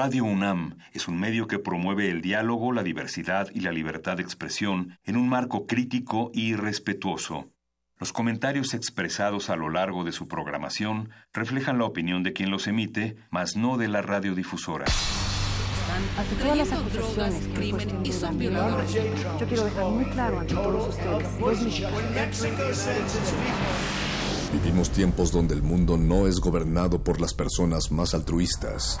Radio UNAM es un medio que promueve el diálogo, la diversidad y la libertad de expresión en un marco crítico y respetuoso. Los comentarios expresados a lo largo de su programación reflejan la opinión de quien los emite, mas no de la radiodifusora. Ante todas las acusaciones que yo quiero dejar muy claro ante todos ustedes, Vivimos tiempos donde el mundo no es gobernado por las personas más altruistas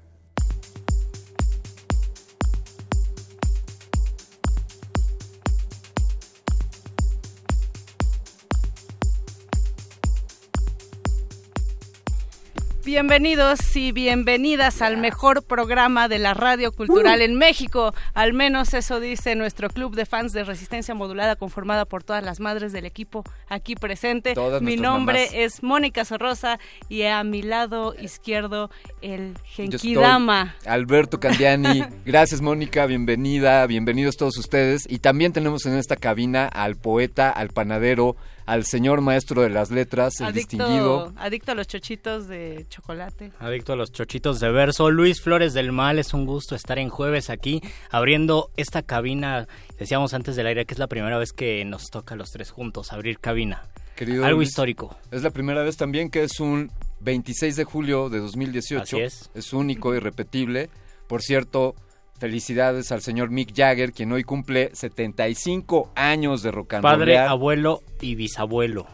Bienvenidos y bienvenidas al mejor programa de la radio cultural en México. Al menos eso dice nuestro club de fans de Resistencia Modulada conformada por todas las madres del equipo aquí presente. mi nombre es Mónica Sorrosa y a mi lado izquierdo el Genkidama. Alberto Candiani. Gracias Mónica, bienvenida, bienvenidos todos ustedes. Y también tenemos en esta cabina al poeta, al panadero, al señor maestro de las letras, el distinguido. Adicto a los chochitos de chocolate. Adicto a los chochitos de verso. Luis Flores del Mal, es un gusto estar en jueves aquí abriendo esta cabina. Decíamos antes del aire que es la primera vez que nos toca a los tres juntos abrir cabina. Querido Algo histórico. Es la primera vez también que es un 26 de julio de 2018. Así es. Es único, irrepetible. Por cierto, Felicidades al señor Mick Jagger, quien hoy cumple 75 años de rock and Padre, abuelo y bisabuelo.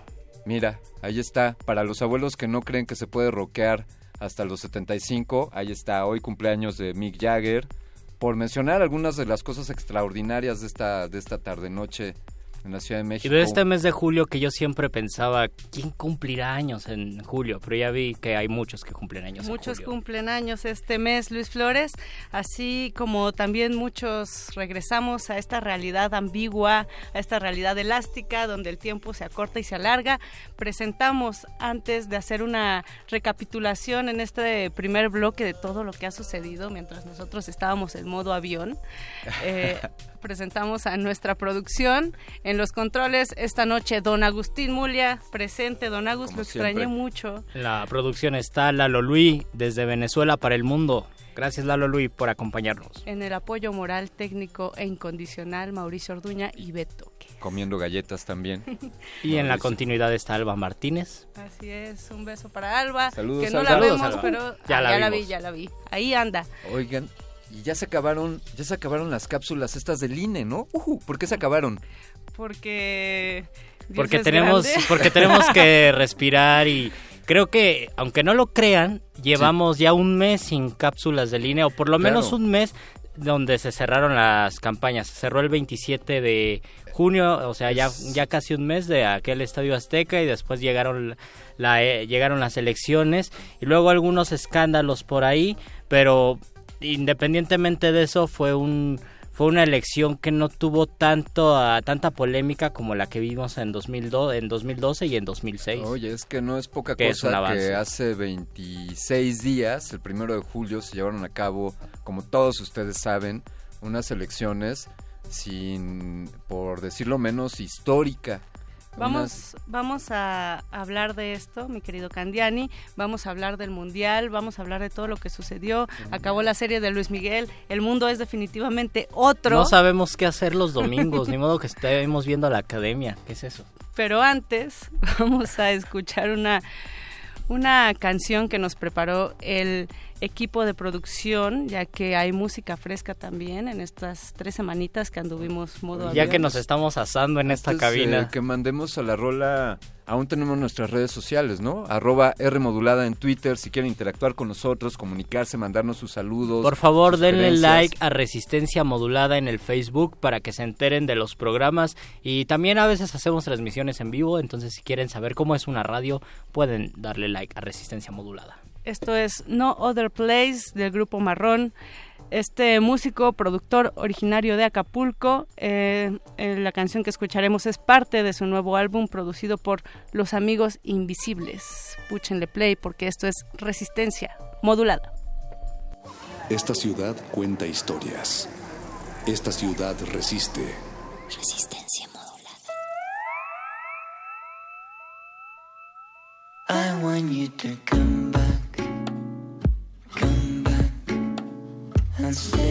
Mira, ahí está. Para los abuelos que no creen que se puede rockear hasta los 75, ahí está. Hoy cumpleaños de Mick Jagger. Por mencionar algunas de las cosas extraordinarias de esta, de esta tarde-noche en la Ciudad de México. Y de este mes de julio que yo siempre pensaba, ¿quién cumplirá años en julio? Pero ya vi que hay muchos que cumplen años. Muchos cumplen años este mes, Luis Flores, así como también muchos regresamos a esta realidad ambigua, a esta realidad elástica, donde el tiempo se acorta y se alarga. Presentamos, antes de hacer una recapitulación en este primer bloque de todo lo que ha sucedido mientras nosotros estábamos en modo avión, eh, presentamos a nuestra producción. En los controles esta noche don Agustín Mulia, presente. Don Agus, lo extrañé mucho. La producción está Lalo Luis desde Venezuela para el mundo. Gracias Lalo Luis por acompañarnos. En el apoyo moral, técnico e incondicional, Mauricio Orduña y Beto. Comiendo galletas también. y en la continuidad está Alba Martínez. Así es, un beso para Alba. Saludos, que no la vemos, pero ya, la, ya la vi, ya la vi. Ahí anda. Oigan, y ya se acabaron, ya se acabaron las cápsulas estas del INE, ¿no? ¿Por qué se acabaron? Porque porque tenemos porque tenemos que respirar y creo que aunque no lo crean, llevamos ya un mes sin cápsulas del INE o por lo menos un mes donde se cerraron las campañas. Se cerró el 27 de junio, o sea, ya, ya casi un mes de aquel Estadio Azteca y después llegaron la, eh, llegaron las elecciones y luego algunos escándalos por ahí, pero independientemente de eso fue un fue una elección que no tuvo tanto tanta polémica como la que vimos en 2002 en 2012 y en 2006. Oye, es que no es poca cosa que hace 26 días, el primero de julio, se llevaron a cabo, como todos ustedes saben, unas elecciones sin, por decirlo menos, histórica Vamos, vamos a hablar de esto, mi querido Candiani. Vamos a hablar del mundial, vamos a hablar de todo lo que sucedió. Acabó la serie de Luis Miguel. El mundo es definitivamente otro. No sabemos qué hacer los domingos, ni modo que estemos viendo a la academia. ¿Qué es eso? Pero antes, vamos a escuchar una, una canción que nos preparó el equipo de producción, ya que hay música fresca también en estas tres semanitas que anduvimos modo Ya que nos estamos asando en esta cabina. que mandemos a la rola aún tenemos nuestras redes sociales, ¿no? Arroba R modulada en Twitter, si quieren interactuar con nosotros, comunicarse, mandarnos sus saludos. Por favor, denle like a Resistencia Modulada en el Facebook para que se enteren de los programas y también a veces hacemos transmisiones en vivo, entonces si quieren saber cómo es una radio, pueden darle like a Resistencia Modulada. Esto es No Other Place del grupo Marrón este músico, productor originario de Acapulco. Eh, eh, la canción que escucharemos es parte de su nuevo álbum producido por Los Amigos Invisibles. Púchenle play porque esto es resistencia modulada. Esta ciudad cuenta historias. Esta ciudad resiste. Resistencia modulada. I want you to come back. And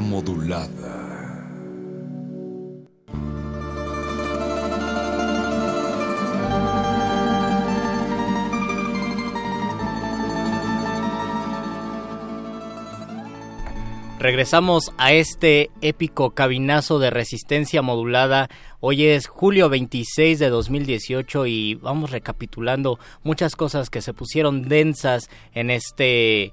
Modulada. Regresamos a este épico cabinazo de resistencia modulada. Hoy es julio 26 de 2018 y vamos recapitulando muchas cosas que se pusieron densas en este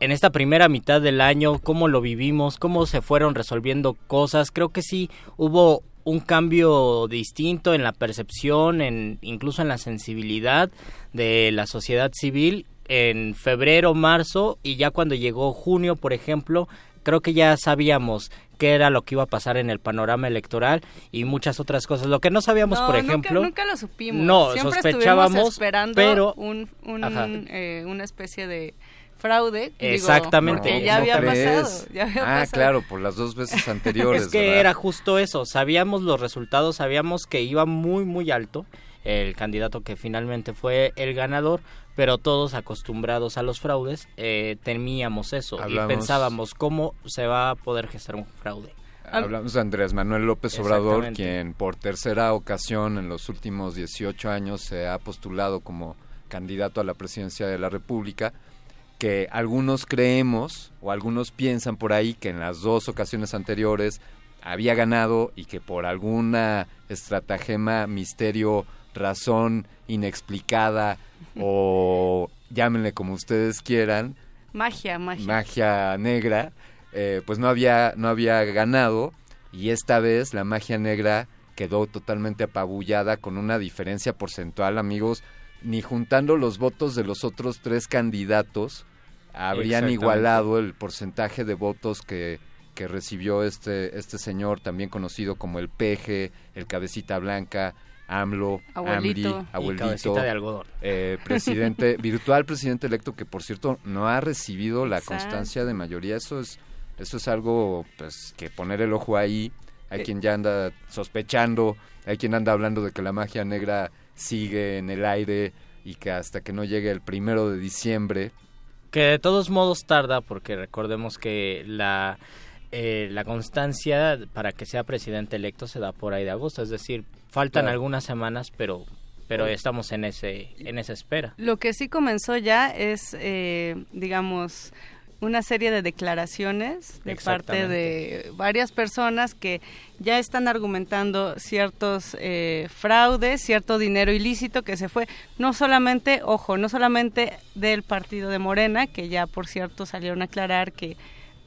en esta primera mitad del año, cómo lo vivimos, cómo se fueron resolviendo cosas. Creo que sí hubo un cambio distinto en la percepción, en incluso en la sensibilidad de la sociedad civil en febrero, marzo y ya cuando llegó junio, por ejemplo, creo que ya sabíamos qué era lo que iba a pasar en el panorama electoral y muchas otras cosas. Lo que no sabíamos, por ejemplo, nunca, lo supimos. No, Siempre sospechábamos, esperando pero un, un, eh, una especie de fraude. Exactamente. Digo, ya había pasado. Ya había ah, pasado. claro, por las dos veces anteriores. es que ¿verdad? era justo eso. Sabíamos los resultados, sabíamos que iba muy, muy alto el candidato que finalmente fue el ganador, pero todos acostumbrados a los fraudes eh, temíamos eso Hablamos- y pensábamos cómo se va a poder gestar un fraude. Hablamos de Andrés Manuel López Obrador, quien por tercera ocasión en los últimos 18 años se ha postulado como candidato a la presidencia de la República, que algunos creemos o algunos piensan por ahí que en las dos ocasiones anteriores había ganado y que por alguna estratagema, misterio, razón inexplicada o llámenle como ustedes quieran, Magia, magia. magia negra, eh, pues no había, no había ganado y esta vez la magia negra quedó totalmente apabullada con una diferencia porcentual, amigos, ni juntando los votos de los otros tres candidatos habrían igualado el porcentaje de votos que, que recibió este, este señor, también conocido como el peje, el cabecita blanca, AMLO, Abuelito. AMRI, Y abuelito, cabecita de algodón. eh, presidente, virtual presidente electo que por cierto no ha recibido la Exacto. constancia de mayoría. Eso es, eso es algo pues que poner el ojo ahí. Hay Eh. quien ya anda sospechando, hay quien anda hablando de que la magia negra sigue en el aire y que hasta que no llegue el primero de diciembre, Que de todos modos tarda porque recordemos que la eh, la constancia para que sea presidente electo se da por ahí de agosto, es decir, faltan Claro. algunas semanas, pero pero estamos en ese en esa espera. Lo que sí comenzó ya es, eh, digamos, una serie de declaraciones de parte de varias personas que ya están argumentando ciertos eh, fraudes, cierto dinero ilícito que se fue, no solamente, ojo, no solamente del partido de Morena, que ya por cierto salieron a aclarar que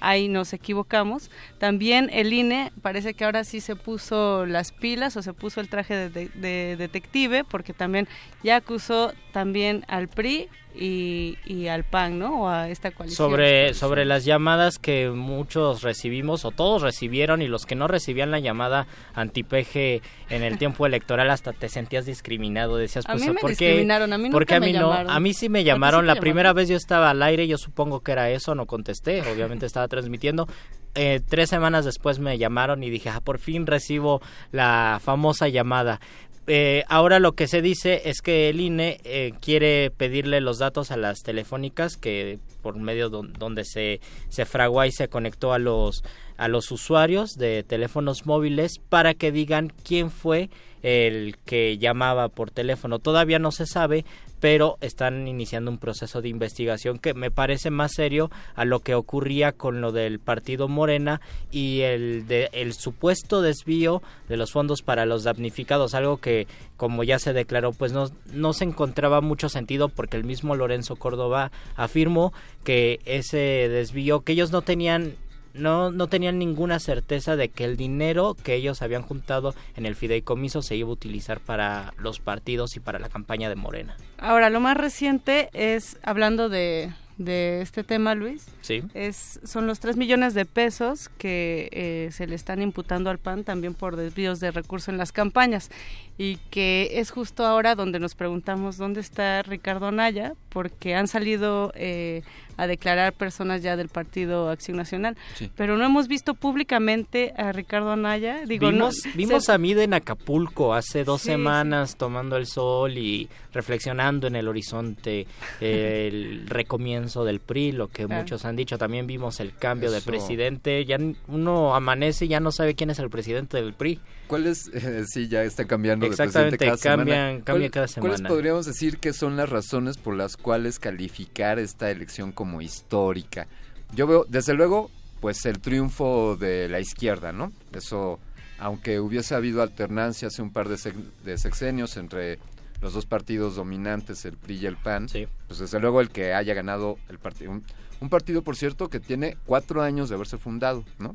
ahí nos equivocamos. También el INE parece que ahora sí se puso las pilas o se puso el traje de, de- de detective porque también ya acusó también al PRI y, y al PAN, ¿no? O a esta coalición. Sobre, sobre las llamadas que muchos recibimos o todos recibieron y los que no recibían la llamada antipeje en el tiempo electoral hasta te sentías discriminado, decías, A pues, mí me ¿por qué? discriminaron, a mí Porque a mí me no, llamaron. a mí sí me ¿A sí llamaron, la llamaron? primera vez yo estaba al aire, yo supongo que era eso, no contesté, obviamente estaba transmitiendo. Eh, tres semanas después me llamaron y dije, ah, por fin recibo la famosa llamada. Eh, ahora lo que se dice es que el INE eh, quiere pedirle los datos a las telefónicas que por medio don- donde se, se fraguó y se conectó a los a los usuarios de teléfonos móviles para que digan quién fue el que llamaba por teléfono. Todavía no se sabe, pero están iniciando un proceso de investigación que me parece más serio a lo que ocurría con lo del partido Morena y el de el supuesto desvío de los fondos para los damnificados, algo que como ya se declaró, pues no no se encontraba mucho sentido porque el mismo Lorenzo Córdoba afirmó que ese desvío que ellos no tenían no, no tenían ninguna certeza de que el dinero que ellos habían juntado en el fideicomiso se iba a utilizar para los partidos y para la campaña de Morena. Ahora, lo más reciente es, hablando de, de este tema, Luis, Sí. es, son los 3 millones de pesos que eh, se le están imputando al PAN también por desvíos de recursos en las campañas. y que es justo ahora donde nos preguntamos dónde está Ricardo Anaya, porque han salido eh, a declarar personas ya del Partido Acción Nacional, pero no hemos visto públicamente a Ricardo Anaya. Digo, vimos no, vimos se- a Mide en Acapulco hace dos Sí, semanas tomando el sol y reflexionando en el horizonte eh, el recomienzo del PRI, lo que Claro. muchos han dicho. También vimos el cambio de Eso. presidente. Ya uno amanece y ya no sabe quién es el presidente del PRI. ¿Cuál es? eh, sí, ya está cambiando de Exactamente, presidente cada cambian- semana. cambia ¿Cuál- cada ¿Cuáles semana. podríamos decir que son las razones por las cuales calificar esta elección como histórica? Yo veo, desde luego, pues el triunfo de la izquierda, ¿no? Eso, aunque hubiese habido alternancia hace un par de, sexenios entre los dos partidos dominantes, el PRI y el PAN, pues desde luego el que haya ganado el partido. Un, un partido, por cierto, que tiene cuatro años de haberse fundado, ¿no?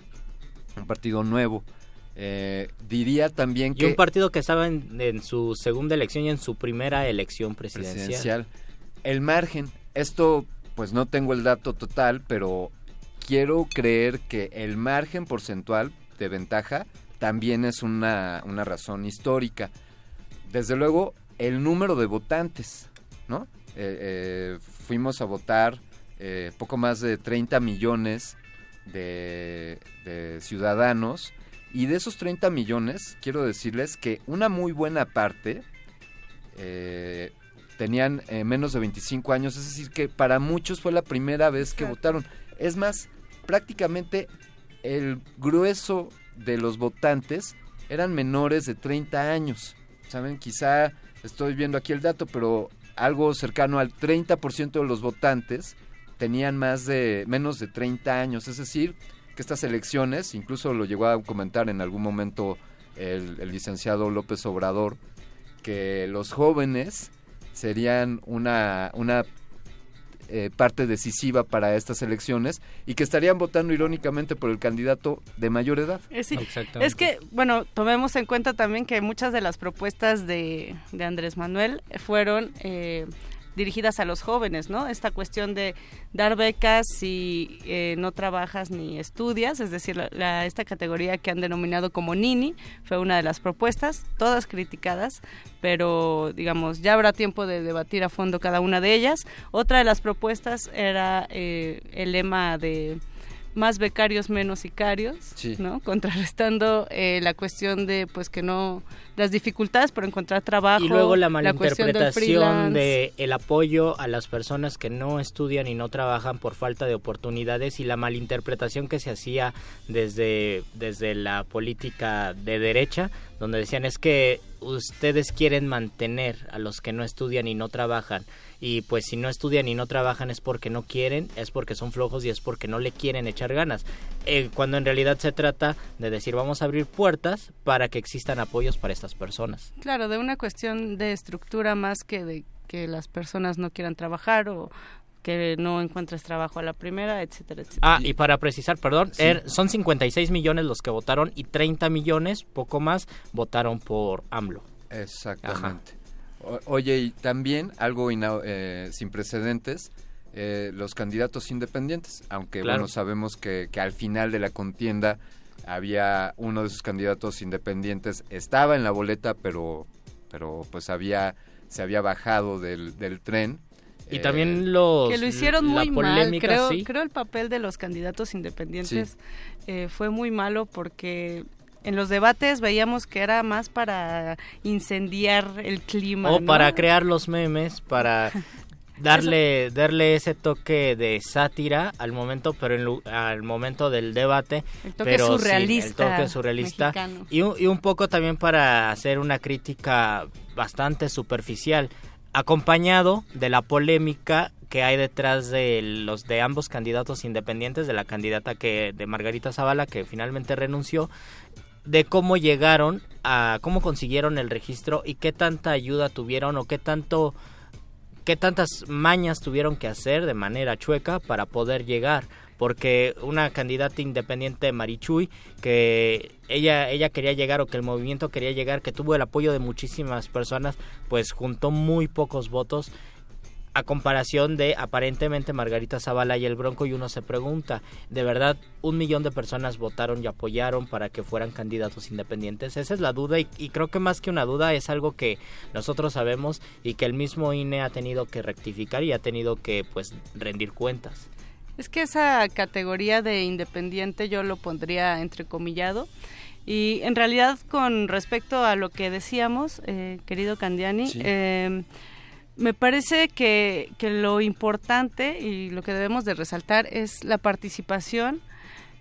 Un partido nuevo. Eh, diría también Y que... un partido que estaba en, en su segunda elección y en su primera elección presidencial. presidencial. El margen, esto pues no tengo el dato total, pero quiero creer que el margen porcentual de ventaja también es una, una razón histórica. Desde luego, el número de votantes, ¿no? Eh, eh, fuimos a votar eh, poco más de 30 millones de, de ciudadanos y de esos 30 millones, quiero decirles que una muy buena parte eh, tenían eh, menos de 25 años, es decir, que para muchos fue la primera vez que votaron. Es más, prácticamente el grueso de los votantes eran menores de 30 años. Saben, quizá estoy viendo aquí el dato, pero algo cercano al 30% de los votantes tenían más de menos de 30 años, es decir, que estas elecciones, incluso lo llegó a comentar en algún momento el, el licenciado López Obrador, que los jóvenes serían una, una eh, parte decisiva para estas elecciones y que estarían votando irónicamente por el candidato de mayor edad. Eh, sí. Es que, bueno, tomemos en cuenta también que muchas de las propuestas de, de Andrés Manuel fueron eh, dirigidas a los jóvenes, ¿no? Esta cuestión de dar becas si eh, no trabajas ni estudias, es decir, la, esta categoría que han denominado como Nini fue una de las propuestas, todas criticadas, pero digamos, ya habrá tiempo de debatir a fondo cada una de ellas. Otra de las propuestas era eh, el lema de más becarios menos sicarios, Sí. ¿no? Contrarrestando eh, la cuestión de pues que no las dificultades por encontrar trabajo Y luego la malinterpretación freelance. de el apoyo a las personas que no estudian y no trabajan por falta de oportunidades y la malinterpretación que se hacía desde, desde la política de derecha, donde decían es que ustedes quieren mantener a los que no estudian y no trabajan y pues si no estudian y no trabajan es porque no quieren, es porque son flojos y es porque no le quieren echar ganas. Eh, cuando en realidad se trata de decir vamos a abrir puertas para que existan apoyos para estas personas. Claro, de una cuestión de estructura más que de que las personas no quieran trabajar o que no encuentres trabajo a la primera, etcétera, etcétera. Ah, y para precisar, perdón, er- son 56 millones los que votaron y 30 millones, poco más, votaron por AMLO. Exactamente. O- oye, y también algo ina- eh, sin precedentes, eh, los candidatos independientes, aunque Claro. bueno, sabemos que, que al final de la contienda había uno de sus candidatos independientes, estaba en la boleta, pero, pero pues había, se había bajado del, del tren. Y Eh, también los... que lo hicieron muy mal. Creo, sí. creo el papel de los candidatos independientes eh, fue muy malo porque en los debates veíamos que era más para incendiar el clima. O ¿no? para crear los memes, para darle darle ese toque de sátira al momento, pero en al momento del debate. El toque pero surrealista el toque surrealista. Y, un- y un poco también para hacer una crítica bastante superficial, acompañado de la polémica que hay detrás de los de ambos candidatos independientes, de la candidata que de Margarita Zavala que finalmente renunció, de cómo llegaron a cómo consiguieron el registro y qué tanta ayuda tuvieron o qué tanto qué tantas mañas tuvieron que hacer de manera chueca para poder llegar. Porque una candidata independiente Marichuy que ella ella quería llegar o que el movimiento quería llegar que tuvo el apoyo de muchísimas personas pues juntó muy pocos votos a comparación de aparentemente Margarita Zavala y el Bronco y uno se pregunta, ¿de verdad un millón de personas votaron y apoyaron para que fueran candidatos independientes? Esa es la duda y, y creo que más que una duda es algo que nosotros sabemos y que el mismo INE ha tenido que rectificar y ha tenido que pues rendir cuentas. Es que esa categoría de independiente yo lo pondría entrecomillado. Y en realidad, con respecto a lo que decíamos, eh, querido Candiani, Sí. eh, me parece que, que lo importante y lo que debemos de resaltar es la participación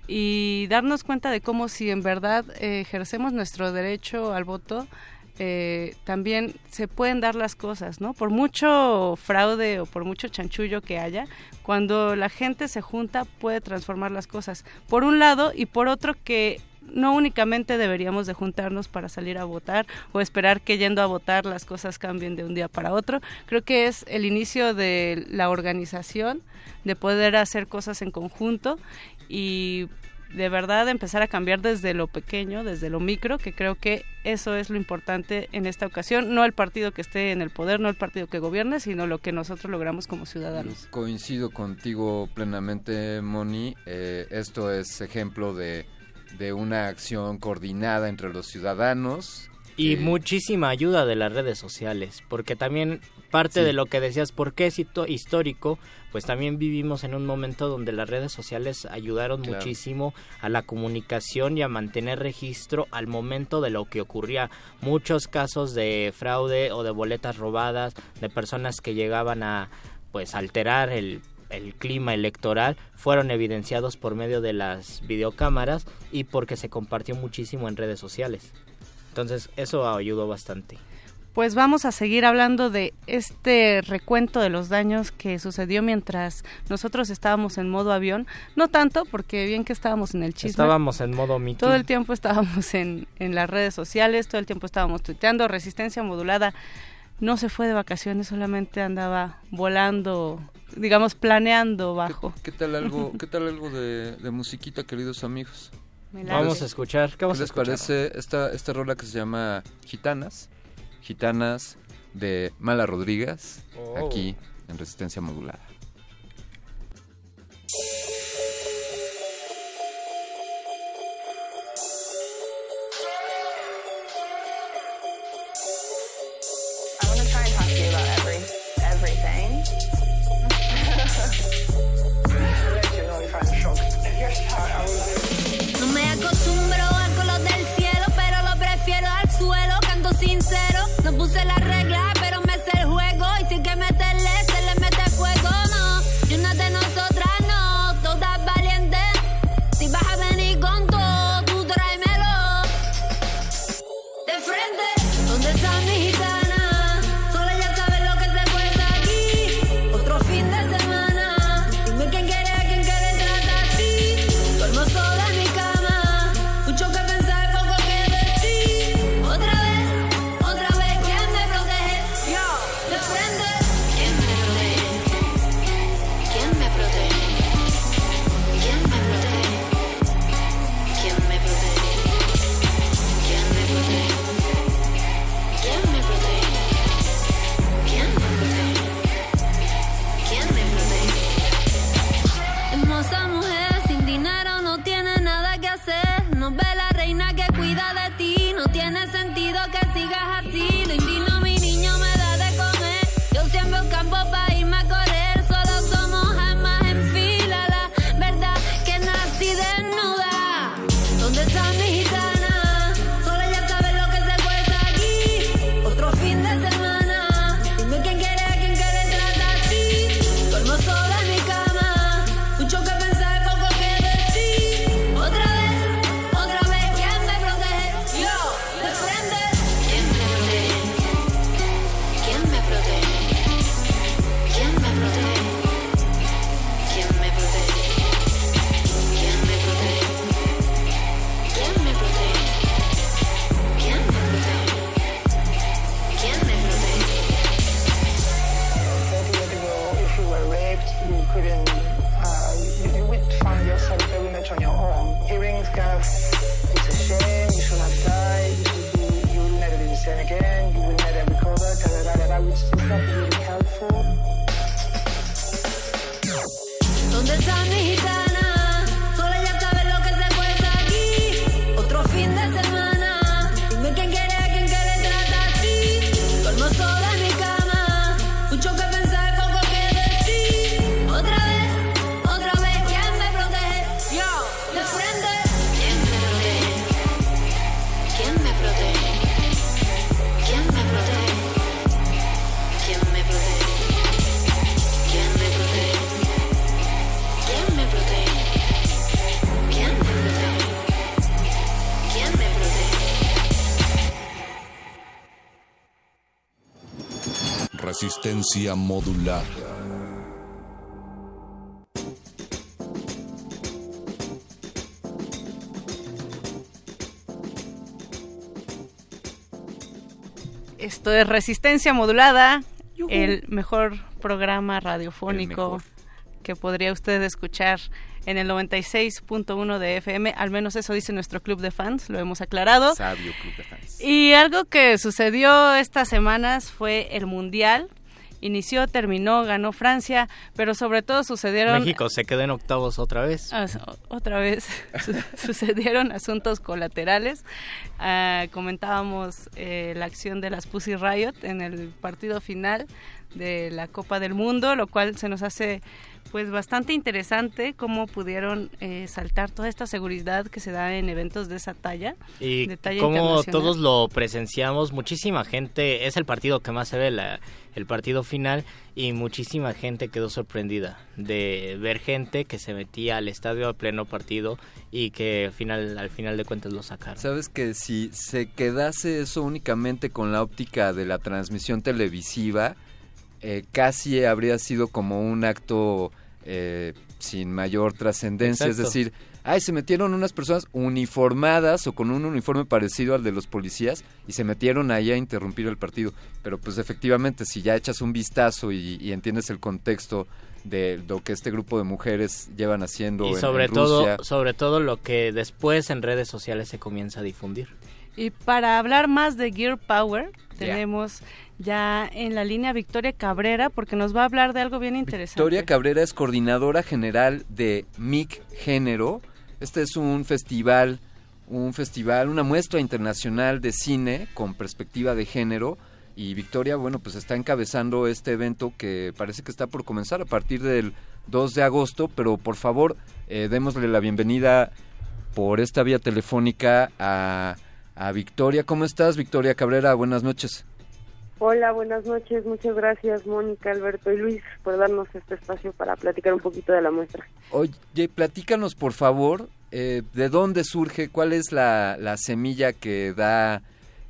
y darnos cuenta de cómo si en verdad eh, ejercemos nuestro derecho al voto, eh, también se pueden dar las cosas, ¿no? Por mucho fraude o por mucho chanchullo que haya, cuando la gente se junta puede transformar las cosas. Por un lado y por otro que no únicamente deberíamos de juntarnos para salir a votar o esperar que yendo a votar las cosas cambien de un día para otro. Creo que es el inicio de la organización, de poder hacer cosas en conjunto y de verdad empezar a cambiar desde lo pequeño, desde lo micro, que creo que eso es lo importante en esta ocasión, no el partido que esté en el poder, no el partido que gobierne, sino lo que nosotros logramos como ciudadanos. Coincido contigo plenamente, Moni. Eh, esto es ejemplo de, de una acción coordinada entre los ciudadanos. Y que- muchísima ayuda de las redes sociales, porque también parte Sí. de lo que decías, ¿por qué es histórico? Pues también vivimos en un momento donde las redes sociales ayudaron Claro. muchísimo a la comunicación y a mantener registro al momento de lo que ocurría. Muchos casos de fraude o de boletas robadas, de personas que llegaban a pues alterar el el clima electoral fueron evidenciados por medio de las videocámaras y porque se compartió muchísimo en redes sociales. Entonces eso ayudó bastante. Pues vamos a seguir hablando de este recuento de los daños que sucedió mientras nosotros estábamos en modo avión. No tanto, porque bien que estábamos en el chisme. Estábamos en modo meeting. Todo el tiempo estábamos en, en las redes sociales, todo el tiempo estábamos tuiteando. Resistencia modulada no se fue de vacaciones, solamente andaba volando, digamos, planeando bajo. ¿Qué tal algo, qué tal algo de, de musiquita, queridos amigos? Vamos a escuchar. ¿Qué ¿Qué vamos a les escuchar? parece esta, esta rola que se llama Gitanas? Gitanas de Mala Rodríguez, Oh. aquí en Resistencia Modulada. Resistencia modulada. Esto es Resistencia Modulada, el mejor programa radiofónico que podría usted escuchar en el 96.1 de FM, al menos eso dice nuestro club de fans, lo hemos aclarado. Sabio club de fans. Y algo que sucedió estas semanas fue el Mundial. Inició, terminó, ganó Francia, pero sobre todo sucedieron... México se quedó en octavos otra vez. Ah, otra vez su- sucedieron asuntos colaterales. Ah, comentábamos eh, la acción de las Pussy Riot en el partido final de la Copa del Mundo, lo cual se nos hace pues bastante interesante cómo pudieron eh, saltar toda esta seguridad que se da en eventos de esa talla. Y de talla como todos lo presenciamos, muchísima gente, es el partido que más se ve, la- el partido final, y muchísima gente quedó sorprendida de ver gente que se metía al estadio a pleno partido y que al final, al final de cuentas lo sacaron. Sabes que si se quedase eso únicamente con la óptica de la transmisión televisiva, eh, casi habría sido como un acto eh, sin mayor trascendencia. Es decir, ay, se metieron unas personas uniformadas o con un uniforme parecido al de los policías y se metieron ahí a interrumpir el partido. Pero pues efectivamente, si ya echas un vistazo y, y entiendes el contexto de lo que este grupo de mujeres llevan haciendo Y en- sobre en Rusia, todo, sobre todo lo que después en redes sociales se comienza a difundir. Y para hablar más de Gear Power, tenemos ya en la línea Victoria Cabrera, porque nos va a hablar de algo bien interesante. Victoria Cabrera es coordinadora general de MIC Género. Este es un festival, un festival, una muestra internacional de cine con perspectiva de género. Y Victoria, bueno, pues está encabezando este evento que parece que está por comenzar a partir del 2 de agosto. Pero por favor, eh, démosle la bienvenida por esta vía telefónica a, a Victoria. ¿Cómo estás, Victoria Cabrera? Buenas noches. Hola, buenas noches. Muchas gracias, Mónica, Alberto y Luis, por darnos este espacio para platicar un poquito de la muestra. Oye, platícanos por favor, eh, ¿de dónde surge, cuál es la, la semilla que da,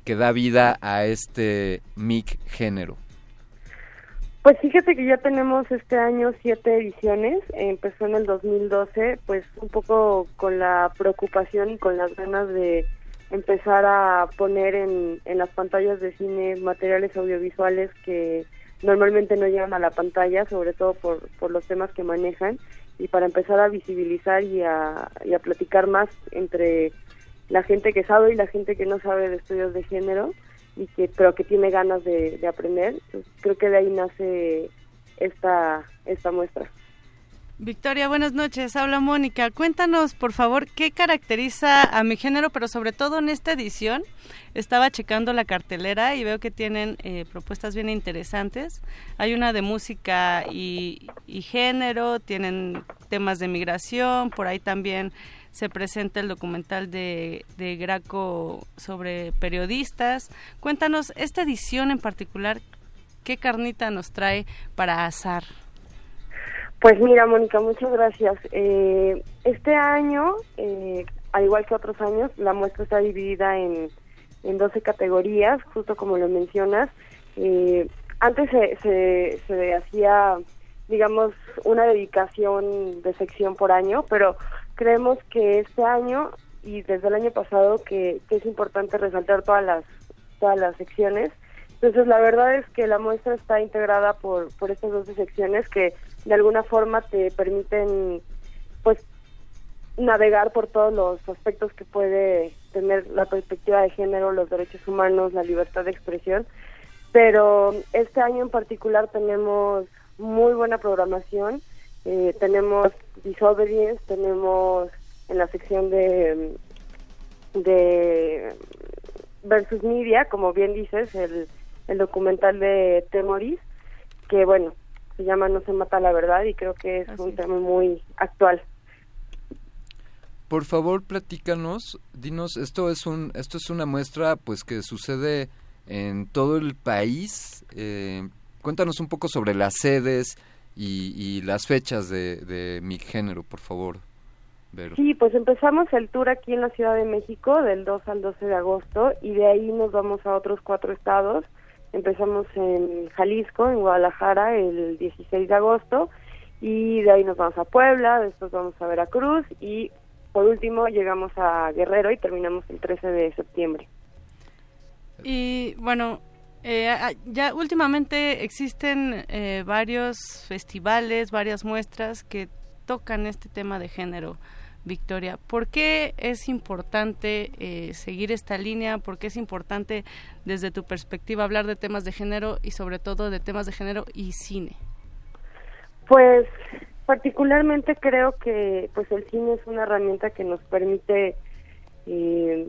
que da vida a este MIC género? Pues fíjate que ya tenemos este año siete ediciones. Empezó en el 2012, pues un poco con la preocupación y con las ganas de empezar a poner en, en las pantallas de cine materiales audiovisuales que normalmente no llegan a la pantalla, sobre todo por, por los temas que manejan, y para empezar a visibilizar y a, y a platicar más entre la gente que sabe y la gente que no sabe de estudios de género y que pero que tiene ganas de, de aprender. Creo que de ahí nace esta esta muestra Victoria, buenas noches. Habla Mónica. Cuéntanos, por favor, qué caracteriza a mi género, pero sobre todo en esta edición. Estaba checando la cartelera y veo que tienen eh, propuestas bien interesantes. Hay una de música y, y género, tienen temas de migración, por ahí también se presenta el documental de, de Graco sobre periodistas. Cuéntanos, esta edición en particular, ¿qué carnita nos trae para asar? Pues mira, Mónica, muchas gracias. Eh, este año, eh, al igual que otros años, la muestra está dividida en, en 12 categorías, justo como lo mencionas. Eh, antes se, se, se hacía, digamos, una dedicación de sección por año, pero creemos que este año y desde el año pasado que, que es importante resaltar todas las todas las secciones. Entonces, la verdad es que la muestra está integrada por, por estas 12 secciones que de alguna forma te permiten, pues, navegar por todos los aspectos que puede tener la perspectiva de género, los derechos humanos, la libertad de expresión. Pero este año en particular tenemos muy buena programación. Eh, tenemos Disobedience, tenemos en la sección de, de versus media, como bien dices, el, el documental de Temoris, que bueno, se llama No se mata la verdad y creo que es un tema muy actual. Por favor, platícanos, dinos, esto es un, esto es una muestra, pues que sucede en todo el país. Eh, cuéntanos un poco sobre las sedes y, y las fechas de, de mi género, por favor. Vero. Sí, pues empezamos el tour aquí en la Ciudad de México del 2 al 12 de agosto y de ahí nos vamos a otros cuatro estados. Empezamos en Jalisco, en Guadalajara, el 16 de agosto y de ahí nos vamos a Puebla, después vamos a Veracruz y por último llegamos a Guerrero y terminamos el 13 de septiembre. Y bueno, eh, ya últimamente existen eh, varios festivales, varias muestras que tocan este tema de género. Victoria, ¿por qué es importante eh, seguir esta línea? ¿Por qué es importante desde tu perspectiva hablar de temas de género y sobre todo de temas de género y cine? Pues particularmente creo que pues el cine es una herramienta que nos permite eh,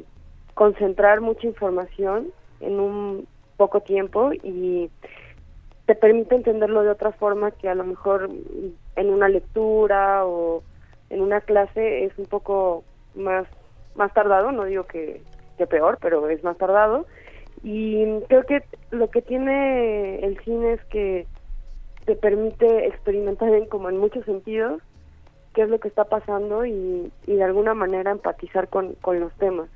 concentrar mucha información en un poco tiempo y te permite entenderlo de otra forma que a lo mejor en una lectura o en una clase es un poco más más tardado, no digo que, peor, pero es más tardado. Y creo que lo que tiene el cine es que te permite experimentar en, como en muchos sentidos qué es lo que está pasando y, y de alguna manera empatizar con, con los temas.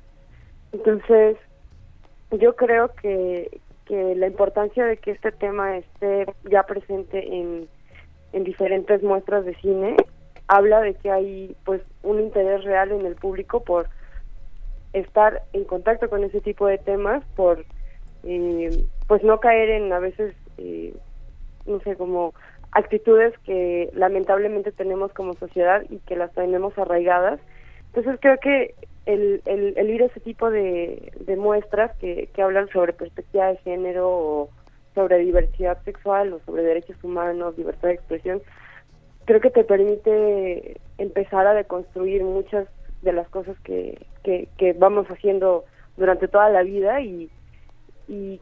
Entonces, yo creo que, que la importancia de que este tema esté ya presente en, en diferentes muestras de cine habla de que hay pues un interés real en el público por estar en contacto con ese tipo de temas por eh, pues no caer en a veces eh, no sé como actitudes que lamentablemente tenemos como sociedad y que las tenemos arraigadas. Entonces creo que el, el, el ir a ese tipo de, muestras que, que hablan sobre perspectiva de género o sobre diversidad sexual o sobre derechos humanos, libertad de expresión, creo que te permite empezar a deconstruir muchas de las cosas que, que, que vamos haciendo durante toda la vida y, y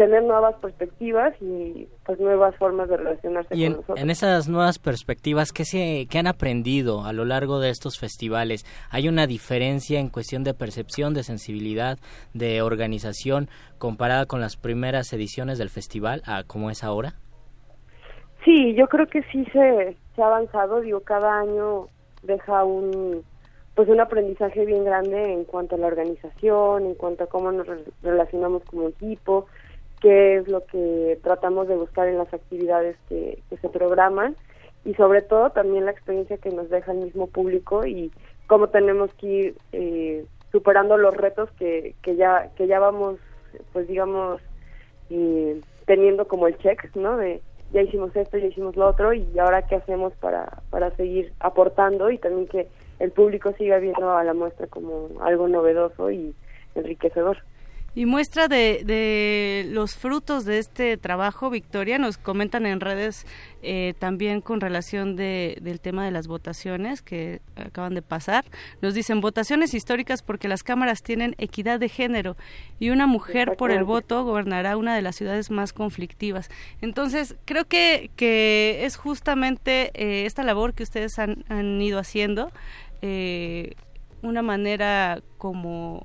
tener nuevas perspectivas y pues nuevas formas de relacionarse y con en, nosotros. en esas nuevas perspectivas, ¿qué, se, ¿qué han aprendido a lo largo de estos festivales? ¿Hay una diferencia en cuestión de percepción, de sensibilidad, de organización comparada con las primeras ediciones del festival a cómo es ahora? Sí, yo creo que sí se, se ha avanzado, digo, cada año deja un pues un aprendizaje bien grande en cuanto a la organización, en cuanto a cómo nos re- relacionamos como equipo, qué es lo que tratamos de buscar en las actividades que, que se programan y sobre todo también la experiencia que nos deja el mismo público y cómo tenemos que ir eh, superando los retos que, que ya que ya vamos pues digamos eh, teniendo como el check no de ya hicimos esto ya hicimos lo otro y ahora qué hacemos para para seguir aportando y también que el público siga viendo a la muestra como algo novedoso y enriquecedor Y muestra de, de los frutos de este trabajo, Victoria, nos comentan en redes eh, también con relación de, del tema de las votaciones que acaban de pasar. Nos dicen votaciones históricas porque las cámaras tienen equidad de género y una mujer por el voto gobernará una de las ciudades más conflictivas. Entonces, creo que, que es justamente eh, esta labor que ustedes han, han ido haciendo, eh, una manera como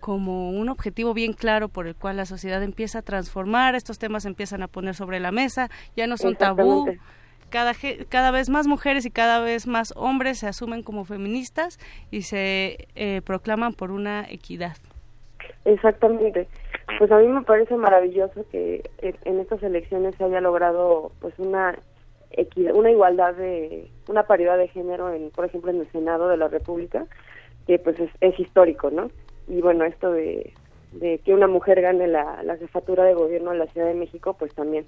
como un objetivo bien claro por el cual la sociedad empieza a transformar, estos temas se empiezan a poner sobre la mesa, ya no son tabú, cada, cada vez más mujeres y cada vez más hombres se asumen como feministas y se eh, proclaman por una equidad. Exactamente. Pues a mí me parece maravilloso que en estas elecciones se haya logrado pues una equidad, una igualdad de una paridad de género en por ejemplo en el Senado de la República, que pues es, es histórico, ¿no? Y bueno, esto de, de que una mujer gane la, la jefatura de gobierno de la Ciudad de México, pues también.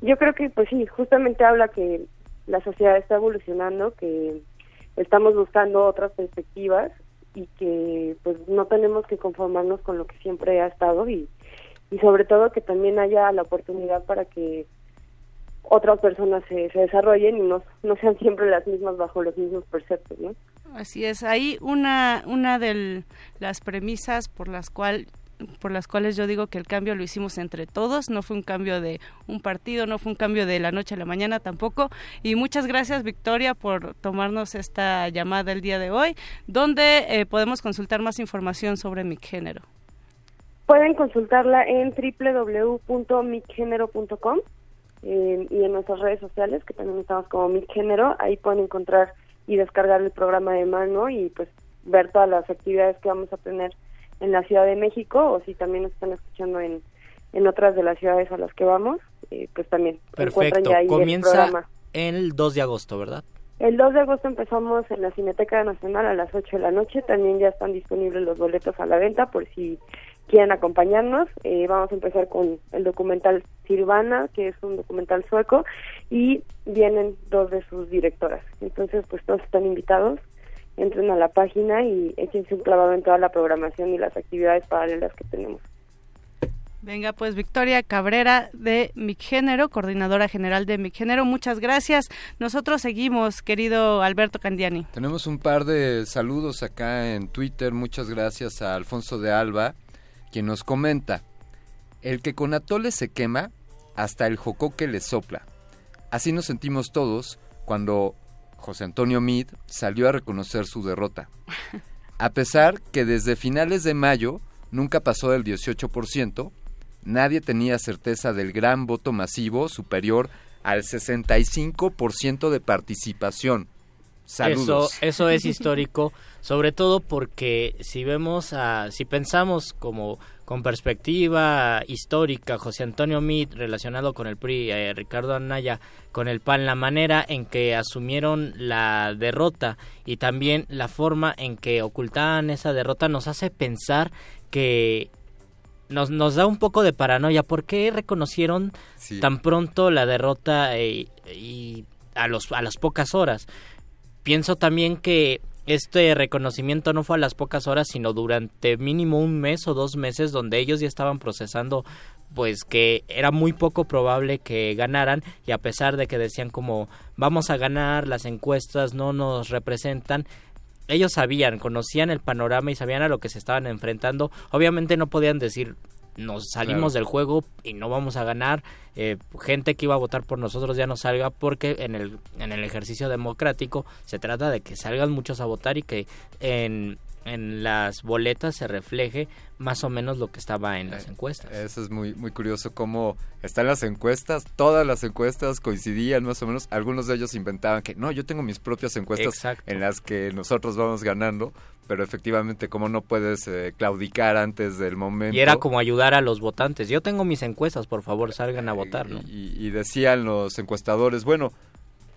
Yo creo que pues sí, justamente habla que la sociedad está evolucionando, que estamos buscando otras perspectivas y que pues no tenemos que conformarnos con lo que siempre ha estado y, y sobre todo que también haya la oportunidad para que otras personas se, se desarrollen y no, no sean siempre las mismas bajo los mismos preceptos, ¿no? Así es, ahí una, una de las premisas por las cual por las cuales yo digo que el cambio lo hicimos entre todos, no fue un cambio de un partido, no fue un cambio de la noche a la mañana tampoco. Y muchas gracias Victoria por tomarnos esta llamada el día de hoy, donde eh, podemos consultar más información sobre mi género. Pueden consultarla en www.micgénero.com eh, y en nuestras redes sociales, que también estamos como Micgénero, ahí pueden encontrar y descargar el programa de mano y pues ver todas las actividades que vamos a tener en la Ciudad de México o si también nos están escuchando en, en otras de las ciudades a las que vamos, eh, pues también Perfecto. ya ahí el Comienza programa. el 2 de agosto, ¿verdad? El 2 de agosto empezamos en la Cineteca Nacional a las 8 de la noche. También ya están disponibles los boletos a la venta por si quieren acompañarnos. Eh, vamos a empezar con el documental Sirvana, que es un documental sueco, y vienen dos de sus directoras. Entonces, pues todos están invitados. Entren a la página y échense un clavado en toda la programación y las actividades paralelas que tenemos. Venga, pues Victoria Cabrera de Micgénero, coordinadora general de Micgénero, muchas gracias. Nosotros seguimos, querido Alberto Candiani. Tenemos un par de saludos acá en Twitter. Muchas gracias a Alfonso de Alba, quien nos comenta: El que con atole se quema, hasta el jocoque le sopla. Así nos sentimos todos cuando José Antonio Meade salió a reconocer su derrota. A pesar que desde finales de mayo nunca pasó del 18%, nadie tenía certeza del gran voto masivo superior al 65% de participación. Saludos. Eso, eso es histórico, sobre todo porque si vemos, a, si pensamos como con perspectiva histórica, José Antonio Meade relacionado con el PRI, eh, Ricardo Anaya con el PAN, la manera en que asumieron la derrota y también la forma en que ocultaban esa derrota nos hace pensar que nos, nos da un poco de paranoia. ¿Por qué reconocieron Sí. tan pronto la derrota eh, y a, los, a las pocas horas? Pienso también que este reconocimiento no fue a las pocas horas, sino durante mínimo un mes o dos meses donde ellos ya estaban procesando pues que era muy poco probable que ganaran y a pesar de que decían como vamos a ganar, las encuestas no nos representan, ellos sabían, conocían el panorama y sabían a lo que se estaban enfrentando. Obviamente no podían decir nos salimos Claro. del juego y no vamos a ganar. eh, gente que iba a votar por nosotros ya no salga porque en el, en el ejercicio democrático se trata de que salgan muchos a votar y que en, en las boletas se refleje más o menos lo que estaba en las encuestas. Eso es muy, muy curioso cómo están las encuestas, todas las encuestas coincidían más o menos, algunos de ellos inventaban que no, yo tengo mis propias encuestas Exacto. en las que nosotros vamos ganando, pero efectivamente como no puedes eh, claudicar antes del momento. Y era como ayudar a los votantes. Yo tengo mis encuestas, por favor, salgan a votar, ¿no? y, y decían los encuestadores, bueno,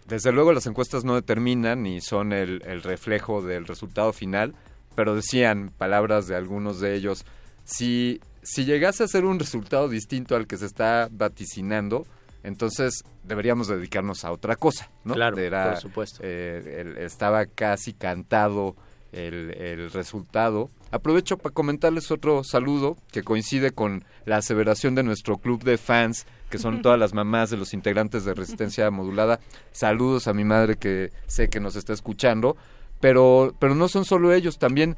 desde luego las encuestas no determinan ni son el, el reflejo del resultado final, pero decían palabras de algunos de ellos, si, si llegase a ser un resultado distinto al que se está vaticinando, entonces deberíamos dedicarnos a otra cosa, ¿no? Claro, Era, por supuesto. eh, el- estaba casi cantado el, el resultado. Aprovecho para comentarles otro saludo que coincide con la aseveración de nuestro club de fans, que son todas las mamás de los integrantes de Resistencia Modulada. Saludos a mi madre que sé que nos está escuchando, pero, pero no son solo ellos, también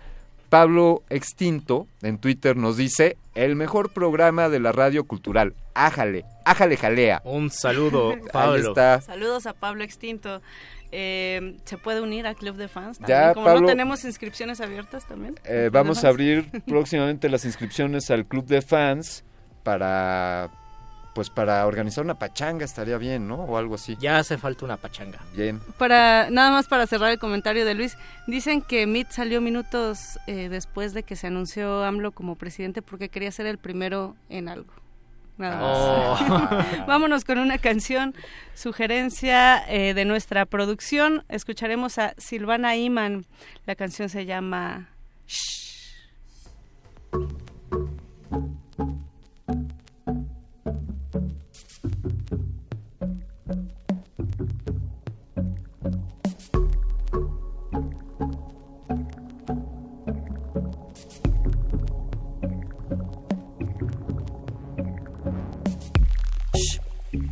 Pablo Extinto en Twitter nos dice el mejor programa de la radio cultural. Ájale, ájale jalea. Un saludo, Ahí Pablo. está. Saludos a Pablo Extinto. Eh, ¿Se puede unir al Club de Fans? Ya, También? Como Pablo. no tenemos inscripciones abiertas también. Eh, ¿Club de vamos a abrir próximamente las inscripciones al club de fans para pues para organizar una pachanga estaría bien, ¿no? O algo así. Ya hace falta una pachanga. Bien. Para, nada más para cerrar el comentario de Luis, dicen que Meade salió minutos eh, después de que se anunció AMLO como presidente porque quería ser el primero en algo. Nada más. Oh. Vámonos con una canción, sugerencia eh, de nuestra producción. Escucharemos a Silvana Iman. La canción se llama Shh.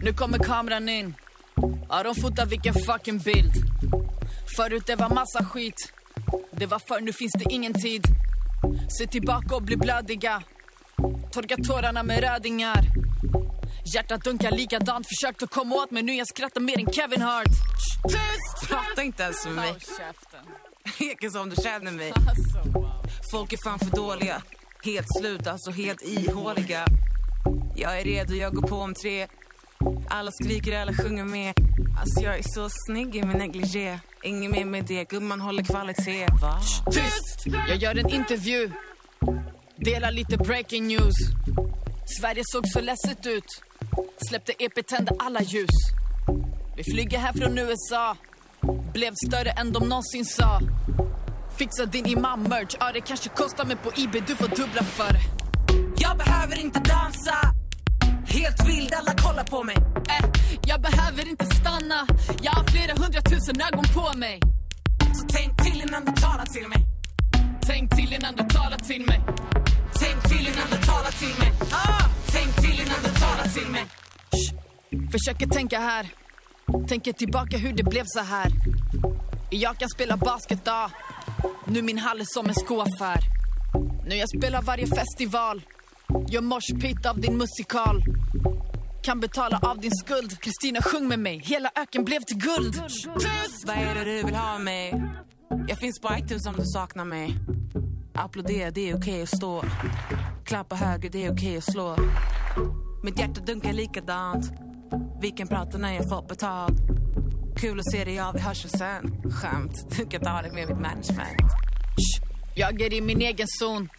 Nu kommer kameran in. Ja, de fotar vilken fucking bild. Förut det var massa skit. Det var förr, nu finns det ingen tid. Se tillbaka och bli blödiga. Torka tårarna med rödingar. Hjärtat dunkar likadant. Försökt att komma åt mig nu jag skrattar mer än Kevin Hart. Tyst! Prata inte ens med mig. Leker som du känner mig. Folk är fan för dåliga. Helt slut, alltså helt ihåliga. Jag är redo, jag går på om tre. Alla skriker, alla sjunger med. Alltså jag är så snygg i min negligé. Ingen mer med det, gumman håller kvalitet. Va? Tyst! Jag gör en intervju. Delar lite breaking news. Sverige såg så ledset ut. Släppte EP, tände alla ljus. Vi flyger här från USA. Blev större än de någonsin sa. Fixa din imam-merch. Ja, det kanske kostar men på IB du får dubbla för. Jag behöver inte dansa Helt vild, alla kollar på mig Eh, jag behöver inte stanna. Jag har flera hundratusen ögon på mig. Så tänk till innan du talar till mig Tänk till innan du talar till mig. Tänk till innan du talar till mig ah! Tänk till innan du talar till mig Försöker tänka här. Tänker tillbaka hur det blev så här. Jag kan spela basket, ja. Nu min hall är som en skoaffär. Nu jag spelar varje festival. Gör morspit av din musikal. Kan betala av din skuld. Kristina sjung med mig. Hela öken blev till guld. Vad är det du vill ha mig? Jag finns på iTunes om du saknar mig Applådera, det är okej att stå Klappa höger, det är okej att slå Mitt hjärta dunkar likadant Vi kan prata när jag fått betalt Kul att se dig, ja vi hörs väl sen Skämt, du kan ta det med mitt management Jag är i min egen zon.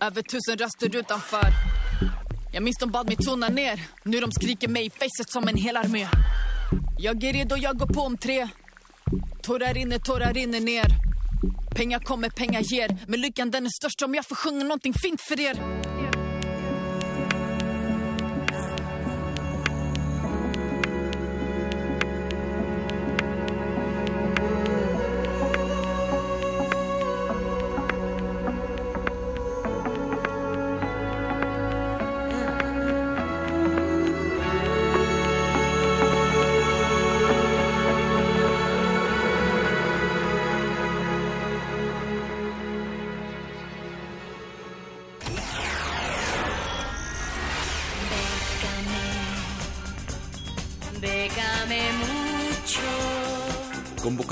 Över tusen röster utanför. Jag minns de bad mig tona ner. Nu de skriker mig i facet som en hel armé. Jag är redo, jag går på om tre. Tårar rinner, tårar rinner ner. Pengar kommer, pengar ger. Men lyckan den är störst om jag får sjunga någonting fint för er.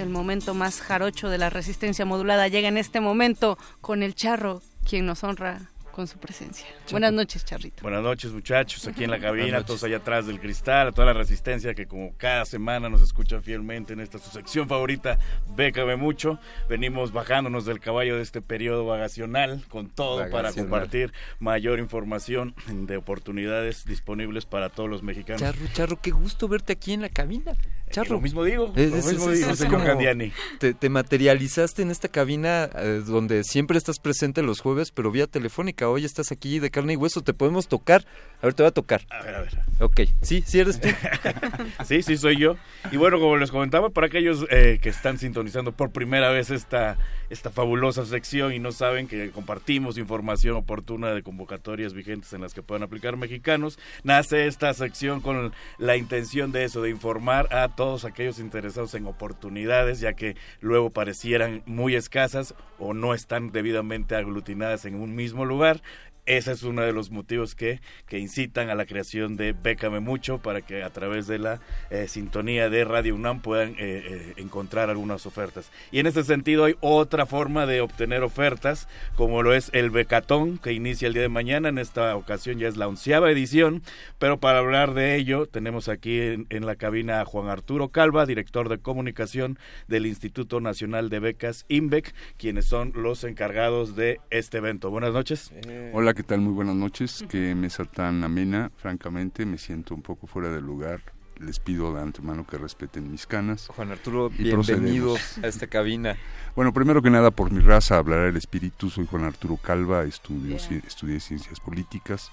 El momento más jarocho de la resistencia modulada llega en este momento con el charro, quien nos honra con su presencia. Buenas noches, charrito. Buenas noches, muchachos, aquí en la cabina, todos allá atrás del cristal, a toda la resistencia que como cada semana nos escucha fielmente en esta su sección favorita, Bécame Mucho. Venimos bajándonos del caballo de este periodo vagacional con todo para compartir mayor información de oportunidades disponibles para todos los mexicanos. Charro, Charro, qué gusto verte aquí en la cabina. Charro. lo mismo digo, Es- lo mismo es- digo, es señor Candiani. Te, te materializaste en esta cabina eh, donde siempre estás presente los jueves, pero vía telefónica. Hoy estás aquí de carne y hueso, te podemos tocar. A ver, te voy a tocar. A ver, a ver. Ok, sí, sí eres tú. Sí, sí, soy yo. Y bueno, como les comentaba, para aquellos eh, que están sintonizando por primera vez esta, esta fabulosa sección y no saben que compartimos información oportuna de convocatorias vigentes en las que puedan aplicar mexicanos, nace esta sección con la intención de eso, de informar a todos aquellos interesados en oportunidades, ya que luego parecieran muy escasas o no están debidamente aglutinadas en un mismo lugar. Ese es uno de los motivos que, que incitan a la creación de Bécame Mucho para que a través de la eh, sintonía de Radio UNAM puedan eh, eh, encontrar algunas ofertas. Y en este sentido hay otra forma de obtener ofertas, como lo es el Becatón, que inicia el día de mañana. En esta ocasión ya es la onceava edición, pero para hablar de ello tenemos aquí en, en la cabina a Juan Arturo Calva, director de comunicación del Instituto Nacional de Becas, INBEC, quienes son los encargados de este evento. Buenas noches. Hola, ¿qué tal? Muy buenas noches. Qué mesa tan amena. Francamente, me siento un poco fuera de lugar. Les pido de antemano que respeten mis canas. Juan Arturo, Y bienvenido procedemos. a esta cabina. Bueno, primero que nada, por mi raza hablará el espíritu. Soy Juan Arturo Calva, estudio, estudié ciencias políticas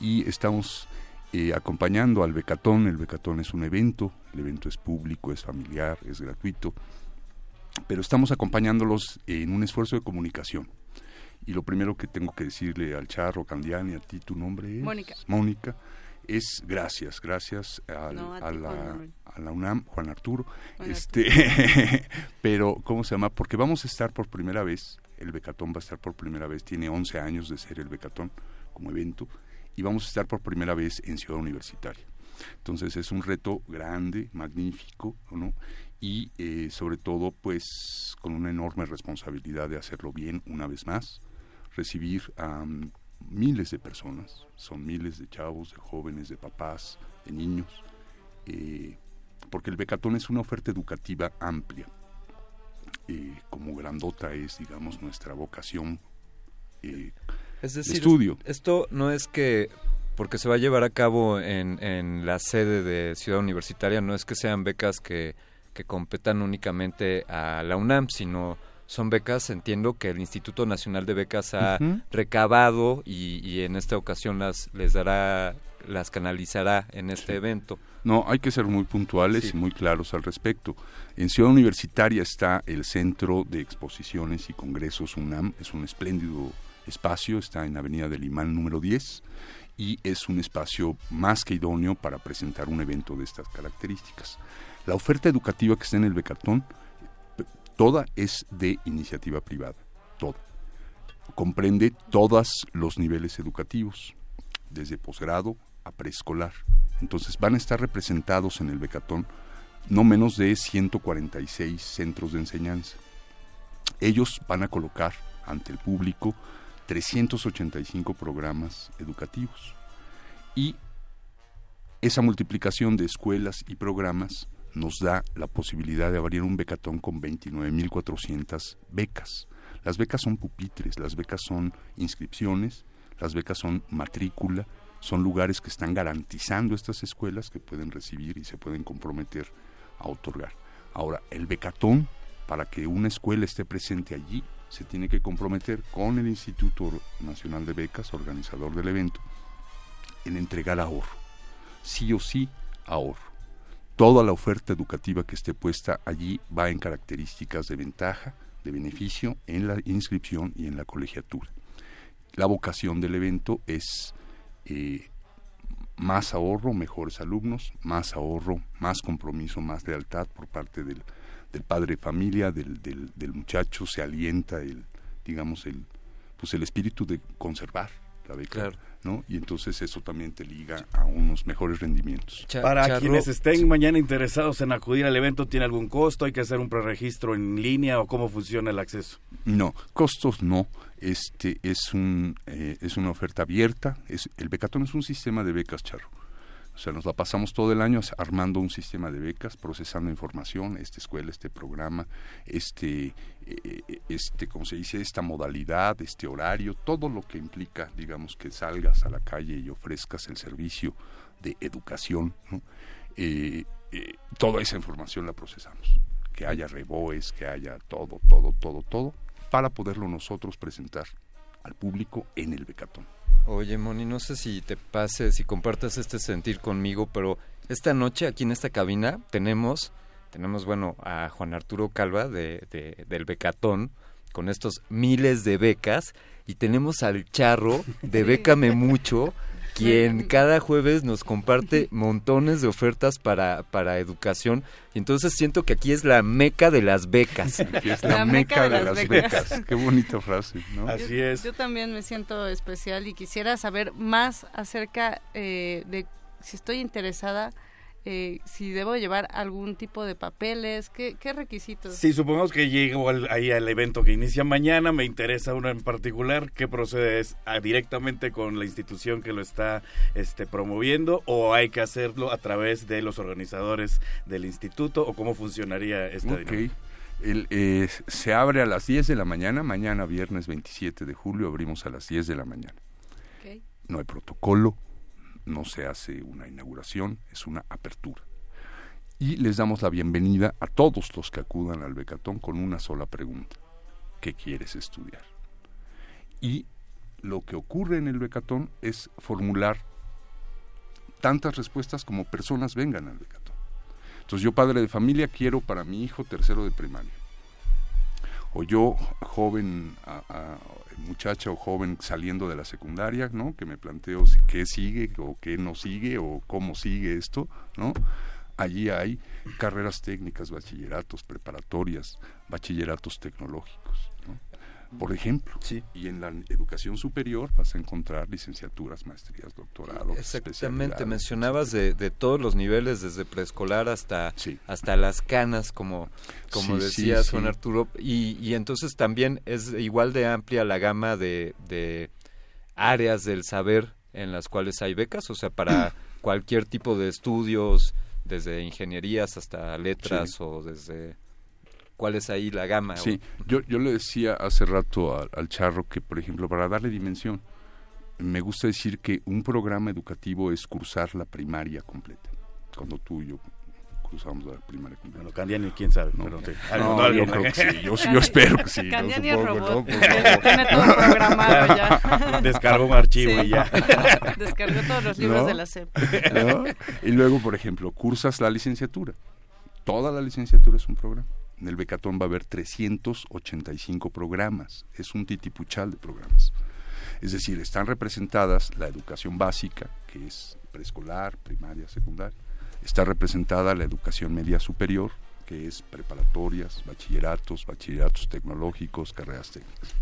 y estamos eh, acompañando al Becatón. El Becatón es un evento, el evento es público, es familiar, es gratuito, pero estamos acompañándolos en un esfuerzo de comunicación. Y lo primero que tengo que decirle al Charro Candiani, a ti tu nombre es Mónica. Mónica, es gracias, gracias al- No, a la, Manuel. a la UNAM, Juan Arturo. Juan este, pero, ¿cómo se llama? Porque vamos a estar por primera vez, el Becatón va a estar por primera vez, tiene 11 años de ser el Becatón como evento, y vamos a estar por primera vez en Ciudad Universitaria. Entonces es un reto grande, magnífico, ¿no? Y eh, sobre todo, pues, con una enorme responsabilidad de hacerlo bien una vez más, recibir a mm, miles de personas, son miles de chavos, de jóvenes, de papás, de niños, eh, porque el Becatón es una oferta educativa amplia, eh, como grandota es, digamos, nuestra vocación eh, Es de estudio. esto no es que porque se va a llevar a cabo en, en la sede de Ciudad Universitaria, no es que sean becas que, que competan únicamente a la UNAM, sino son becas, entiendo que el Instituto Nacional de Becas ha recabado y, y en esta ocasión las les dará, las canalizará en este evento. No, hay que ser muy puntuales Sí. y muy claros al respecto. En Ciudad Universitaria está el Centro de Exposiciones y Congresos UNAM, es un espléndido espacio, está en Avenida del Imán número 10 y es un espacio más que idóneo para presentar un evento de estas características. La oferta educativa que está en el Becatón, toda es de iniciativa privada, toda. Comprende todos los niveles educativos, desde posgrado a preescolar. Entonces van a estar representados en el Becatón no menos de 146 centros de enseñanza. Ellos van a colocar ante el público 385 programas educativos. Y esa multiplicación de escuelas y programas nos da la posibilidad de abrir un becatón con 29.400 becas. Las becas son pupitres, las becas son inscripciones, las becas son matrícula, son lugares que están garantizando estas escuelas que pueden recibir y se pueden comprometer a otorgar. Ahora, el becatón, para que una escuela esté presente allí, se tiene que comprometer con el Instituto Nacional de Becas, organizador del evento, en entregar ahorro. Sí o sí, ahorro. Toda la oferta educativa que esté puesta allí va en características de ventaja, de beneficio en la inscripción y en la colegiatura. La vocación del evento es eh, más ahorro, mejores alumnos, más ahorro, más compromiso, más lealtad por parte del, padre de familia, del, del, del muchacho, se alienta el, digamos, el, pues el espíritu de conservar la beca, ¿no? Y entonces eso también te liga a unos mejores rendimientos. Para quienes estén mañana interesados en acudir al evento, ¿tiene algún costo? ¿Hay que hacer un preregistro en línea o cómo funciona el acceso? No, costos no. Este es un eh, es una oferta abierta. Es, el Becatón es un sistema de becas, Charro. O sea, nos la pasamos todo el año armando un sistema de becas, procesando información, esta escuela, este programa, este, eh, este, ¿cómo se dice? Esta modalidad, este horario, todo lo que implica, digamos, que salgas a la calle y ofrezcas el servicio de educación, ¿no? Eh, eh, toda esa información la procesamos. Que haya reboes, que haya todo, todo, todo, todo, para poderlo nosotros presentar al público en el Becatón. Oye, Moni, no sé si te pase, si compartas este sentir conmigo, pero esta noche aquí en esta cabina tenemos, tenemos bueno, a Juan Arturo Calva de, de- del Becatón con estos miles de becas y tenemos al Charro de Bécame Mucho, quien cada jueves nos comparte montones de ofertas para, para educación y entonces siento que aquí es la meca de las becas. Aquí es la, meca, de, las becas. Qué bonita frase, ¿no? yo, Yo también me siento especial y quisiera saber más acerca eh, de si estoy interesada, eh, si debo llevar algún tipo de papeles, qué, qué requisitos. Sí, supongamos que llego al- ahí al evento que inicia mañana, me interesa uno en particular, ¿qué procede? ¿Es ah, directamente con la institución que lo está este, promoviendo o hay que hacerlo a través de los organizadores del instituto o cómo funcionaría esta Ok. dinámica? El, eh, se abre a las 10 de la mañana, mañana viernes 27 de julio abrimos a las 10 de la mañana. No hay protocolo, no se hace una inauguración, es una apertura. Y les damos la bienvenida a todos los que acudan al Becatón con una sola pregunta. ¿Qué quieres estudiar? Y lo que ocurre en el Becatón es formular tantas respuestas como personas vengan al Becatón. Entonces yo, padre de familia, quiero para mi hijo tercero de primaria. O yo, joven muchacha o joven saliendo de la secundaria, ¿no? Que me planteo si- qué sigue o qué no sigue o cómo sigue esto, ¿no? Allí hay carreras técnicas, bachilleratos, preparatorias, bachilleratos tecnológicos, ¿no? Por ejemplo, y en la educación superior vas a encontrar licenciaturas, maestrías, doctorados, Exactamente, mencionabas de, de todos los niveles, desde preescolar hasta, hasta las canas, como, como Sí, sí, decías, sí. Juan Arturo, y, y entonces también es igual de amplia la gama de, de áreas del saber en las cuales hay becas, o sea, para cualquier tipo de estudios, desde ingenierías hasta letras Sí. o desde... ¿Cuál es ahí la gama? Sí, yo, yo le decía hace rato al, al charro que, por ejemplo, para darle dimensión, me gusta decir que un programa educativo es cursar la primaria completa. Cuando tú y yo cruzamos la primaria completa. Bueno, Candiani, quién sabe. No, pero yo creo que sí, yo, yo espero que sí. no Candiani es robot. ¿no? Tiene todo programado ya. Descargó un archivo Sí. y ya. Descargó todos los libros ¿No? de la SEP. ¿No? Y luego, por ejemplo, cursas la licenciatura. Toda la licenciatura es un programa. En el Becatón va a haber 385 programas. Es un titipuchal de programas. Es decir, están representadas la educación básica, que es preescolar, primaria, secundaria. Está representada la educación media superior, que es preparatorias, bachilleratos, bachilleratos tecnológicos, carreras técnicas.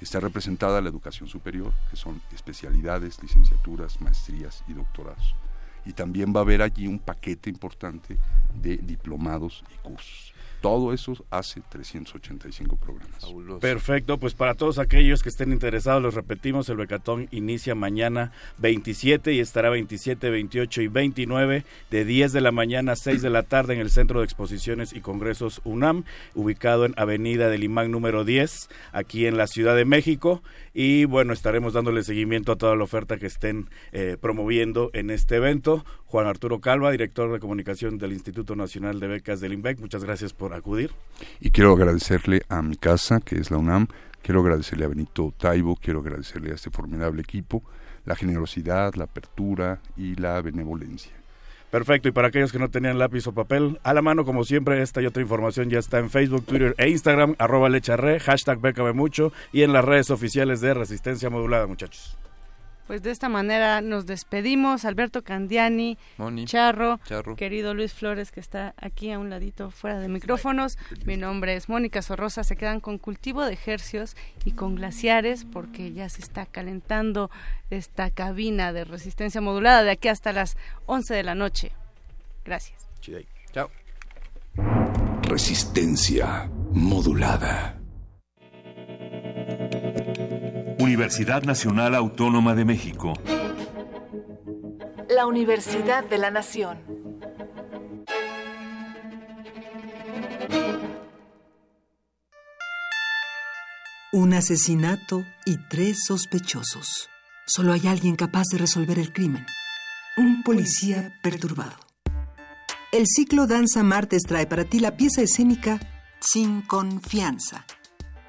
Está representada la educación superior, que son especialidades, licenciaturas, maestrías y doctorados. Y también va a haber allí un paquete importante de diplomados y cursos. Todo eso hace 385 programas. Perfecto, pues para todos aquellos que estén interesados, los repetimos, el Becatón inicia mañana 27 y estará 27, 28 y 29 de 10 de la mañana a 6 de la tarde en el Centro de Exposiciones y Congresos UNAM, ubicado en Avenida del Imán número 10, aquí en la Ciudad de México. Y bueno, estaremos dándole seguimiento a toda la oferta que estén eh, promoviendo en este evento. Juan Arturo Calva, director de comunicación del Instituto Nacional de Becas del INVEC, muchas gracias por acudir. Y quiero agradecerle a mi casa, que es la UNAM, quiero agradecerle a Benito Taibo, quiero agradecerle a este formidable equipo, la generosidad, la apertura y la benevolencia. Perfecto, y para aquellos que no tenían lápiz o papel, a la mano como siempre, esta y otra información ya está en Facebook, Twitter e Instagram, arroba lecharre, hashtag bécame mucho y en las redes oficiales de Resistencia Modulada, muchachos. Pues de esta manera nos despedimos. Alberto Candiani, Moni, Charro, Charro. querido Luis Flores, que está aquí a un ladito fuera de micrófonos. Mi nombre es Mónica Sorrosa. Se quedan con cultivo de ejercios y con glaciares porque ya se está calentando esta cabina de resistencia modulada de aquí hasta las 11 de la noche. Gracias. Chao. Resistencia modulada. Universidad Nacional Autónoma de México. La Universidad de la Nación. Un asesinato y tres sospechosos. Solo hay alguien capaz de resolver el crimen. Un policía perturbado. El ciclo Danza Martes trae para ti la pieza escénica Sin Confianza.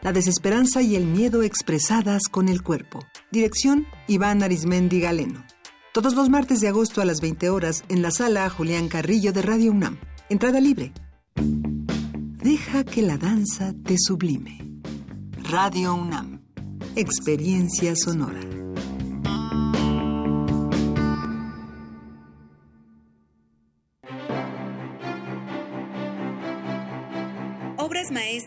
La desesperanza y el miedo expresadas con el cuerpo. Dirección Iván Arismendi Galeno. Todos los martes de agosto a las 20 horas en la sala Julián Carrillo de Radio UNAM. Entrada libre. Deja que la danza te sublime. Radio UNAM. Experiencia sonora.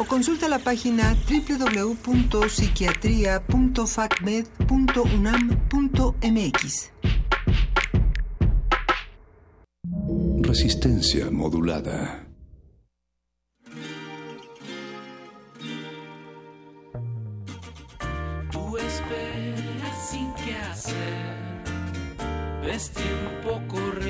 o consulta la página www.psiquiatria.facmed.unam.mx. Resistencia modulada. Tú esperas sin qué hacer, ves tiempo correr,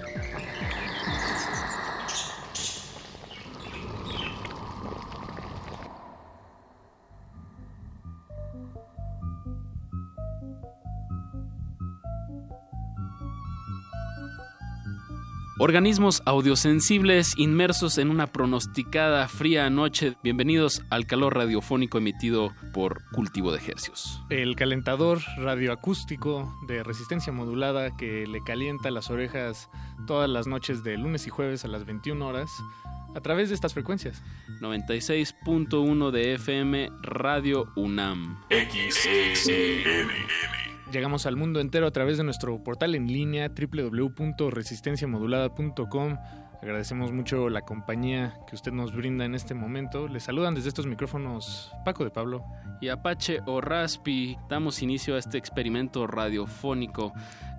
Organismos audiosensibles inmersos en una pronosticada fría noche. Bienvenidos al calor radiofónico emitido por Cultivo de Ejercios. El calentador radioacústico de resistencia modulada que le calienta las orejas todas las noches de lunes y jueves a las 21 horas a través de estas frecuencias. 96.1 de FM Radio UNAM. Llegamos al mundo entero a través de nuestro portal en línea www.resistenciamodulada.com. Agradecemos mucho la compañía que usted nos brinda en este momento. Les saludan desde estos micrófonos Paco de Pablo. Y Apache o Raspi, damos inicio a este experimento radiofónico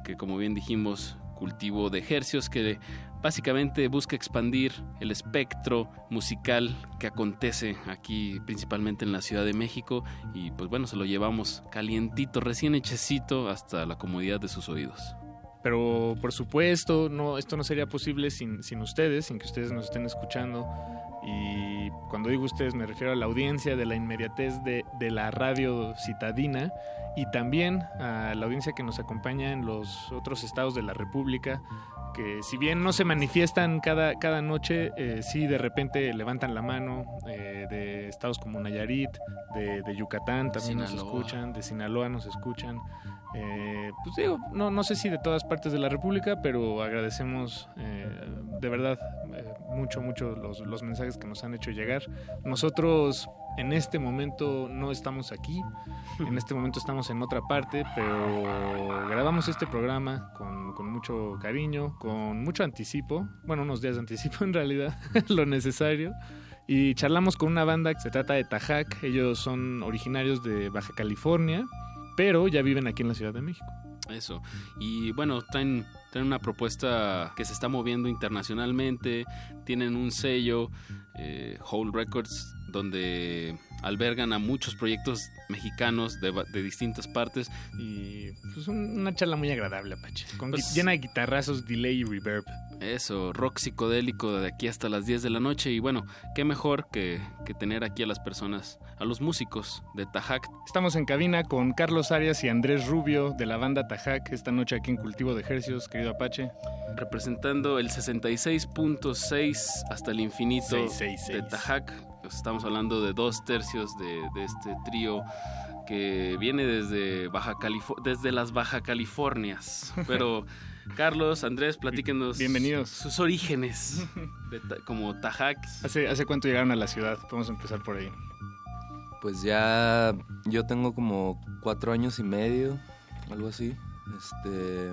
que como bien dijimos, cultivo de ejercios que básicamente busca expandir el espectro musical que acontece aquí principalmente en la Ciudad de México y pues bueno, se lo llevamos calientito, recién hechecito hasta la comodidad de sus oídos. Pero por supuesto, no, esto no sería posible sin, sin ustedes, sin que ustedes nos estén escuchando. Y cuando digo ustedes me refiero a la audiencia de la inmediatez de, de la radio citadina y también a la audiencia que nos acompaña en los otros estados de la República, que si bien no se manifiestan cada, cada noche, eh, sí de repente levantan la mano eh, de estados como Nayarit, de, de Yucatán también nos escuchan, de Sinaloa nos escuchan. Eh, pues digo, no, no sé si de todas partes de la República, pero agradecemos eh, de verdad eh, mucho, mucho los, los mensajes que nos han hecho llegar. Nosotros en este momento no estamos aquí, en este momento estamos en otra parte, pero grabamos este programa con, mucho cariño, con mucho anticipo, bueno, unos días de anticipo en realidad, lo necesario. Y charlamos con una banda que se trata de Tajac, ellos son originarios de Baja California, pero ya viven aquí en la Ciudad de México. Eso. Y bueno, traen, traen una propuesta que se está moviendo internacionalmente. Tienen un sello, eh, Whole Records, donde albergan a muchos proyectos mexicanos de, distintas partes. Y pues un- una charla muy agradable, Apache. Con Pues- llena de guitarrazos, delay y reverb. Eso, rock psicodélico de aquí hasta las 10 de la noche. Y bueno, qué mejor que, que tener aquí a las personas, a los músicos de Tajac. Estamos en cabina con Carlos Arias y Andrés Rubio de la banda Tajac, esta noche aquí en Cultivo de Ejercios, querido Apache. representando el 66.6 hasta el infinito 666. de Tajac. Pues Estamos hablando de dos tercios de, de este trío que viene desde Baja Califo- desde las Baja Californias. Pero Carlos, Andrés, platíquenos Bienvenidos. sus orígenes de como Tajac. ¿Hace, ¿Hace cuánto llegaron a la ciudad? Podemos empezar por ahí. Pues ya yo tengo como cuatro años y medio, algo así. Este,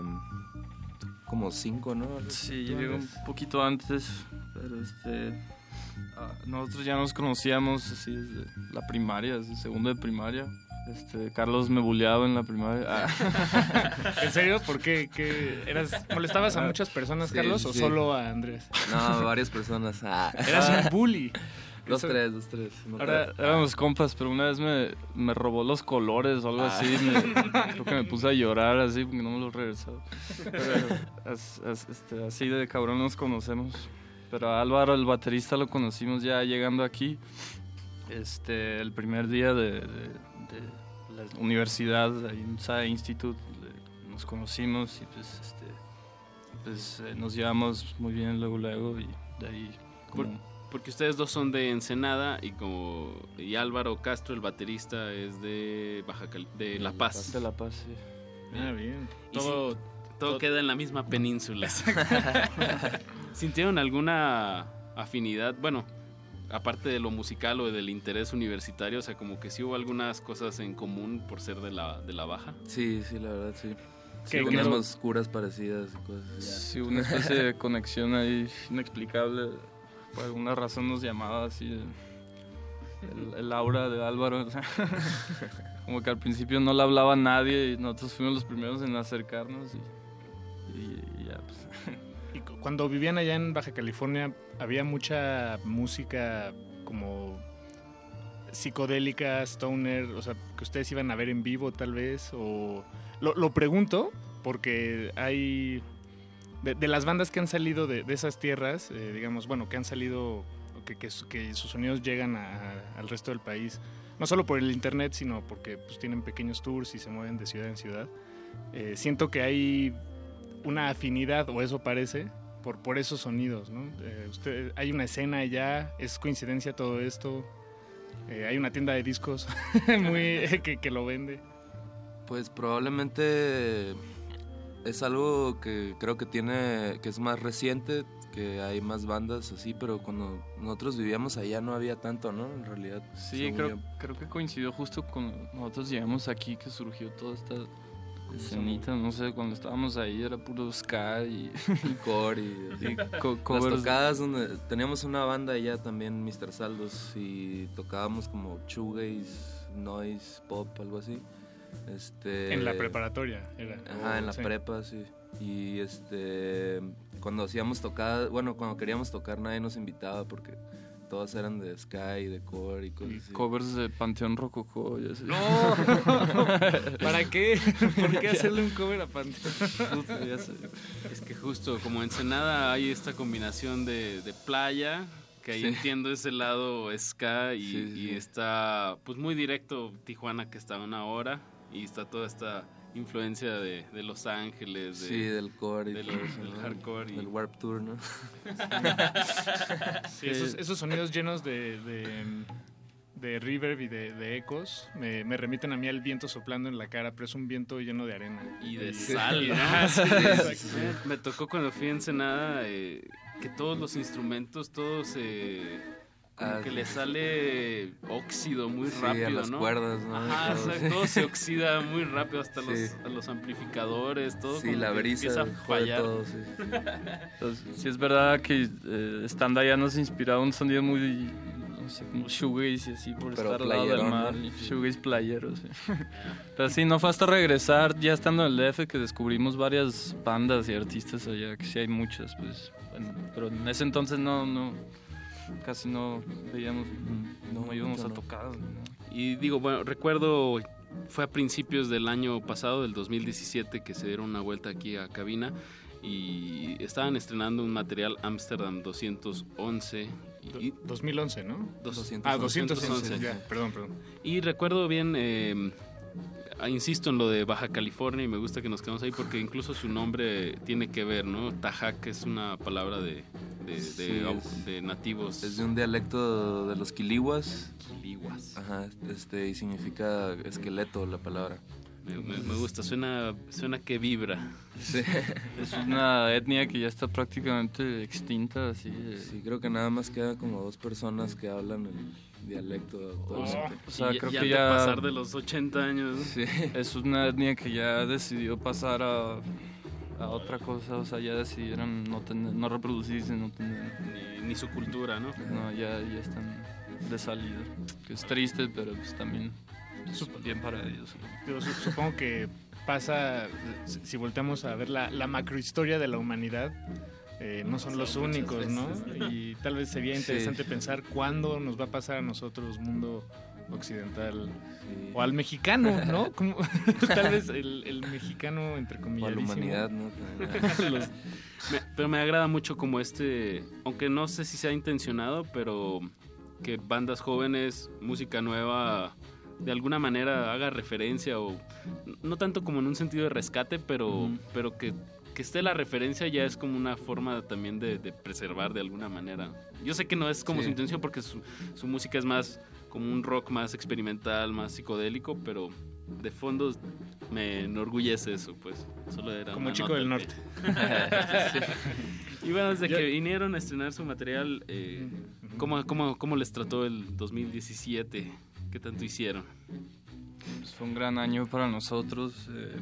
como cinco, ¿no? Sí, ¿Tú, yo llegué un poquito antes, pero este, ah, nosotros ya nos conocíamos así desde la primaria, desde segundo de primaria. Este, Carlos me bulleaba en la primaria. Ah. ¿En serio? ¿Por qué? ¿Qué eras, ¿Molestabas a muchas personas, Sí, Carlos, o sí. solo a Andrés? No, varias personas. Ah. Eras un bully. Dos, tres, dos, tres. no Ahora tanto. éramos compas, pero una vez me, me robó los colores o algo Ah. así. me- creo que me puse a llorar así porque no me los regresaba. Pero as- as- este, así de cabrón nos conocemos. Pero a Álvaro, el baterista, lo conocimos ya llegando aquí. Este, el primer día de, de- de la universidad, ahí en SAE Institute, nos conocimos y pues, este, pues eh, nos llevamos muy bien luego, luego y de ahí como... porque ustedes dos son de Ensenada y como y Álvaro Castro, el baterista, es de Baja Cali- de La Paz. De La Paz, sí. Ah, bien. Todo, sí, todo queda en la misma península. ¿Sintieron alguna afinidad? Bueno, aparte de lo musical o del interés universitario, o sea, como que sí hubo algunas cosas en común por ser de la, de la Baja. Sí, sí, la verdad, sí. ¿Qué- Sí, tenemos curas parecidas y cosas así. Sí, una especie de conexión ahí inexplicable. Por alguna razón nos llamaba así. el, el aura de Álvaro. como que al principio no le hablaba a nadie y nosotros fuimos los primeros en acercarnos y, y- y ya, pues. Cuando vivían allá en Baja California, había mucha música como psicodélica, stoner, o sea, que ustedes iban a ver en vivo tal vez, o... Lo, pregunto porque hay... De, las bandas que han salido de, esas tierras, eh, digamos, bueno, que han salido, que, que, su- que sus sonidos llegan a- al resto del país, no solo por el internet, sino porque pues, tienen pequeños tours y se mueven de ciudad en ciudad. Eh, siento que hay una afinidad, o eso parece, por, por esos sonidos, ¿no? Eh, usted, hay una escena allá, es coincidencia todo esto, Eh, hay una tienda de discos muy que, que lo vende. Pues probablemente es algo que creo que tiene, que es más reciente, que hay más bandas así, pero cuando nosotros vivíamos allá no había tanto, ¿no? En realidad. Sí, creo, yo. creo que coincidió justo cuando nosotros llegamos aquí que surgió toda esta escenita, no sé, cuando estábamos ahí era puro ska y, y core y, y así. co- Las tocadas donde teníamos una banda allá también, Mr. Saldos, y tocábamos como shoegaze, noise, pop, algo así. Este, En la preparatoria era. Ajá, en la Sí. prepa, sí. Y este, cuando hacíamos tocadas, bueno, cuando queríamos tocar nadie nos invitaba porque todas eran de Sky, de Core y cosas así. Covers de Panteón Rococó, ya sé. No, ¿para qué? ¿Por qué hacerle un cover a Panteón? Ya sé. Es que justo como Ensenada hay esta combinación de, de playa, que ahí Sí. entiendo ese lado ska y, Sí, sí, y está pues muy directo Tijuana que está a una hora y está toda esta influencia de, de Los Ángeles, de, Sí, del core y del, todo eso, del ¿no? hardcore y Del Warp Tour, ¿no? Sí, esos, esos sonidos llenos de, de, de reverb y de, de ecos me, me remiten a mí al viento soplando en la cara, pero es un viento lleno de arena. y de Sí. sal, ¿no? Ah, sí, exacto. Me tocó cuando fui a Ensenada eh, que todos los instrumentos, todos eh, como Ah, que sí. le sale óxido muy Sí, a rápido, las ¿no? cuerdas, ¿no? Ajá, Todo, exacto, sí. todo se oxida muy rápido, hasta Sí. los, a los amplificadores, todo Sí, como la brisa empieza a fallar. todo, sí. Entonces, sí es verdad que eh, estando allá nos inspiraba un sonido muy, no sé, como shoegaze y así por Pero estar al lado del mar. ¿no? Shoegaze playero, sí. Pero sí, no fue hasta regresar, ya estando en el DF, que descubrimos varias bandas y artistas allá, que sí hay muchas, pues. bueno, pero en ese entonces no, no, casi no veíamos, no, íbamos a no. tocar. Y digo, bueno, recuerdo, fue a principios del año pasado, del 2017, que se dieron una vuelta aquí a cabina y estaban estrenando un material Amsterdam 211. Y, 2011, ¿no? Dos- Ah, 211, 211. ya, perdón, perdón. Y recuerdo bien, eh, ah, insisto en lo de Baja California y me gusta que nos quedemos ahí porque incluso su nombre tiene que ver, ¿no? Tajac es una palabra de, de, de- Sí, es- de nativos. Es de un dialecto de los quilihuas. Quilihuas. Ajá, este, y significa esqueleto la palabra. Me, me- me gusta, suena, suena que vibra. Sí. Es una etnia que ya está prácticamente extinta, así. Sí, creo que nada más quedan como dos personas que hablan el dialecto actualmente. O sea, Y creo ya que ya pasar de los 80 años. Sí. es una etnia que ya decidió pasar a, a otra cosa, o sea, ya decidieron no tener, no reproducirse, no tener, Ni, ni su cultura, ¿no? no, ya, ya están de salida, que es triste, pero pues también es bien para ellos. Su- supongo que pasa, si si volteamos a ver la, la macrohistoria de la humanidad, eh, no son los únicos, ¿no? Y tal vez sería Sí. interesante pensar cuándo nos va a pasar a nosotros, mundo occidental, o al mexicano, ¿no? Como- tal vez el, el mexicano, entre O a comillas. la humanidad, ¿no? Los- me- pero me agrada mucho como este, aunque no sé si sea intencionado, pero que bandas jóvenes, música nueva, de alguna manera haga referencia o no tanto como en un sentido de rescate, pero, pero que, que esté la referencia ya es como una forma también de, de preservar de alguna manera. Yo sé que no es como Sí. su intención porque su, su música es más como un rock más experimental, más psicodélico, pero de fondo me enorgullece eso, pues. Solo era Como chico del que- norte. Sí. Y bueno, desde Yo- que vinieron a estrenar su material, eh, ¿cómo, cómo, cómo les trató el 2017? ¿Qué tanto hicieron? Pues fue un gran año para nosotros. eh,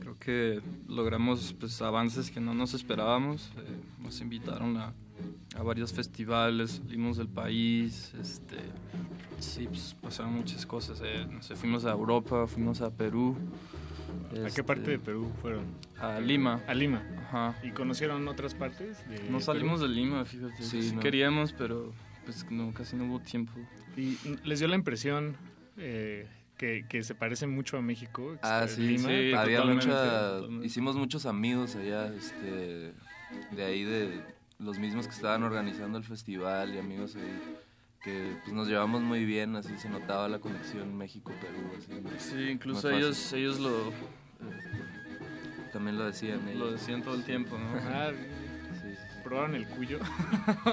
creo que logramos pues, avances que no nos esperábamos. eh, nos invitaron a, a varios festivales, salimos del país. Este, Sí, pues pasaron muchas cosas. eh, no sé, fuimos a Europa, fuimos a Perú. ¿A qué este, parte de Perú fueron? A Lima. A Lima. Ajá. ¿Y conocieron otras partes? De No salimos Perú? de Lima, fíjate. Sí, Sí, no. queríamos, pero pues no, casi no hubo tiempo. ¿Y les dio la impresión eh, que, que se parece mucho a México? Ah, sí, Lima? sí, había Totalmente. mucha, hicimos muchos amigos allá, este, de ahí de los mismos que estaban organizando el festival y amigos ahí que pues nos llevamos muy bien, así se notaba la conexión México-Perú, así. Sí, incluso ellos, ellos lo, También lo decían ellos. lo decían todo el tiempo, ¿no? ¿Probaron el cuyo?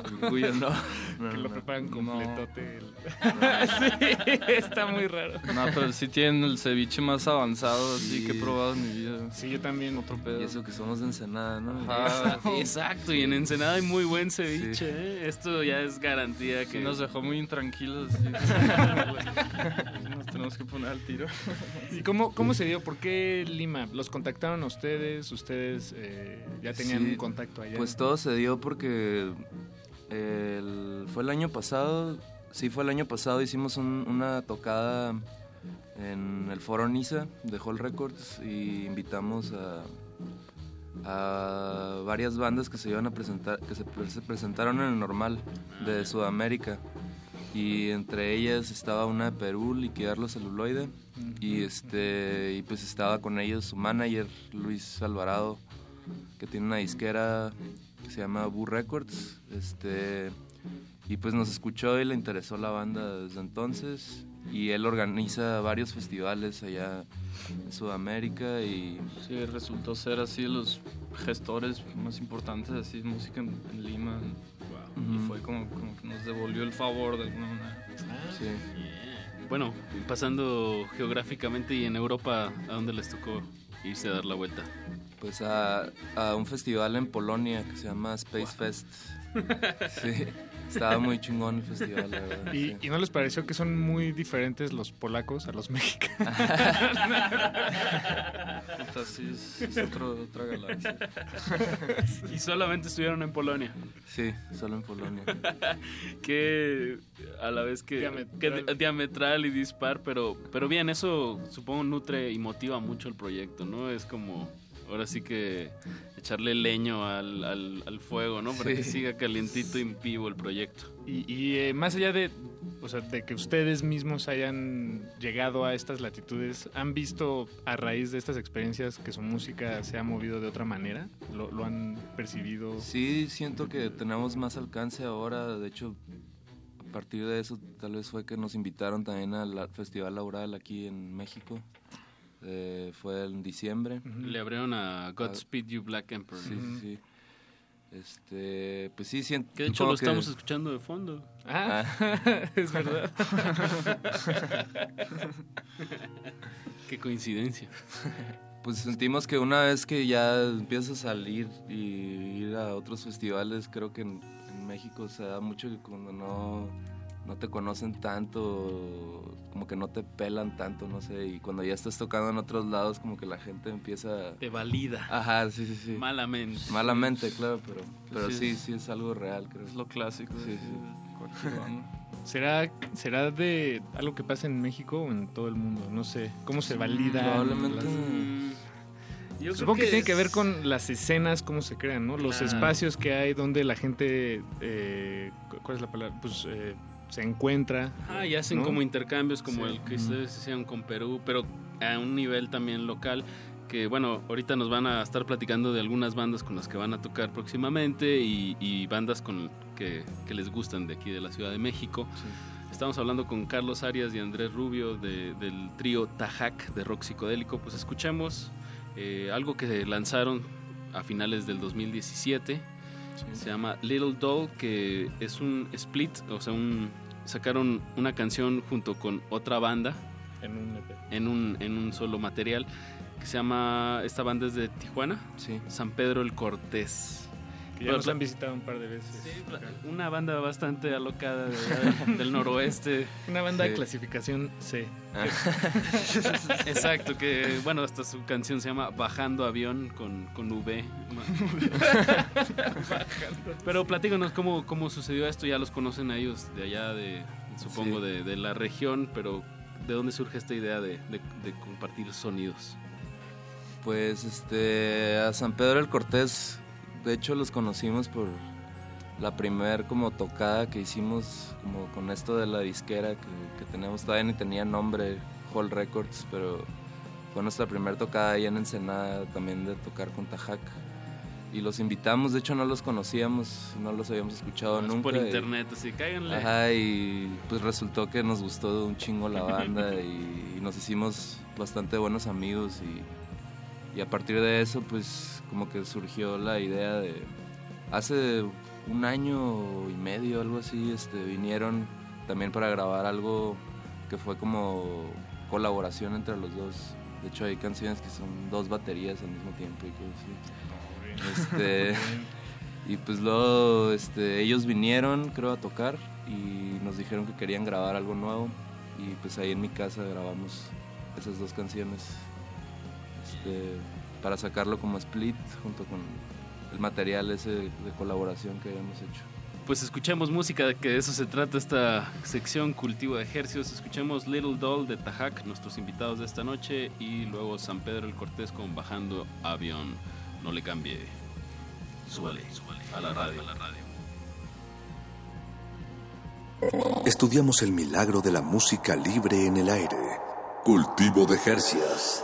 El cuyo no. No, que no, lo preparan No. completote. el- No. sí, está muy raro. No, pero sí tienen el ceviche más avanzado así que he probado en mi vida. Sí, yo también. Otro pedo. Y eso que somos de Ensenada, ¿no? Ajá. Exacto, y en Ensenada hay muy buen ceviche. ¿eh? Esto ya es garantía que Sí, nos dejó muy intranquilos. sí. nos tenemos que poner al tiro. ¿Y cómo, cómo se dio? ¿Por qué Lima? ¿Los contactaron a ustedes? ¿Ustedes eh, ya tenían Sí, un contacto allá? Pues todo se dio porque el- fue el año pasado, sí fue el año pasado, hicimos un- una tocada en el foro Niza de Hall Records y invitamos a, a varias bandas que se iban a presentar, que se, pre- se presentaron en el normal de Sudamérica. Y entre ellas estaba una de Perú, Liquidar los Celuloide, y este y pues estaba con ellos su manager, Luis Alvarado, que tiene una disquera que se llama Boo Records, este y pues nos escuchó y le interesó la banda desde entonces y él organiza varios festivales allá en Sudamérica y Sí, resultó ser así de los gestores más importantes así de música en, en Lima. Y fue como, como que nos devolvió el favor de alguna manera. sí. Bueno, pasando geográficamente y en Europa, ¿a dónde les tocó irse a dar la vuelta? Pues a, a un festival en Polonia que se llama Space Fest. Sí, estaba muy chingón el festival, la verdad. ¿Y, sí. y no les pareció que son muy diferentes los polacos a los mexicanos? Puta, sí, es, es otro- otra galaxia. y solamente estuvieron en Polonia. Sí, solo en Polonia. que a la vez que Diametral. que di- diametral y dispar, pero, pero bien, eso supongo nutre y motiva mucho el proyecto, ¿no? Es como, ahora sí que echarle leño al, al, al fuego, ¿no? Para Sí. que siga calientito y vivo el proyecto. Y, y, eh, más allá de, o sea, de que ustedes mismos hayan llegado a estas latitudes, ¿han visto a raíz de estas experiencias que su música se ha movido de otra manera? ¿Lo, lo han percibido? Sí, siento que tenemos más alcance ahora. De hecho, a partir de eso, tal vez fue que nos invitaron también al Festival Laural aquí en México. Eh, fue en diciembre. Le abrieron a Godspeed You Black Emperor. Sí, sí, sí. Este, pues sí, siento Que de hecho lo estamos escuchando de fondo. Ah, es verdad. Qué coincidencia. Pues sentimos que una vez que ya empiezas a salir y ir a otros festivales, creo que en, en México se da mucho que cuando no, no te conocen tanto, como que no te pelan tanto, no sé, y cuando ya estás tocando en otros lados, como que la gente empieza... Te valida. Ajá, sí, sí, sí. Malamente. Malamente, claro, pero, pero Sí, sí, es- sí es algo real, creo. Es lo clásico Sí, sí. ¿Será, ¿Será de algo que pasa en México o en todo el mundo? No sé. ¿Cómo se valida? Probablemente... Yo creo Supongo que, tiene que ver con las escenas, cómo se crean, ¿no? Los Claro. espacios que hay donde la gente, eh, cu- ¿cuál es la palabra? Pues eh, se encuentra. Ah, y hacen ¿no? como intercambios como Sí. el que ustedes hicieron con Perú, pero a un nivel también local. Que bueno, ahorita nos van a estar platicando de algunas bandas con las que van a tocar próximamente y, y bandas con que, que les gustan de aquí de la Ciudad de México. Estamos hablando con Carlos Arias y Andrés Rubio de- del trío Tajac de rock psicodélico. Pues escuchemos eh, algo que lanzaron a finales del 2017. Se llama Little Doll, que es un split, o sea, un, sacaron una canción junto con otra banda En un EP. en un, en un solo material que se llama, esta banda es de Tijuana, Sí. San Pedro el Cortés. Que ya nos han visitado un par de veces. Una banda bastante alocada de del, noroeste. Una banda de Sí. clasificación C. Exacto, que bueno, hasta su canción se llama Bajando Avión con, con V. Pero platícanos cómo, cómo sucedió esto, ya los conocen a ellos de allá de, supongo, Sí. de, de la región, pero ¿de dónde surge esta idea de, de- de compartir sonidos? Pues este a San Pedro del Cortés, de hecho los conocimos por la primer como tocada que hicimos como con esto de la disquera que, que tenemos, todavía ni tenía nombre, Hall Records, pero fue nuestra primera tocada ahí en Ensenada también de tocar con Tajac. Y los invitamos, de hecho no los conocíamos, no los habíamos escuchado Es nunca. por y- internet, así, cáiganle. Ajá, y pues resultó que nos gustó un chingo la banda y, y nos hicimos bastante buenos amigos y, y a partir de eso pues como que surgió la idea de hace un año y medio algo así este vinieron también para grabar algo que fue como colaboración entre los dos. De hecho hay canciones que son dos baterías al mismo tiempo y cosas así. Este y pues luego este, ellos vinieron, creo, a tocar y nos dijeron que querían grabar algo nuevo. Y pues ahí en mi casa grabamos esas dos canciones. Este, para sacarlo como split junto con el material ese de colaboración que habíamos hecho. Pues escuchemos música, que de eso se trata esta sección Cultivo de Ejercicios. Escuchemos Little Doll de Tajac, nuestros invitados de esta noche, y luego San Pedro el Cortés con Bajando Avión. No le cambie. Súbale, súbale a la radio. A la radio. Estudiamos el milagro de la música libre en el aire. Cultivo de Jercias.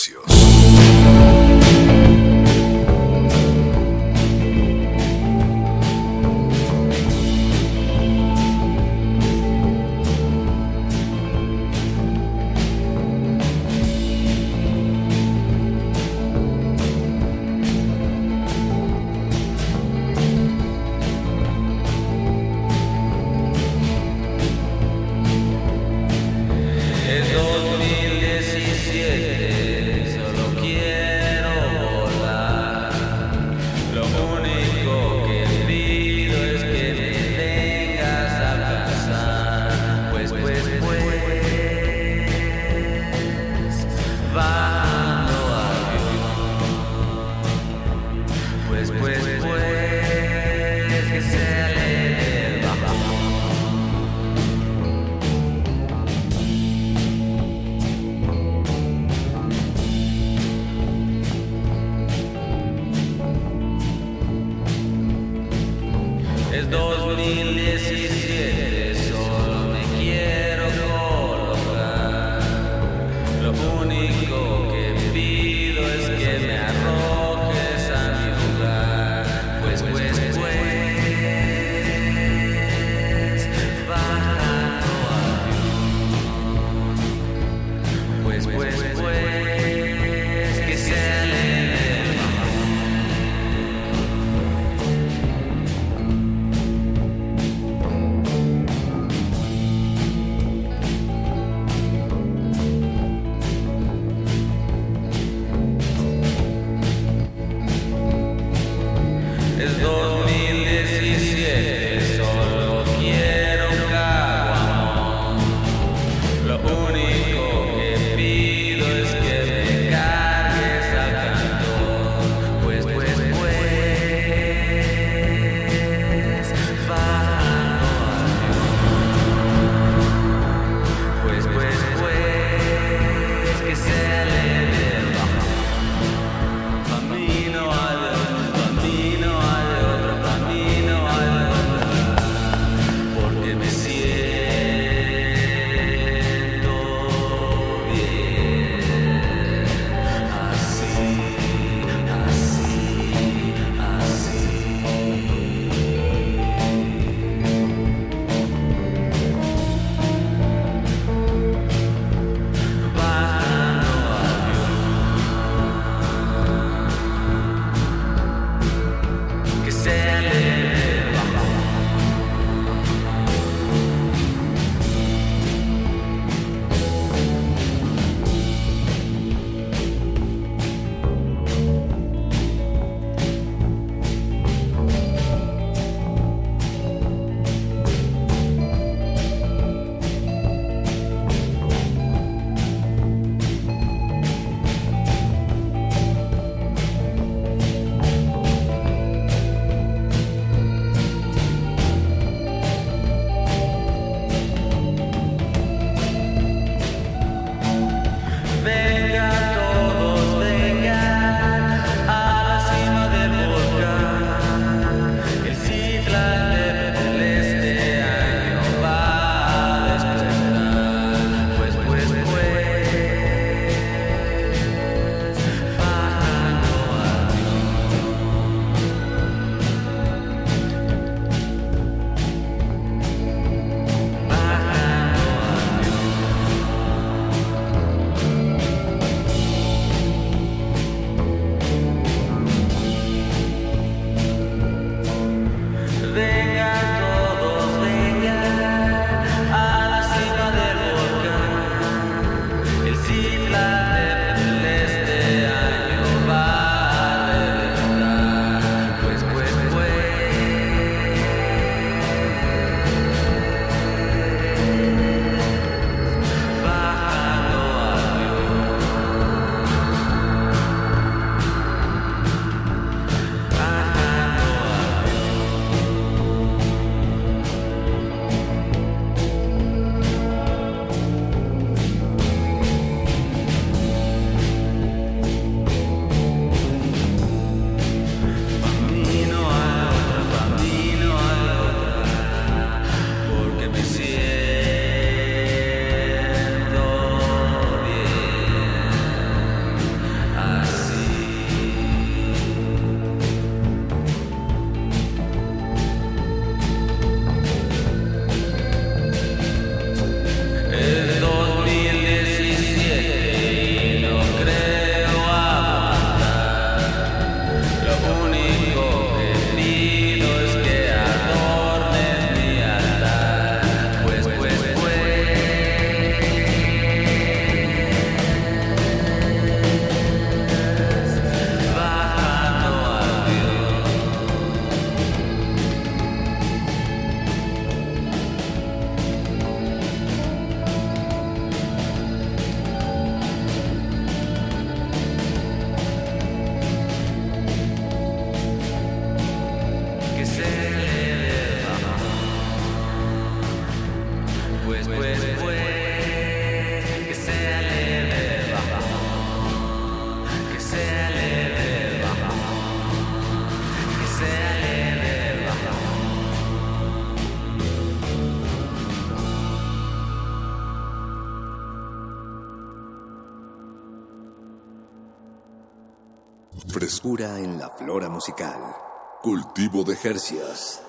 En la flora musical. Cultivo de Jercias.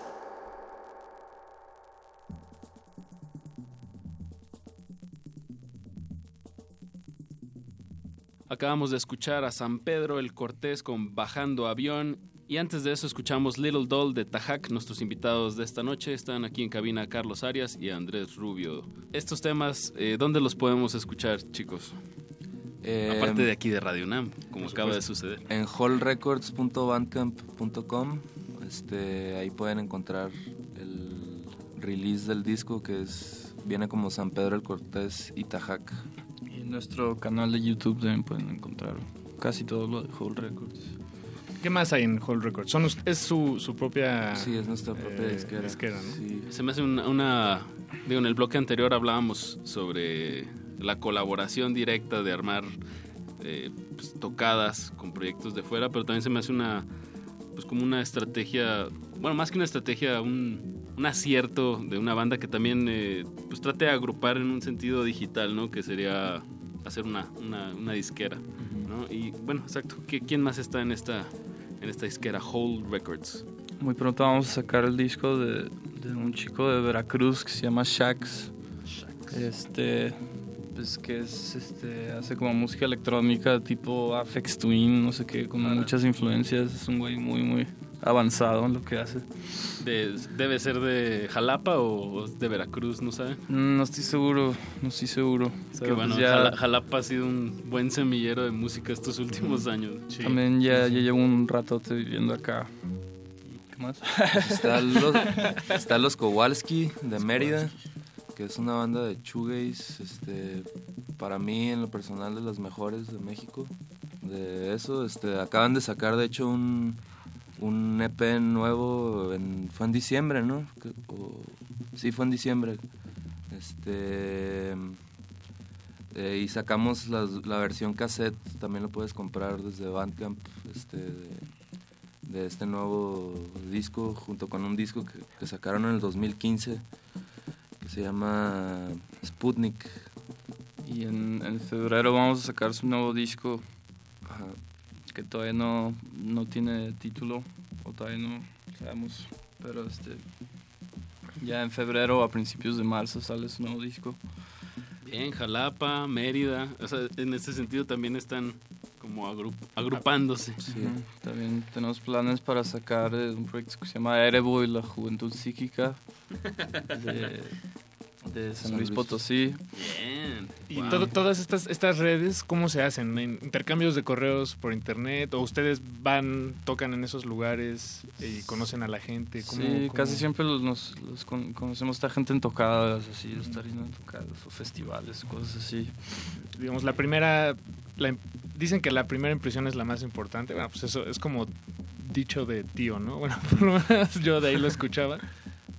Acabamos de escuchar a San Pedro el Cortés con Bajando Avión y antes de eso escuchamos Little Doll de Tajac. Nuestros invitados de esta noche están aquí en cabina Carlos Arias y Andrés Rubio. Estos temas, eh, ¿dónde los podemos escuchar, chicos? Eh, Aparte de aquí de Radio Nam, como acaba de suceder. En hallrecords.bandcamp.com este, ahí pueden encontrar el release del disco que es viene como San Pedro el Cortés y Tajac. Y en nuestro canal de YouTube también pueden encontrar casi todo lo de Whole Records. ¿Qué más hay en Whole Records? Son, ¿Es su, su propia Sí, es nuestra propia eh, disquera. ¿no? Se me hace una, una- Digo, en el bloque anterior hablábamos sobre la colaboración directa de armar eh, pues, tocadas con proyectos de fuera, pero también se me hace una. Pues como una estrategia. Bueno, más que una estrategia, un, un acierto de una banda que también eh, pues trate de agrupar en un sentido digital, ¿no? Que sería hacer una, una, una disquera, ¿no? Y bueno, exacto. ¿Qué- ¿Quién más está en esta, en esta disquera? Whole Records. Muy pronto vamos a sacar el disco de, de un chico de Veracruz que se llama Shax. Este, pues que es, este, hace como música electrónica tipo Afex Twin, no sé qué, con muchas influencias. Es un güey muy, muy avanzado en lo que hace. De- ¿Debe ser de Jalapa o de Veracruz, no sabe? Mm, No estoy seguro, no estoy seguro. Es Pero que bueno, pues ya- Jala- Jalapa ha sido un buen semillero de música estos últimos años. También ya, ya llevo un ratote viviendo acá. ¿Qué más? Está los, está los Kowalski de Mérida, es una banda de shoegaze, este, para mí en lo personal de las mejores de México. De eso, este, acaban de sacar de hecho un, un EP nuevo, en- fue en diciembre, ¿no? Sí, fue en diciembre. Este, eh, y sacamos las- la, versión cassette, también lo puedes comprar desde Bandcamp, este, de, de este nuevo disco, junto con un disco que, que sacaron en el 2015, que se llama Sputnik. Y en, en febrero vamos a sacar su nuevo disco que todavía no, no tiene título o todavía no sabemos, pero este ya en febrero a principios de marzo sale su nuevo disco. Bien, Jalapa, Mérida, o sea, en este sentido también están como agru- agrupándose. Ujú. También tenemos planes para sacar eh, un proyecto que se llama Erebo y la Juventud Psíquica de, de San Luis Potosí. Bien. Y todo- todas estas, estas redes, ¿cómo se hacen? ¿En ¿Intercambios de correos por internet? ¿O ustedes van, tocan en esos lugares y conocen a la gente? ¿Cómo- Sí, cómo- casi siempre los, nos, los con- conocemos a esta gente en tocadas, así, estar yendo en tocadas o festivales, cosas así. digamos, la primera, la dicen que la primera impresión es la más importante. Bueno, pues eso es como dicho de tío, ¿no? Bueno, por lo menos yo de ahí lo escuchaba.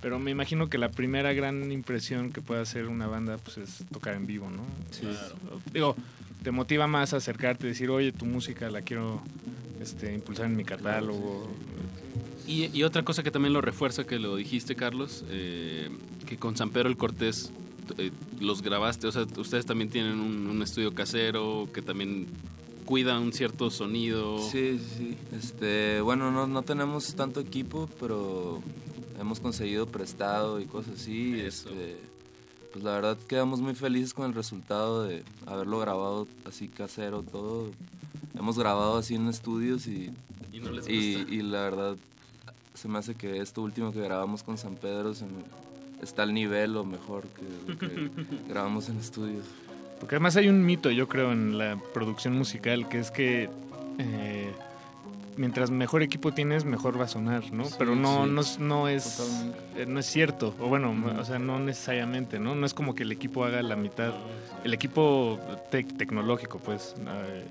Pero me imagino que la primera gran impresión que puede hacer una banda pues es tocar en vivo, ¿no? Sí. Es- Digo, te motiva más a acercarte y decir, oye, tu música la quiero este, impulsar en mi catálogo. Y, y otra cosa que también lo refuerza, que lo dijiste, Carlos, eh, que con San Pedro el Cortés eh, los grabaste, o sea, ustedes también tienen un, un estudio casero que también cuida un cierto sonido. Sí, sí, sí. Este, bueno, no, no tenemos tanto equipo, pero hemos conseguido prestado y cosas así. Este, pues la verdad quedamos muy felices con el resultado de haberlo grabado así casero todo. Hemos grabado así en estudios y, Y no les y, gusta. y la verdad se me hace que esto último que grabamos con San Pedro se me- está al nivel o mejor que lo que grabamos en estudios. Porque además hay un mito, yo creo, en la producción musical, que es que eh, mientras mejor equipo tienes, mejor va a sonar, ¿no? Sí, Pero no, sí. no, es- no es Totalmente. eh, no es cierto, o bueno, o sea, no necesariamente, ¿no? No es como que el equipo haga la mitad, el equipo tec- tecnológico, pues, eh,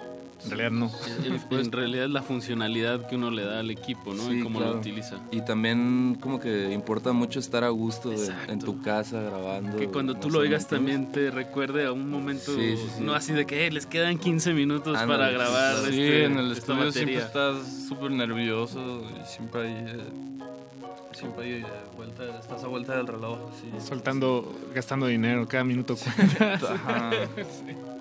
en realidad no. En, en realidad es la funcionalidad que uno le da al equipo, ¿no? y Sí, cómo claro. lo utiliza. Y también como que importa mucho estar a gusto de- en tu casa grabando. Que cuando tú lo oigas también te recuerde a un momento, Sí, sí, sí. no así de que "Eh, les quedan 15 minutos para grabar Sí, este- en el estudio siempre estás súper nervioso y siempre hay, eh, siempre hay vuelta, estás a vuelta del reloj. así. Soltando, gastando dinero, cada minuto cuenta. Ajá.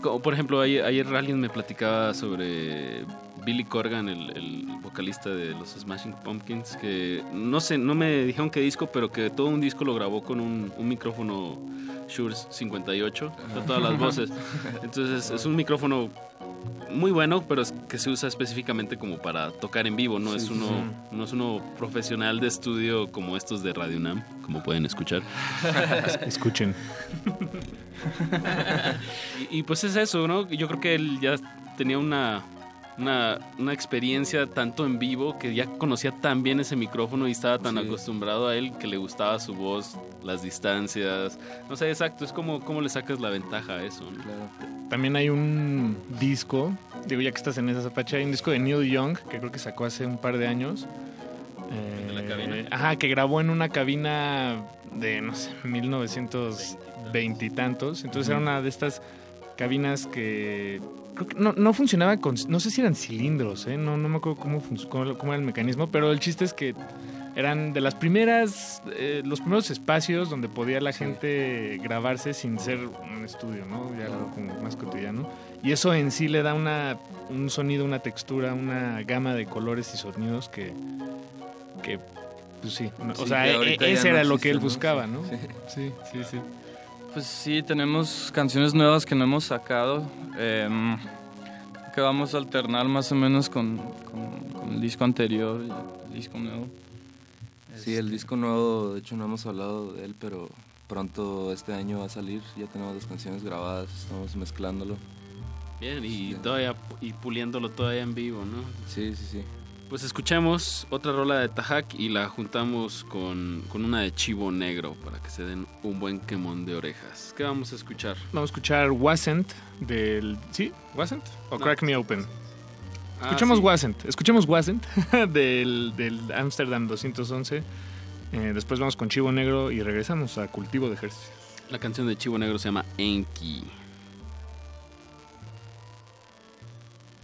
Como por ejemplo, ayer, ayer alguien me platicaba sobre Billy Corgan, el, el vocalista de los Smashing Pumpkins, que no sé, no me dijeron qué disco, pero que todo un disco lo grabó con un, un micrófono Shure 58, o sea, todas las voces. Entonces es un micrófono muy bueno, pero es que se usa específicamente como para tocar en vivo, no es uno sí. no es uno profesional de estudio como estos de Radio Nam, como pueden escuchar. Escuchen. y, y pues es eso, ¿no? Yo creo que él ya tenía una, una, una experiencia tanto en vivo que ya conocía tan bien ese micrófono y estaba tan acostumbrado a él que le gustaba su voz, las distancias. No sé, exacto, es como cómo le sacas la ventaja a eso. ¿no? También hay un disco, digo ya que estás en esa zapacha, hay un disco de Neil Young que creo que sacó hace un par de años. Eh, Ajá, que grabó en una cabina de, no sé, 1920 y tantos. Entonces era una de estas cabinas que creo que no, no funcionaba con, no sé si eran cilindros, ¿eh? no, no me acuerdo cómo, cómo, cómo era el mecanismo, pero el chiste es que eran de las primeras, eh, los primeros espacios donde podía la gente grabarse sin ser un estudio, ¿no? Ya algo como más cotidiano. Y eso en sí le da una, un sonido, una textura, una gama de colores y sonidos que, que pues sí, no- o sea, e- ese no era lo que él buscaba, ¿no? Sí. Sí, sí, sí. Pues sí, tenemos canciones nuevas que no hemos sacado. em, que vamos a alternar más o menos con, con- con el disco anterior, el disco nuevo. Sí, el disco nuevo, de hecho no hemos hablado de él, pero pronto este año va a salir. Ya tenemos las canciones grabadas, estamos mezclándolo. Bien, y todavía y puliéndolo todavía en vivo, ¿no? Sí, sí, sí. Pues escuchamos otra rola de Tajak y la juntamos con, con una de Chivo Negro para que se den un buen quemón de orejas. ¿Qué vamos a escuchar? Vamos a escuchar Wasn't del... ¿Sí? ¿Wasn't? O No. Crack Me Open. Ah, Escuchemos sí. Wasn't. Escuchemos Wasn't del, del Amsterdam 211. Eh, después vamos con Chivo Negro y regresamos a Cultivo de Ejercicio. La canción de Chivo Negro se llama Enki.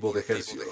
De Hercios.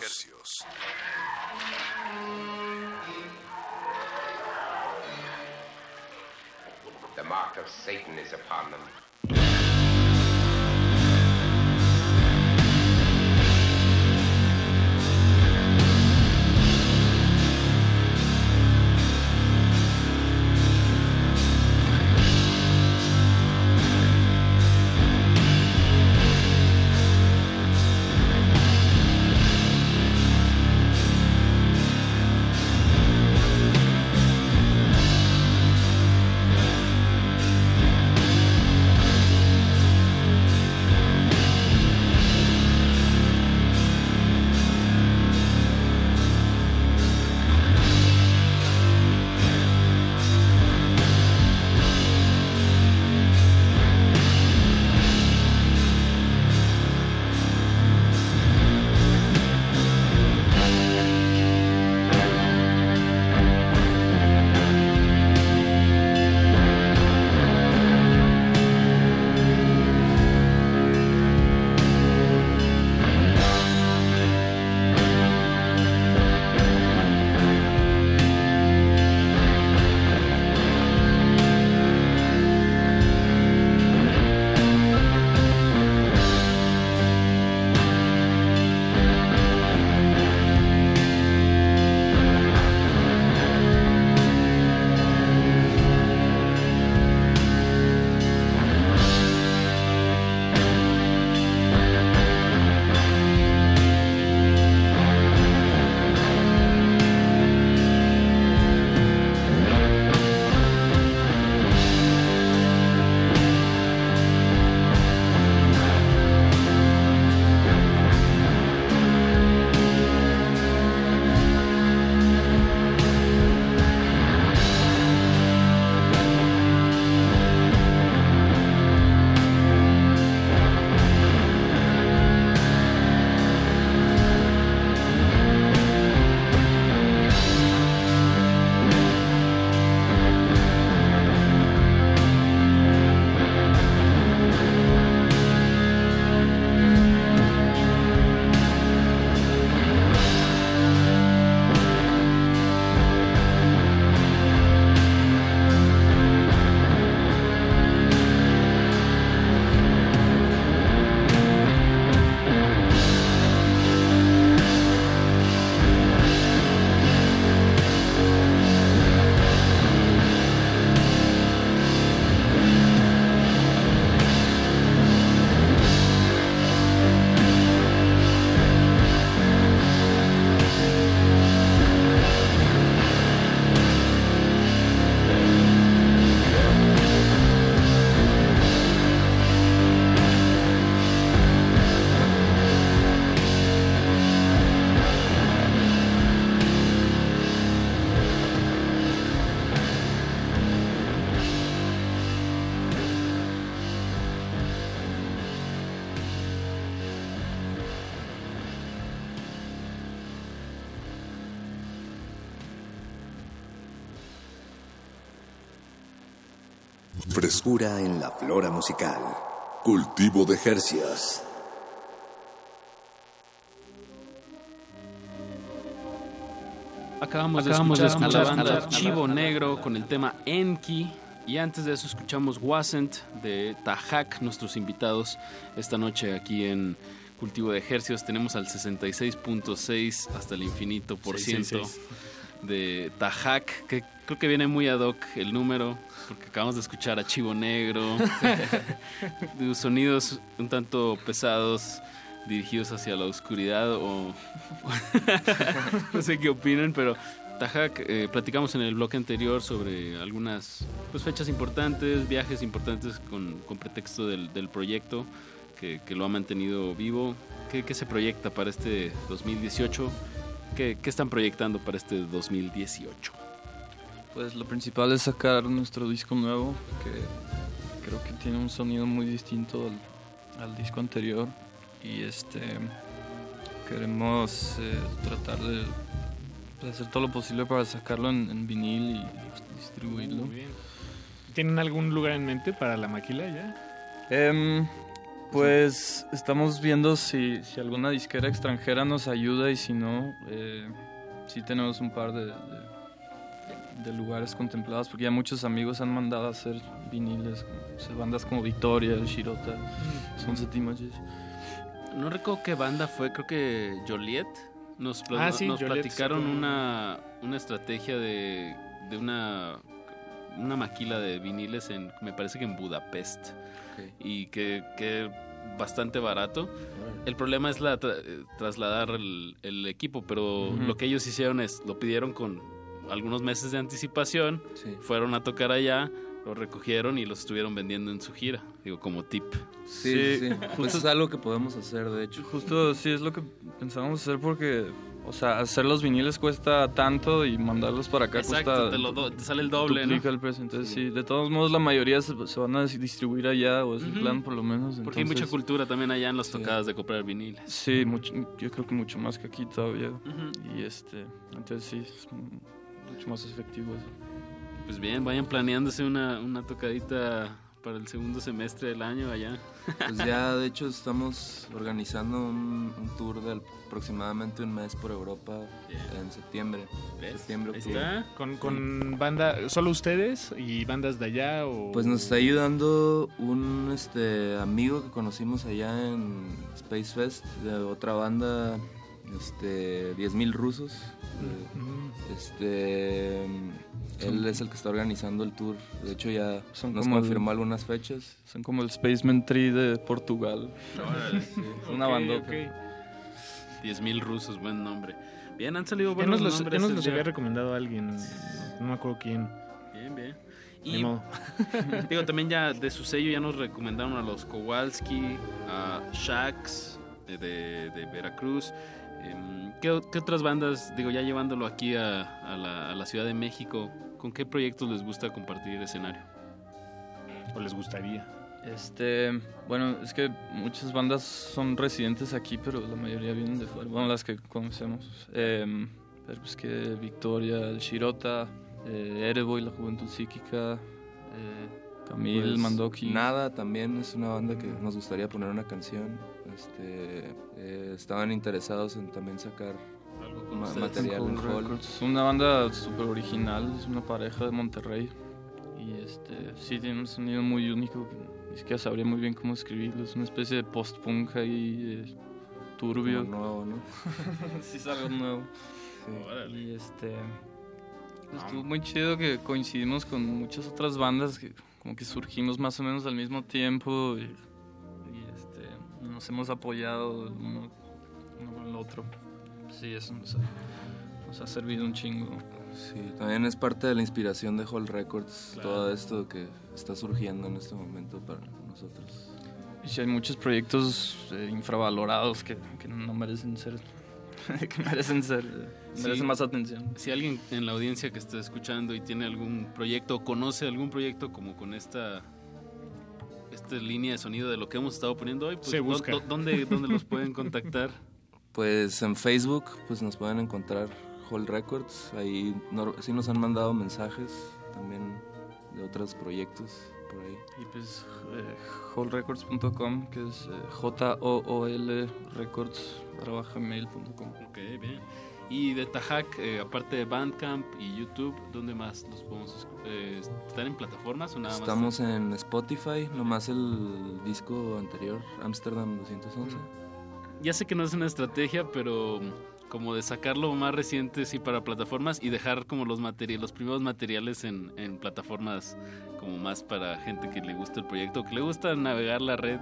Frescura en la flora musical. Cultivo de Hercias. Acabamos, Acabamos de de escuchar, a la a la- Archivo Negro con el tema Enki. Y antes de eso escuchamos Wasn't de Tajak, nuestros invitados esta noche aquí en Cultivo de Ejercios. Tenemos al 66.6 hasta el infinito por ciento 666. de Tajak, que creo que viene muy ad hoc el número, porque acabamos de escuchar a Chivo Negro, sonidos un tanto pesados dirigidos hacia la oscuridad o no sé qué opinan, pero Tajak, eh, platicamos en el bloque anterior sobre algunas pues, fechas importantes, viajes importantes con, con pretexto del, del proyecto que, que lo ha mantenido vivo. ¿Qué, qué se proyecta para este 2018? ¿Qué, qué están proyectando para este 2018? Pues lo principal es sacar nuestro disco nuevo, que creo que tiene un sonido muy distinto al, al disco anterior. Y este queremos eh, tratar de hacer todo lo posible para sacarlo en, en vinil y distribuirlo. Muy bien. ¿Tienen algún lugar en mente para la maquila ya? Em, Pues estamos viendo si, si alguna disquera extranjera nos ayuda y si no, eh, sí tenemos un par de, de- de lugares contemplados porque ya muchos amigos han mandado a hacer viniles, como, o sea, bandas como Victoria, Shirota, Sunset Images. No recuerdo qué banda fue, creo que Joliet. Nos, Ah, sí, nos Joliet, platicaron como- una, una estrategia de, de una, una maquila de viniles en, me parece que en Budapest. Y que, que bastante barato. El problema es la tra- eh, trasladar el, el equipo, pero lo que ellos hicieron es, lo pidieron con algunos meses de anticipación, fueron a tocar allá, lo recogieron y los estuvieron vendiendo en su gira, digo, como tip. Sí, sí, sí. Pues es algo que podemos hacer, de hecho. Justo sí es lo que pensamos hacer porque, o sea, hacer los viniles cuesta tanto y mandarlos para acá Exacto, cuesta... te, lo do- te sale el doble, ¿no? duplica el precio, entonces sí. De todos modos la mayoría se, se van a dis- distribuir allá, o es el Ujú. plan por lo menos. Porque hay mucha entonces- cultura también allá en las tocadas de comprar viniles. Sí, mucho, yo creo que mucho más que aquí todavía. Ujú. Y este, entonces sí, es mucho más efectivo eso. Pues bien, vayan planeándose una, una tocadita para el segundo semestre del año allá. Pues ya, de hecho, estamos organizando un, un tour de aproximadamente un mes por Europa en septiembre. Septiembre, Ahí octubre. está. Con, con banda, solo ustedes y bandas de allá o Pues nos está ayudando un este amigo que conocimos allá en Space Fest de otra banda, este 10.000 rusos. Eh, Este él es el que está organizando el tour. De hecho ya Son nos como el- confirmó algunas fechas. Son como el Spaceman Tree de Portugal. Sí. Una Ok, bandota. ok. 10.000 rusos, buen nombre. Bien, han salido Ya buenos nos los, ya nombres. nos el los había recomendado alguien, no me acuerdo quién. Bien, bien. Y digo, también ya de su sello ya nos recomendaron a los Kowalski, a Shax de, de- de Veracruz. Em, ¿qué, qué otras bandas, digo, ya llevándolo aquí a, a la, a la Ciudad de México, con qué proyectos les gusta compartir escenario? ¿O les gustaría? Este, bueno, es que muchas bandas son residentes aquí, pero la mayoría vienen de fuera. Bueno, las que conocemos. Eh, pero pues que Victoria, el Shirota, eh, Ereboy, la Juventud Psíquica, eh, Camil, Pues, Mandoki. Nada, también es una banda que nos gustaría poner una canción. Este, eh, estaban interesados en también sacar con ma- ustedes. material en Cool Hall. Records. Es una banda súper original, es una pareja de Monterrey. Y este, sí, tiene un sonido muy único. que Ni siquiera sabría muy bien cómo escribirlo. Es una especie de post-punk ahí eh, turbio. Como nuevo, ¿no? sí, es algo nuevo. Y este. pues, Estuvo muy chido que coincidimos con muchas otras bandas que como que surgimos más o menos al mismo tiempo y, nos hemos apoyado uno, uno con el otro. Sí, eso nos ha, nos ha servido un chingo. Sí, también es parte de la inspiración de Hall Records, todo esto que está surgiendo en este momento para nosotros. Y sí, hay muchos proyectos eh, infravalorados que, que no merecen ser. que merecen ser. eh, merecen Sí. más atención. Si alguien en la audiencia que está escuchando y tiene algún proyecto o conoce algún proyecto como con esta esta línea de sonido de lo que hemos estado poniendo hoy, pues Se ¿dó- busca. dó- ¿dónde, dónde los pueden contactar? Pues en Facebook pues nos pueden encontrar Hall Records, ahí no- sí nos han mandado mensajes también de otros proyectos por ahí. Y pues eh, wholerecords.com, que es eh, J-O-O-L records gmail.com. Ok, bien. Y de Tajac, eh, aparte de Bandcamp y YouTube, ¿dónde más los podemos eh, ¿Están en plataformas o nada más? Estamos en Spotify, nomás el disco anterior, Amsterdam 211. Ya sé que no es una estrategia, pero como de sacarlo más reciente sí para plataformas y dejar como los materiales, los primeros materiales en, en plataformas como más para gente que le gusta el proyecto, que le gusta navegar la red,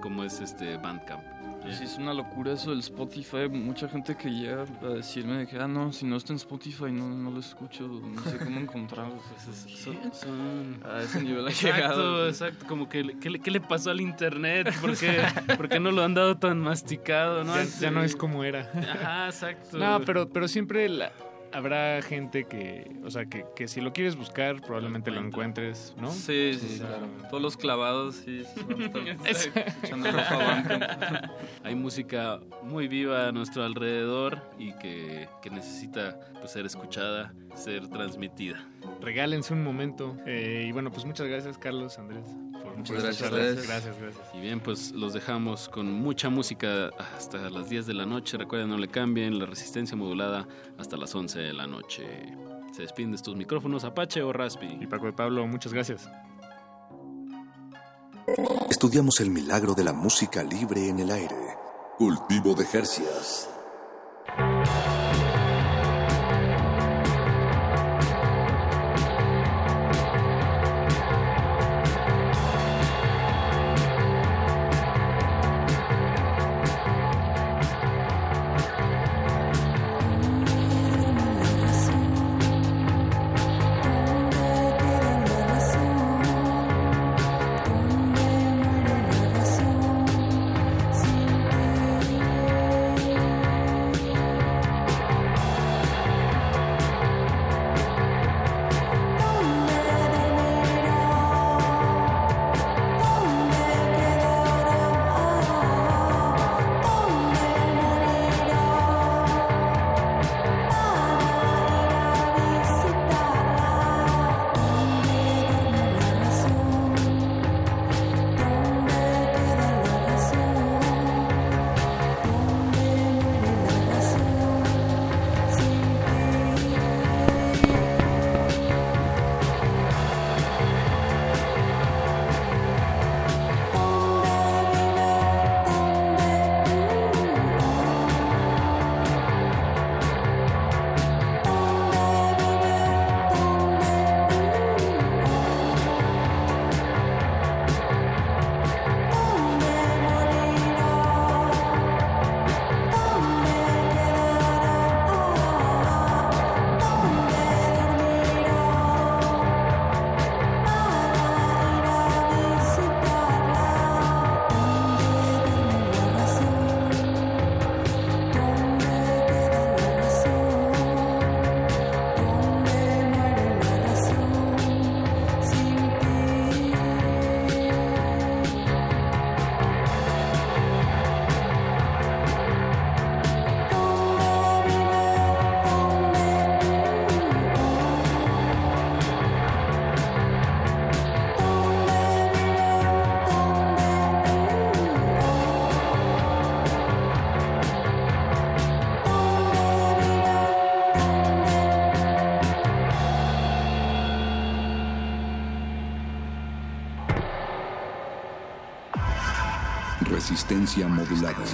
como es este Bandcamp. Pues sí, es una locura eso del Spotify. Mucha gente que llega a decirme de que, ah, no, si no está en Spotify no, no lo escucho, no sé cómo encontrarlo. Pues es- son- son- A ese nivel ha Exacto, llegado. exacto, como que le- ¿qué le, qué le pasó al internet? ¿Por qué, por qué no lo han dado tan masticado? ¿no? Ya, ya no es como era. Ajá, exacto. No, pero, pero siempre la- habrá gente que, o sea, que, que si lo quieres buscar, probablemente lo encuentres, ¿no? Sí, sí, claro. Todos los clavados, sí, sí. Hay música muy viva a nuestro alrededor y que, que necesita pues, ser escuchada, ser transmitida. Regálense un momento. Eh, y bueno, pues muchas gracias, Carlos, Andrés. por Muchas gracias ustedes. Gracias, gracias. Y bien, pues los dejamos con mucha música hasta las 10 de la noche. Recuerden, no le cambien la resistencia modulada hasta las 11 de la noche. Se despiden de estos micrófonos Apache o Raspi. Y Paco de Pablo, muchas gracias. Estudiamos el milagro de la música libre en el aire. Cultivo de Jercias. Resistencia modulada.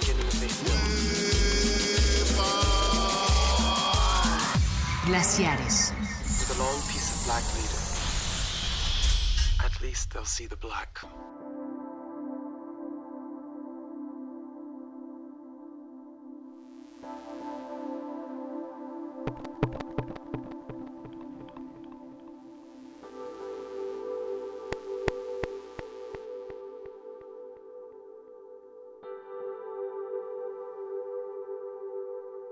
Glaciares. With a long piece of black leader. At least they'll see the black.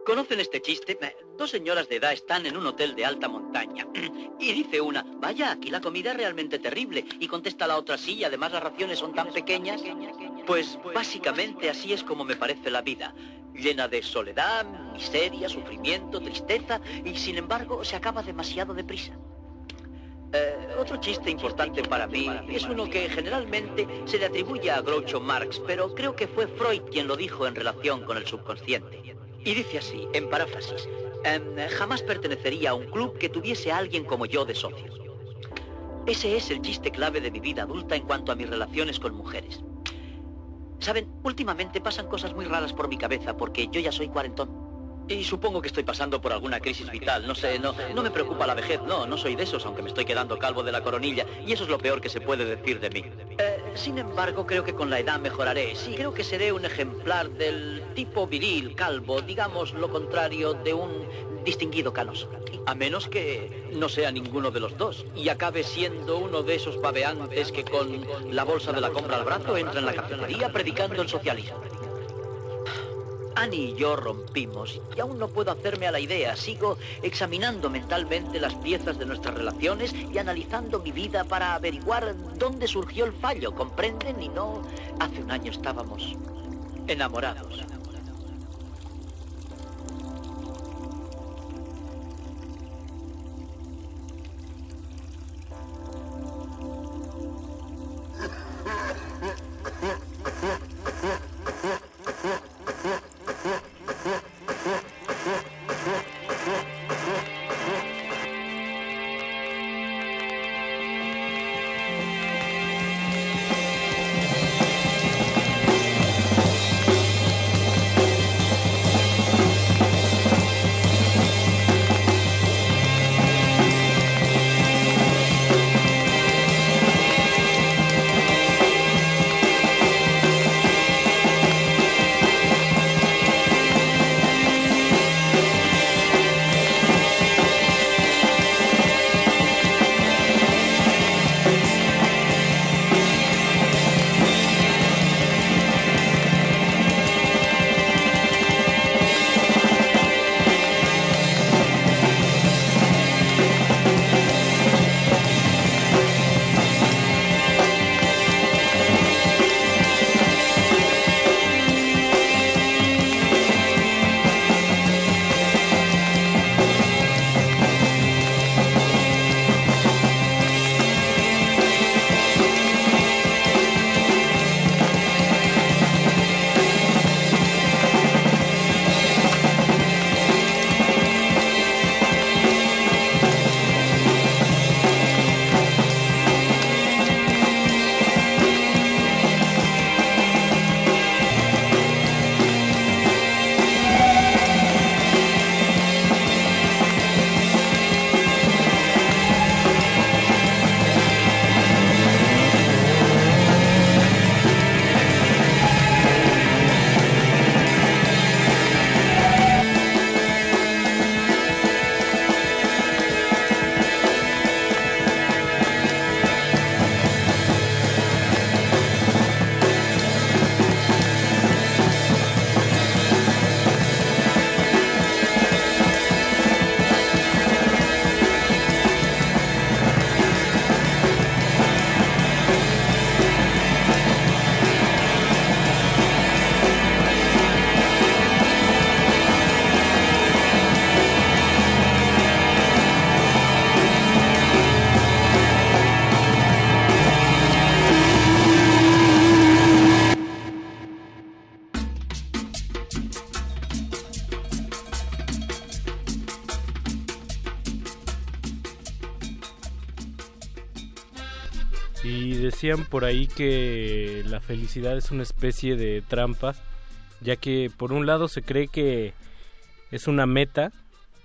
¿Conocen este chiste? Eh, Dos señoras de edad están en un hotel de alta montaña. Y dice una, vaya, aquí la comida es realmente terrible. Y contesta la otra, sí, además las raciones son tan pequeñas. Pues básicamente así es como me parece la vida. Llena de soledad, miseria, sufrimiento, tristeza, y sin embargo se acaba demasiado deprisa. Eh, otro chiste importante para mí es uno que generalmente se le atribuye a Groucho Marx, pero creo que fue Freud quien lo dijo en relación con el subconsciente. Y dice así, en paráfrasis, em, jamás pertenecería a un club que tuviese a alguien como yo de socio. Ese es el chiste clave de mi vida adulta en cuanto a mis relaciones con mujeres. Saben, últimamente pasan cosas muy raras por mi cabeza porque yo ya soy cuarentón. Y supongo que estoy pasando por alguna crisis vital, no sé, no, no me preocupa la vejez, no, no soy de esos, aunque me estoy quedando calvo de la coronilla, y eso es lo peor que se puede decir de mí. Eh, sin embargo, creo que con la edad mejoraré, sí, creo que seré un ejemplar del tipo viril, calvo, digamos lo contrario de un distinguido canoso. A menos que no sea ninguno de los dos y acabe siendo uno de esos babeantes que con la bolsa de la compra al brazo entra en la cafetería predicando el socialismo. Annie y yo rompimos y aún no puedo hacerme a la idea. Sigo examinando mentalmente las piezas de nuestras relaciones y analizando mi vida para averiguar dónde surgió el fallo. ¿Comprenden? Y no, hace un año estábamos enamorados. por ahí que la felicidad es una especie de trampa, ya que por un lado se cree que es una meta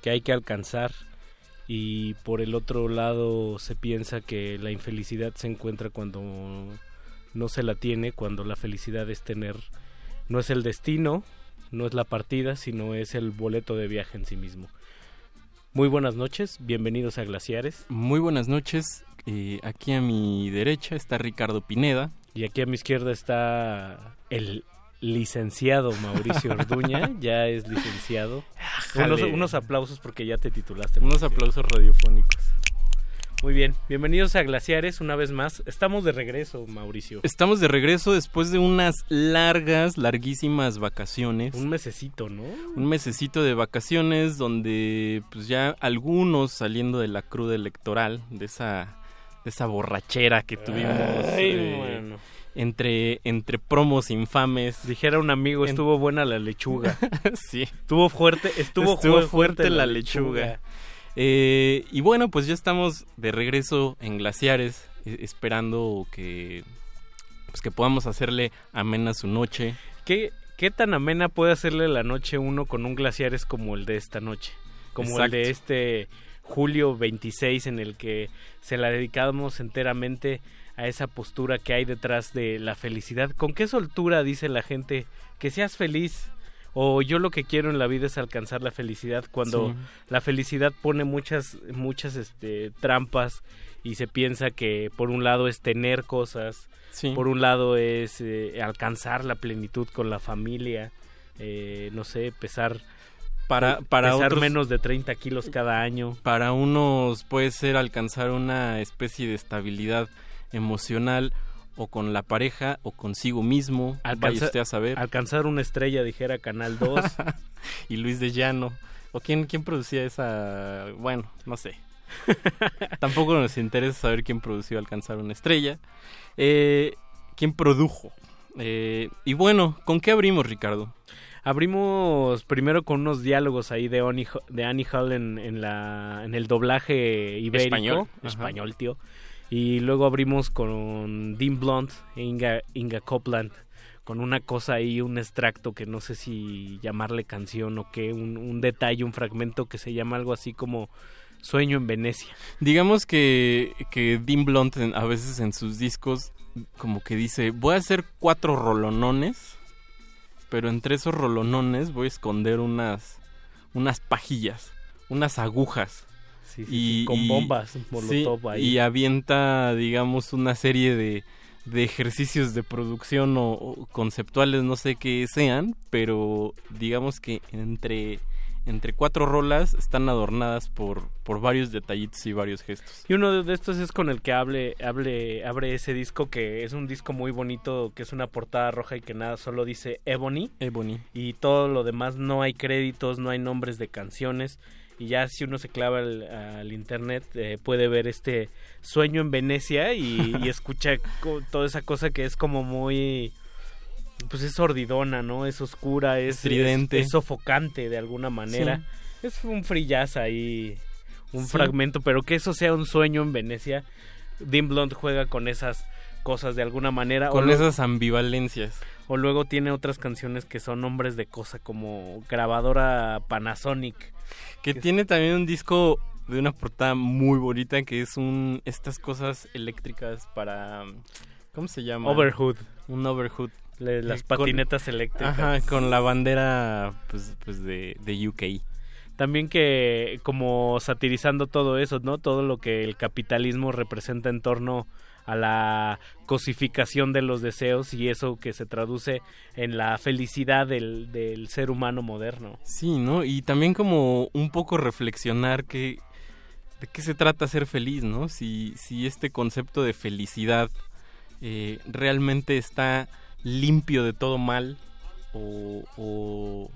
que hay que alcanzar y por el otro lado se piensa que la infelicidad se encuentra cuando no se la tiene, cuando la felicidad es tener, no es el destino, no es la partida, sino es el boleto de viaje en sí mismo. Muy buenas noches, bienvenidos a Glaciares. Muy buenas noches, eh, aquí a mi derecha está Ricardo Pineda. Y aquí a mi izquierda está el licenciado Mauricio Orduña, ya es licenciado. Unos, unos aplausos porque ya te titulaste. Unos Mauricio. aplausos radiofónicos. Muy bien, bienvenidos a Glaciares una vez más. Estamos de regreso, Mauricio. Estamos de regreso después de unas largas, larguísimas vacaciones. Un mesecito, ¿no? Un mesecito de vacaciones donde pues ya algunos saliendo de la cruda electoral, de esa, de esa borrachera que tuvimos. Ay, eh, bueno. Entre, entre promos infames. Dijera un amigo, estuvo buena la lechuga. sí. Estuvo fuerte, estuvo, Estuvo fuerte la lechuga. Eh, y bueno, pues ya estamos de regreso en Glaciares, eh, esperando que, pues que podamos hacerle amena su noche. ¿Qué, ¿Qué tan amena puede hacerle la noche uno con un Glaciares como el de esta noche? Como Exacto. el de este julio 26 en el que se la dedicamos enteramente a esa postura que hay detrás de la felicidad. ¿Con qué soltura dice la gente que seas feliz? O yo lo que quiero en la vida es alcanzar la felicidad cuando Sí. la felicidad pone muchas muchas este trampas y se piensa que por un lado es tener cosas, Sí. por un lado es eh, alcanzar la plenitud con la familia, eh, no sé, pesar Para, para pesar otros- menos de 30 kilos cada año. Para unos puede ser alcanzar una especie de estabilidad emocional o con la pareja o consigo mismo. Alcanza- usted a saber. Alcanzar una estrella, dijera Canal 2. y Luis de Llano. ¿O quién, quién producía esa? Bueno, no sé. Tampoco nos interesa saber quién produció Alcanzar una estrella. Eh, ¿Quién produjo? Eh, y bueno, ¿con qué abrimos, Ricardo? Abrimos primero con unos diálogos ahí de, Oni- de Annie Hall en, en la, en el doblaje ibérico. Español, ajá. Español, tío. Y luego abrimos con Dean Blunt e Inga, Inga Copland. Con una cosa ahí, un extracto que no sé si llamarle canción o qué, un, un detalle, un fragmento que se llama algo así como Sueño en Venecia. Digamos que, que Dean Blunt a veces en sus discos como que dice, voy a hacer cuatro rolonones, pero entre esos rolonones voy a esconder unas, unas pajillas, unas agujas. Sí, sí, sí, con bombas, molotov sí, ahí. Y avienta, digamos, una serie de, de ejercicios de producción o, o conceptuales, no sé qué sean, pero digamos que entre, entre cuatro rolas están adornadas por, por varios detallitos y varios gestos. Y uno de estos es con el que hable, hable, abre ese disco que es un disco muy bonito, que es una portada roja y que nada, solo dice Ebony. Ebony. Y todo lo demás no hay créditos, no hay nombres de canciones. Y ya si uno se clava al, al internet eh, puede ver este sueño en Venecia y, y escucha toda esa cosa que es como muy... Pues es sordidona, ¿no? Es oscura, es... Estridente. Es, es sofocante de alguna manera. Es un free jazz ahí, un Sí. fragmento, pero que eso sea un sueño en Venecia. Dean Blunt juega con esas cosas de alguna manera. Con esas ambivalencias. O luego tiene otras canciones que son nombres de cosa, como grabadora Panasonic. Que tiene también un disco de una portada muy bonita que es un estas cosas eléctricas para ¿cómo se llama? Overhood. Un overhood. Le- las Eh, con- patinetas eléctricas. Ajá, con la bandera pues, pues de, de UK. También que como satirizando todo eso, ¿no? Todo lo que el capitalismo representa en torno a la cosificación de los deseos y eso que se traduce en la felicidad del, del ser humano moderno. Sí, ¿no? Y también como un poco reflexionar que de qué se trata ser feliz, ¿no? Si, si este concepto de felicidad eh, realmente está limpio de todo mal o, o-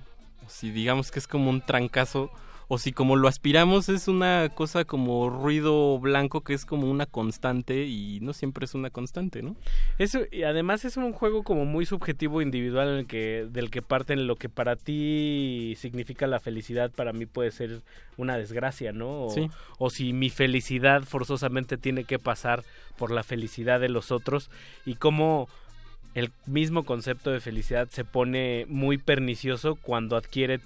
o si digamos que es como un trancazo o si como lo aspiramos es una cosa como ruido blanco que es como una constante y no siempre es una constante, ¿no? Eso, y además es un juego como muy subjetivo, individual, en el que, del que parten lo que para ti significa la felicidad, para mí puede ser una desgracia, ¿no? O, Sí. o si mi felicidad forzosamente tiene que pasar por la felicidad de los otros y cómo el mismo concepto de felicidad se pone muy pernicioso cuando adquiere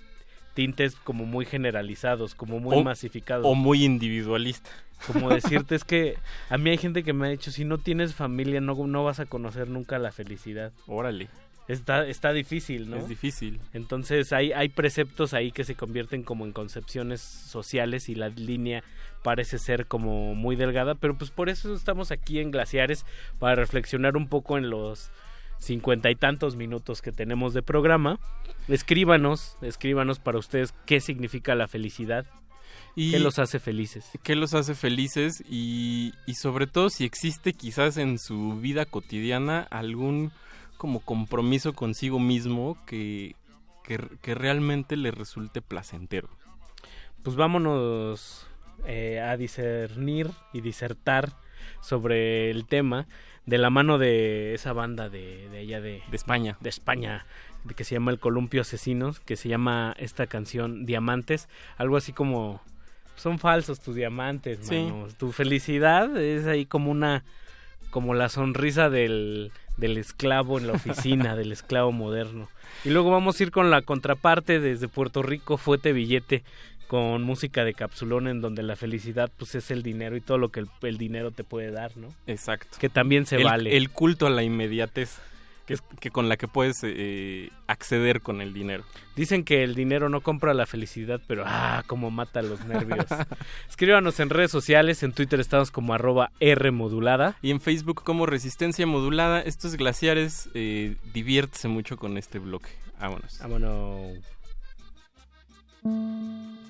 tintes como muy generalizados, como muy O- masificados. O muy individualista. Como decirte es que a mí hay gente que me ha dicho, si no tienes familia no, no vas a conocer nunca la felicidad. Órale. Está, está difícil, ¿no? Es difícil. Entonces hay, hay preceptos ahí que se convierten como en concepciones sociales y la línea parece ser como muy delgada, pero pues por eso estamos aquí en Glaciares para reflexionar un poco en los cincuenta y tantos minutos que tenemos de programa. Escríbanos, escríbanos para ustedes qué significa la felicidad, Y qué los hace felices. ¿Qué los hace felices? Y, y sobre todo si existe quizás en su vida cotidiana algún como compromiso consigo mismo que, que, que realmente le resulte placentero. Pues vámonos eh, a discernir y disertar sobre el tema de la mano de esa banda de, de allá de, de España. De España, de que se llama El Columpio Asesinos, que se llama esta canción Diamantes, algo así como son falsos tus diamantes, Sí. Tu felicidad es ahí como una como la sonrisa del, del esclavo en la oficina, del esclavo moderno. Y luego vamos a ir con la contraparte desde Puerto Rico, Fuete Billete, con música de capsulón en donde la felicidad pues es el dinero y todo lo que el, el dinero te puede dar, ¿no? Exacto. Que también se el, vale. El culto a la inmediatez, que, es, que con la que puedes eh, acceder con el dinero. Dicen que el dinero no compra la felicidad, pero ah, cómo mata los nervios. Escríbanos en redes sociales, en Twitter estamos como arroba R modulada. Y en Facebook como Resistencia Modulada. Estos glaciares, eh, diviértese mucho con este bloque. Vámonos. Vámonos. うん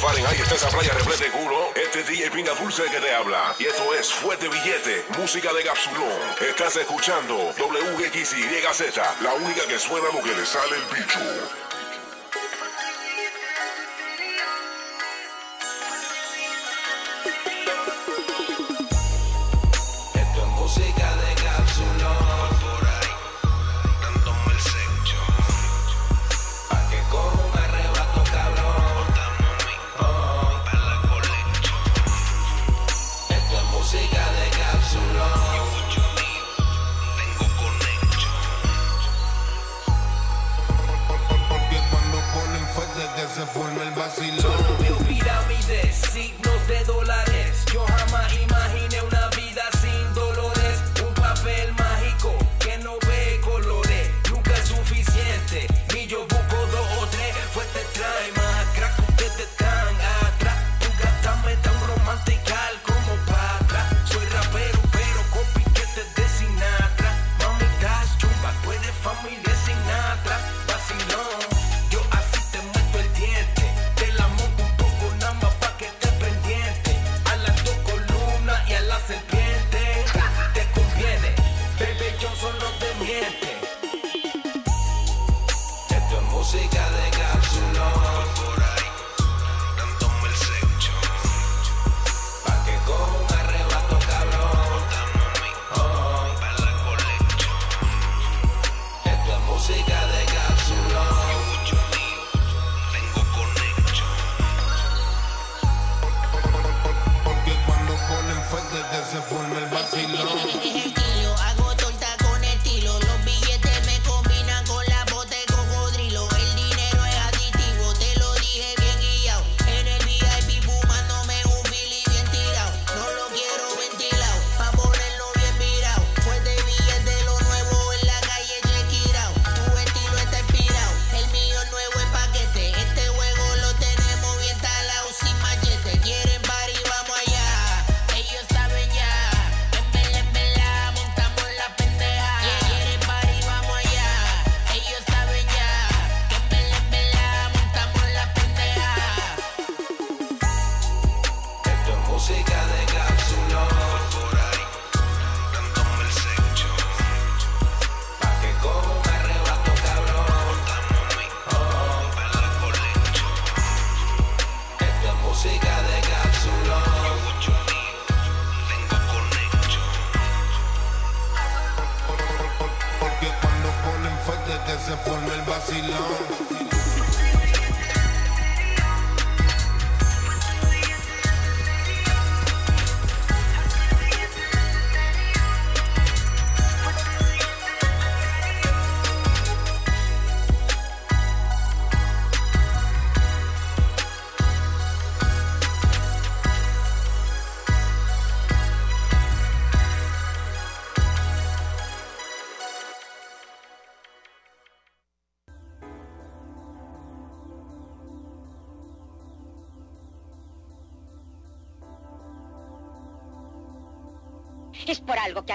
Desde esa playa repleta de culo, este DJ Pinga Dulce que te habla. Y esto es Fuerte Billete, música de Gapsulón. Estás escuchando WXYZ, la única que suena lo que le sale el bicho.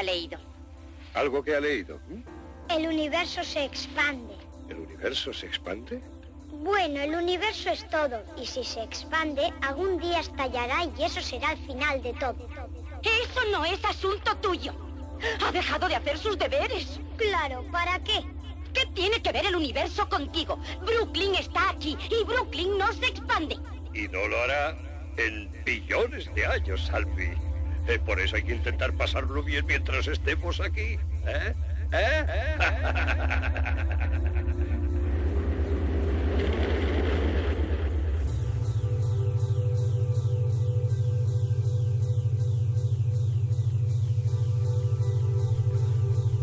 Leído. Algo que ha leído. El universo se expande. ¿El universo se expande? Bueno, el universo es todo, y si se expande, algún día estallará y eso será el final de todo. Eso no es asunto tuyo. Ha dejado de hacer sus deberes. Claro, ¿para qué? ¿Qué tiene que ver el universo contigo? Brooklyn está aquí y Brooklyn no se expande. Y no lo hará en billones de años, Salvi. Eh, por eso hay que intentar pasarlo bien mientras estemos aquí. ¿Eh?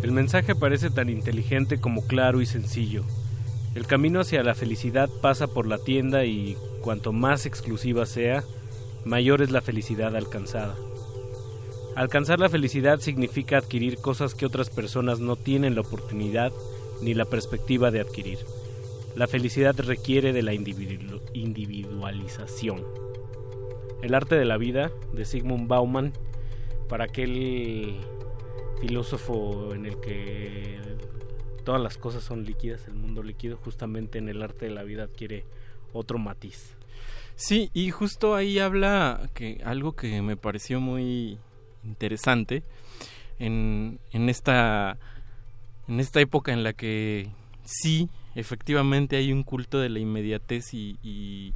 El mensaje parece tan inteligente como claro y sencillo. El camino hacia la felicidad pasa por la tienda y cuanto más exclusiva sea, mayor es la felicidad alcanzada. Alcanzar la felicidad significa adquirir cosas que otras personas no tienen la oportunidad ni la perspectiva de adquirir. La felicidad requiere de la individu- individualización. El arte de la vida de Sigmund Bauman, para aquel filósofo en el que todas las cosas son líquidas, el mundo líquido, justamente en el arte de la vida adquiere otro matiz. Sí, y justo ahí habla que algo que me pareció muy interesante en, en esta en esta época en la que sí, efectivamente hay un culto de la inmediatez y, y,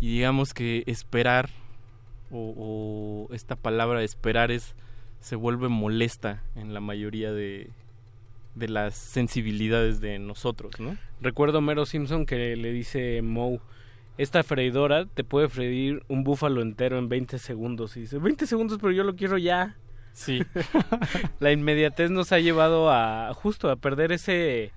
digamos que esperar o, esta palabra esperar es se vuelve molesta en la mayoría de, de las sensibilidades de nosotros, ¿no? Recuerdo Mero Simpson que le dice Moe, esta freidora te puede freír un búfalo entero en 20 segundos. Y dice, 20 segundos, pero yo lo quiero ya. Sí. la inmediatez nos ha llevado a justo a perder ese...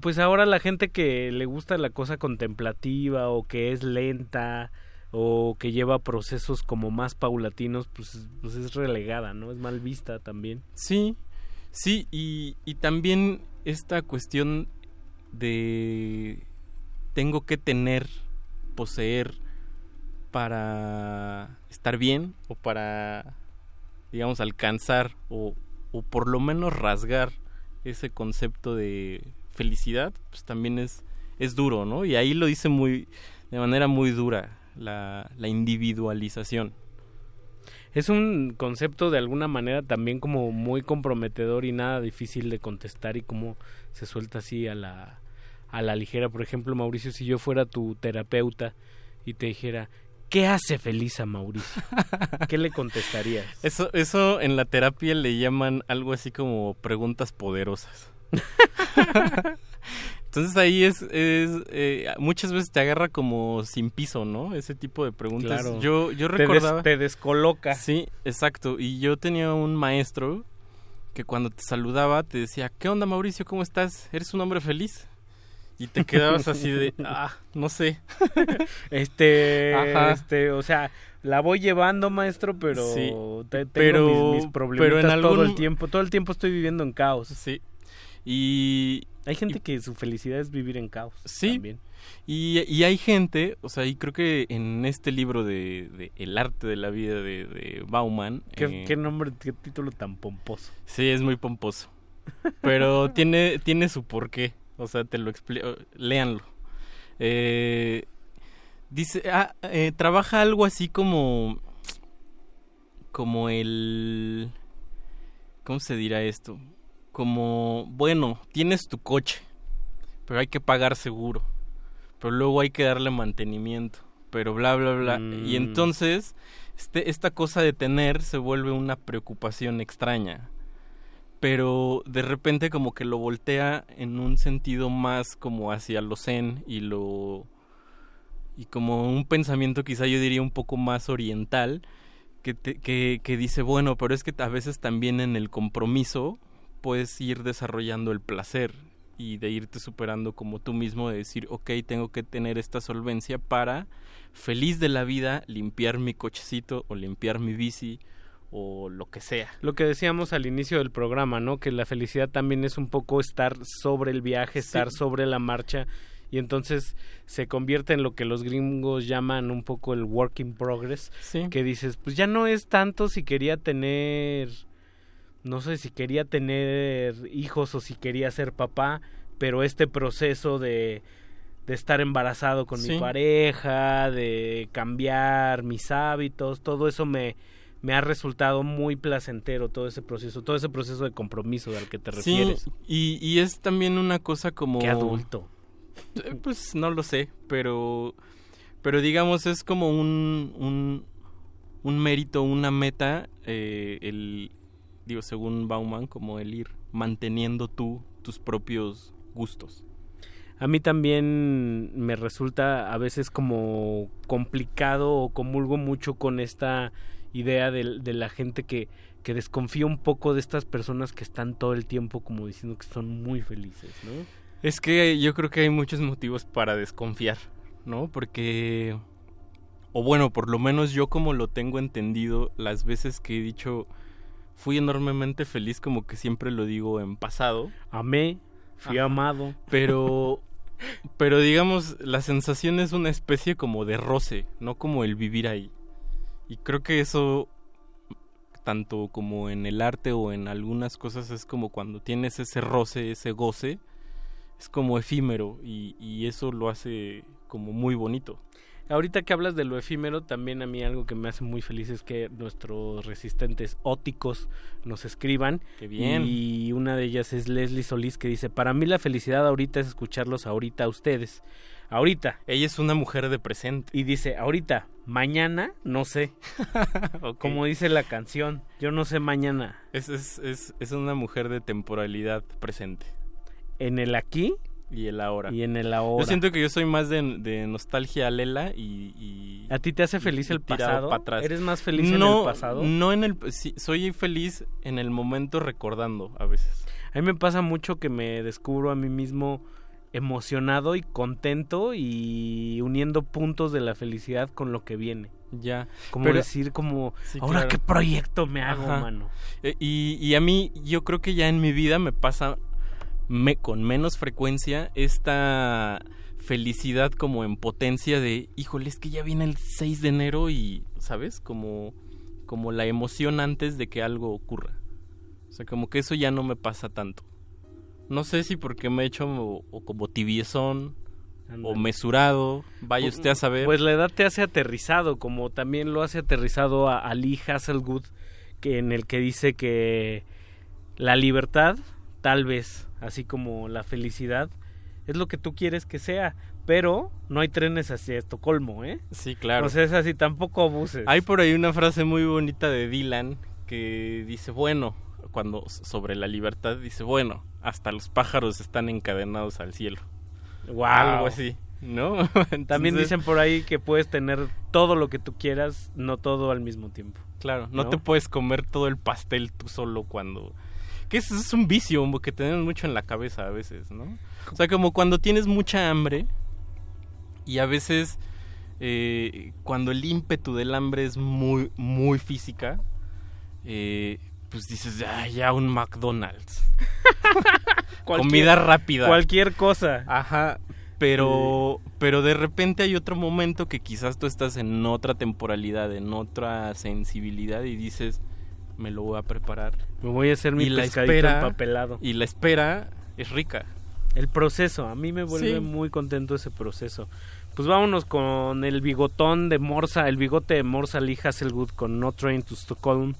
Pues ahora la gente que le gusta la cosa contemplativa o que es lenta o que lleva procesos como más paulatinos, pues, pues es relegada, ¿no? Es mal vista también. Sí, sí, y, y también esta cuestión de tengo que tener, poseer para estar bien o para, digamos, alcanzar o, o por lo menos rasgar ese concepto de felicidad, pues también es, es duro, ¿no? Y ahí lo dice muy, de manera muy dura, la, la individualización. Es un concepto de alguna manera también como muy comprometedor y nada difícil de contestar y cómo se suelta así a la, a la ligera. Por ejemplo, Mauricio, si yo fuera tu terapeuta y te dijera, ¿qué hace feliz a Mauricio? ¿Qué le contestarías? Eso, eso en la terapia le llaman algo así como preguntas poderosas. Entonces ahí es, es eh, muchas veces te agarra como sin piso, ¿no? Ese tipo de preguntas. Claro. Yo, yo Te des- recordaba... te descoloca. Sí, exacto. Y yo tenía un maestro que cuando te saludaba te decía, ¿qué onda Mauricio? ¿Cómo estás? ¿Eres un hombre feliz? Y te quedabas así de, ah, no sé. Este, Ajá. este, o sea, la voy llevando, maestro, pero Sí, te- tengo pero- mis, mis problemitas pero en todo el tiempo. Todo el tiempo estoy viviendo en caos. Sí. Y hay gente que su felicidad es vivir en caos. Sí. también. Y, y hay gente, o sea, y creo que en este libro de, de El arte de la vida de, de Bauman... ¿Qué, eh, qué nombre, qué título tan pomposo. Sí, es muy pomposo. Pero tiene, tiene su porqué. O sea, te lo explico. Léanlo. Eh, dice, ah, eh, trabaja algo así como. Como el. ¿Cómo se dirá esto? Como, bueno, tienes tu coche, pero hay que pagar seguro. Pero luego hay que darle mantenimiento. Pero bla, bla, bla. Y Mm. entonces, este, esta cosa de tener se vuelve una preocupación extraña pero de repente como que lo voltea en un sentido más como hacia lo zen y lo y como un pensamiento quizá yo diría un poco más oriental que, te- que, que dice bueno pero es que a veces también en el compromiso puedes ir desarrollando el placer y de irte superando como tú mismo de decir ok tengo que tener esta solvencia para feliz de la vida limpiar mi cochecito o limpiar mi bici o lo que sea Lo que decíamos al inicio del programa, ¿no? Que la felicidad también es un poco estar sobre el viaje, estar Sí. sobre la marcha y entonces se convierte en lo que los gringos llaman un poco el work in progress, Sí. que dices, pues ya no es tanto si quería tener no sé si quería tener hijos o si quería ser papá, pero este proceso de de estar embarazado con Sí. mi pareja, de cambiar mis hábitos, todo eso me me ha resultado muy placentero todo ese proceso, todo ese proceso de compromiso al que te refieres. Sí, y, y es también una cosa como... Qué adulto. Eh, Pues no lo sé, pero... Pero digamos, es como un, un, un mérito, una meta, eh, el, digo, según Bauman, como el ir manteniendo tú tus propios gustos. A mí también me resulta a veces como complicado o comulgo mucho con esta idea de, de la gente que, que desconfía un poco de estas personas que están todo el tiempo como diciendo que son muy felices, ¿no? Es que yo creo que hay muchos motivos para desconfiar, ¿no? Porque, o bueno, por lo menos yo como lo tengo entendido, las veces que he dicho fui enormemente feliz, como que siempre lo digo en pasado. Amé, fui amado. Pero, pero digamos, la sensación es una especie como de roce, no como el vivir ahí. Y creo que eso, tanto como en el arte o en algunas cosas, es como cuando tienes ese roce, ese goce, es como efímero y, y eso lo hace como muy bonito. Ahorita que hablas de lo efímero, también a mí algo que me hace muy feliz es que nuestros resistentes óticos nos escriban. Qué bien. Y una de ellas es Leslie Solís que dice, para mí la felicidad ahorita es escucharlos ahorita a ustedes. Ahorita. Ella es una mujer de presente. Y dice, ahorita, mañana, no sé. Ok. Como dice la canción, yo no sé mañana. Es, es, es, es una mujer de temporalidad presente. En el aquí Y el ahora. y en el ahora. Yo siento que yo soy más de, de nostalgia lela y, y- ¿A ti te hace feliz y el pasado? pa' atrás. ¿Eres más feliz en el pasado? No en el... Sí, soy feliz en el momento recordando a veces. A mí me pasa mucho que me descubro a mí mismo emocionado y contento y uniendo puntos de la felicidad con lo que viene. Ya. Como Pero- decir como, Sí, ahora claro. qué proyecto me hago, Ajá. mano. Eh, y, y a mí, yo creo que ya en mi vida me pasa me, con menos frecuencia esta felicidad como en potencia de, híjole, es que ya viene el 6 de enero y, ¿sabes? Como, como la emoción antes de que algo ocurra. O sea, como que eso ya no me pasa tanto. No sé si porque me he hecho o, o como tibiezón o mesurado, vaya usted a saber. Pues la edad te hace aterrizado, como también lo hace aterrizado a, a Lee Hasselwood, que en el que dice que la libertad, tal vez, así como la felicidad, es lo que tú quieres que sea, pero no hay trenes hacia Estocolmo, ¿eh? Sí, claro. O sea, es así, tampoco abuses. Hay por ahí una frase muy bonita de Dylan que dice, bueno, cuando sobre la libertad dice, bueno, hasta los pájaros están encadenados al cielo. Wow. Algo así, ¿no? También dicen por ahí que puedes tener todo lo que tú quieras, no todo al mismo tiempo. Claro, no, ¿no? te puedes comer todo el pastel tú solo cuando... Que eso es un vicio que tenemos mucho en la cabeza a veces, ¿no? O sea, como cuando tienes mucha hambre y a veces eh, cuando el ímpetu del hambre es muy, muy física, eh, pues dices, ah, ya un McDonald's. Comida rápida. Cualquier cosa. Ajá. Pero, pero de repente hay otro momento que quizás tú estás en otra temporalidad, en otra sensibilidad y dices, me lo voy a preparar. Me voy a hacer mi y la pescadito espera, empapelado. Y la espera es rica. El proceso, a mí me vuelve Sí. muy contento ese proceso. Pues vámonos con el bigotón de Morsa, el bigote de Morsa Lee Hasselwood con No Train to Stockholm.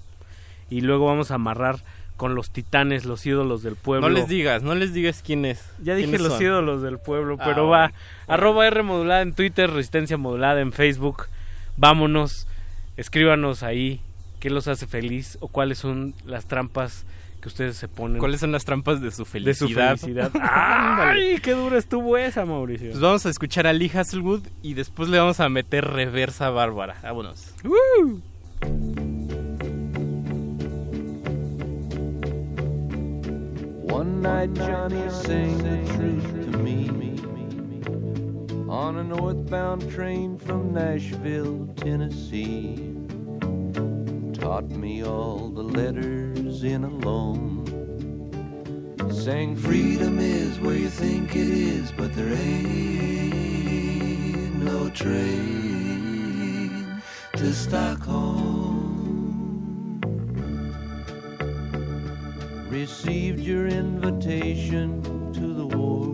Y luego vamos a amarrar con los titanes, los ídolos del pueblo. No les digas, no les digas quién es. Ya dije los son. ídolos del pueblo, Ah, pero va. bueno. Arroba R modulada en Twitter, Resistencia modulada en Facebook. Vámonos, escríbanos ahí qué los hace feliz o cuáles son las trampas que ustedes se ponen. ¿Cuáles son las trampas de su de felicidad? su felicidad. ¡Ay, qué dura estuvo esa, Mauricio! Pues vamos a escuchar a Lee Hasselwood y después le vamos a meter reversa a Bárbara. Vámonos. One night Johnny sang the truth to me on a northbound train from Nashville, Tennessee. Taught me all the letters in a loan. Sang freedom is where you think it is, but there ain't no train to Stockholm. Received your invitation to the war.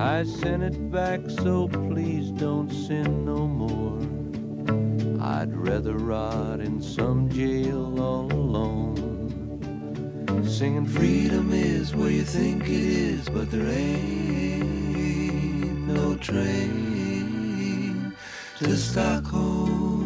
I sent it back, so please don't send no more. I'd rather rot in some jail all alone. Singing freedom is where you think it is, but there ain't no train to Stockholm.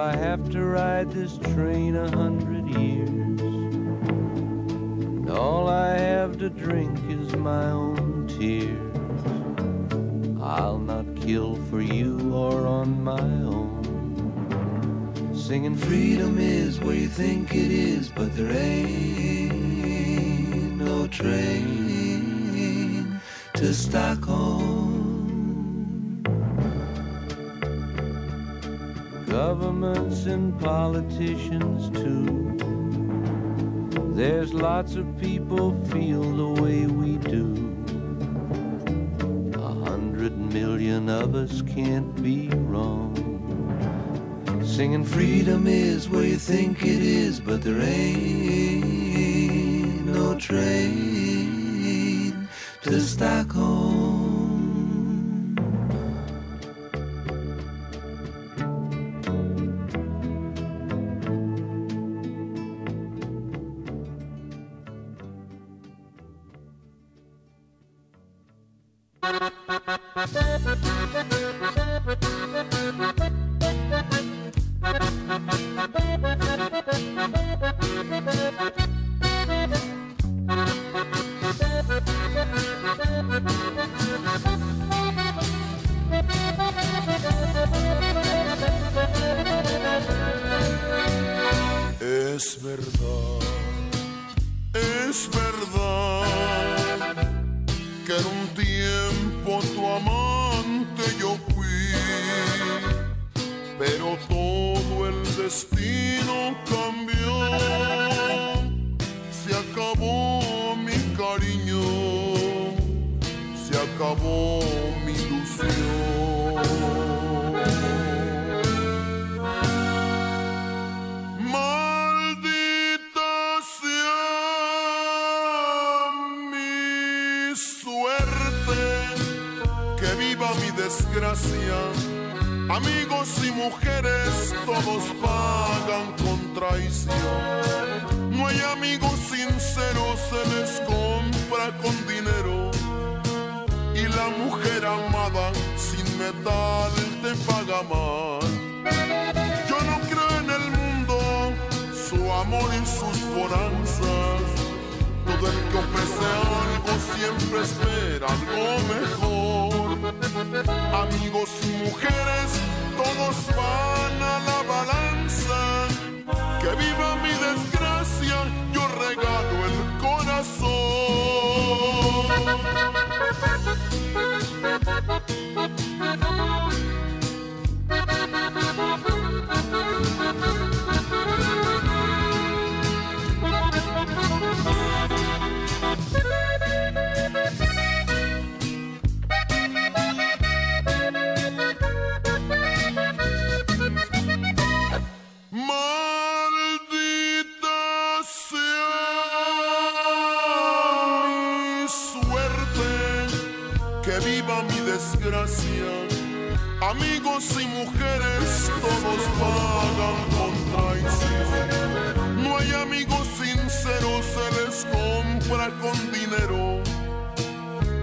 I have to ride this train a hundred years, and all I have to drink is my own tears, I'll not kill for you or on my own. Singing freedom is where you think it is, but there ain't no train to Stockholm. Governments and politicians too. There's lots of people feel the way we do. A hundred million of us can't be wrong. Singing freedom is where you think it is, but there ain't no train to Stockholm. Que viva mi desgracia. Amigos y mujeres, todos pagan con traición. No hay amigos sinceros, se les compra con dinero.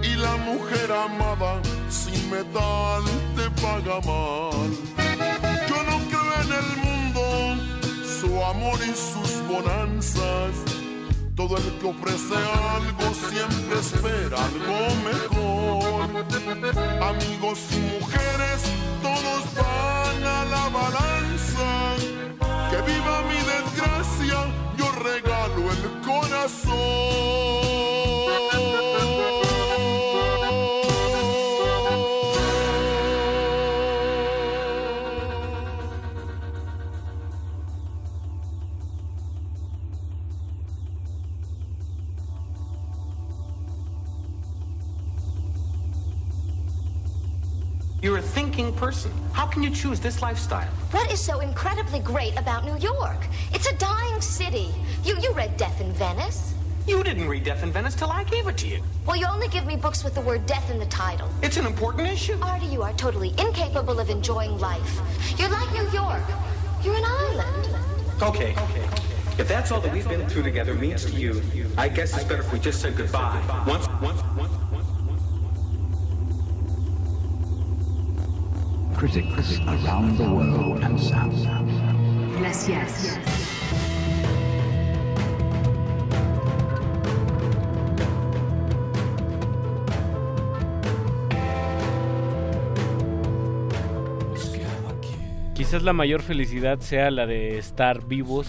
Y la mujer amada sin metal te paga mal. Yo no creo en el mundo, su amor y sus bonanzas. Todo el que ofrece algo siempre espera algo mejor. Amigos y mujeres, todos van a la balanza. Que viva mi desgracia, yo regalo el You're can you choose this lifestyle? What is so incredibly great about New York? It's a dying city. You you read Death in Venice? You didn't read Death in Venice till I gave it to you. Well, you only give me books with the word death in the title. It's an important issue. Artie, you are totally incapable of enjoying life. You're like New York. You're an island. Okay. okay. If that's all that we've been through together means to you, I guess it's better if we just said goodbye. Once, once, once. Critics around the world and south. Gracias. Quizás la mayor felicidad sea la de estar vivos,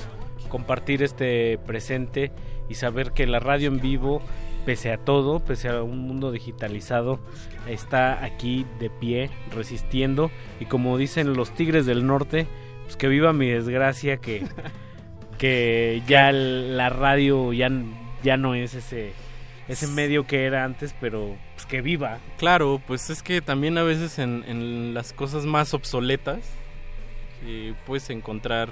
compartir este presente y saber que la radio en vivo, pese a todo, pese a un mundo digitalizado, está aquí de pie, resistiendo. Y como dicen los Tigres del Norte, pues que viva mi desgracia, que, que ya la radio ya, ya no es ese, ese medio que era antes, pero pues que viva. Claro, pues es que también a veces en, en las cosas más obsoletas eh, puedes encontrar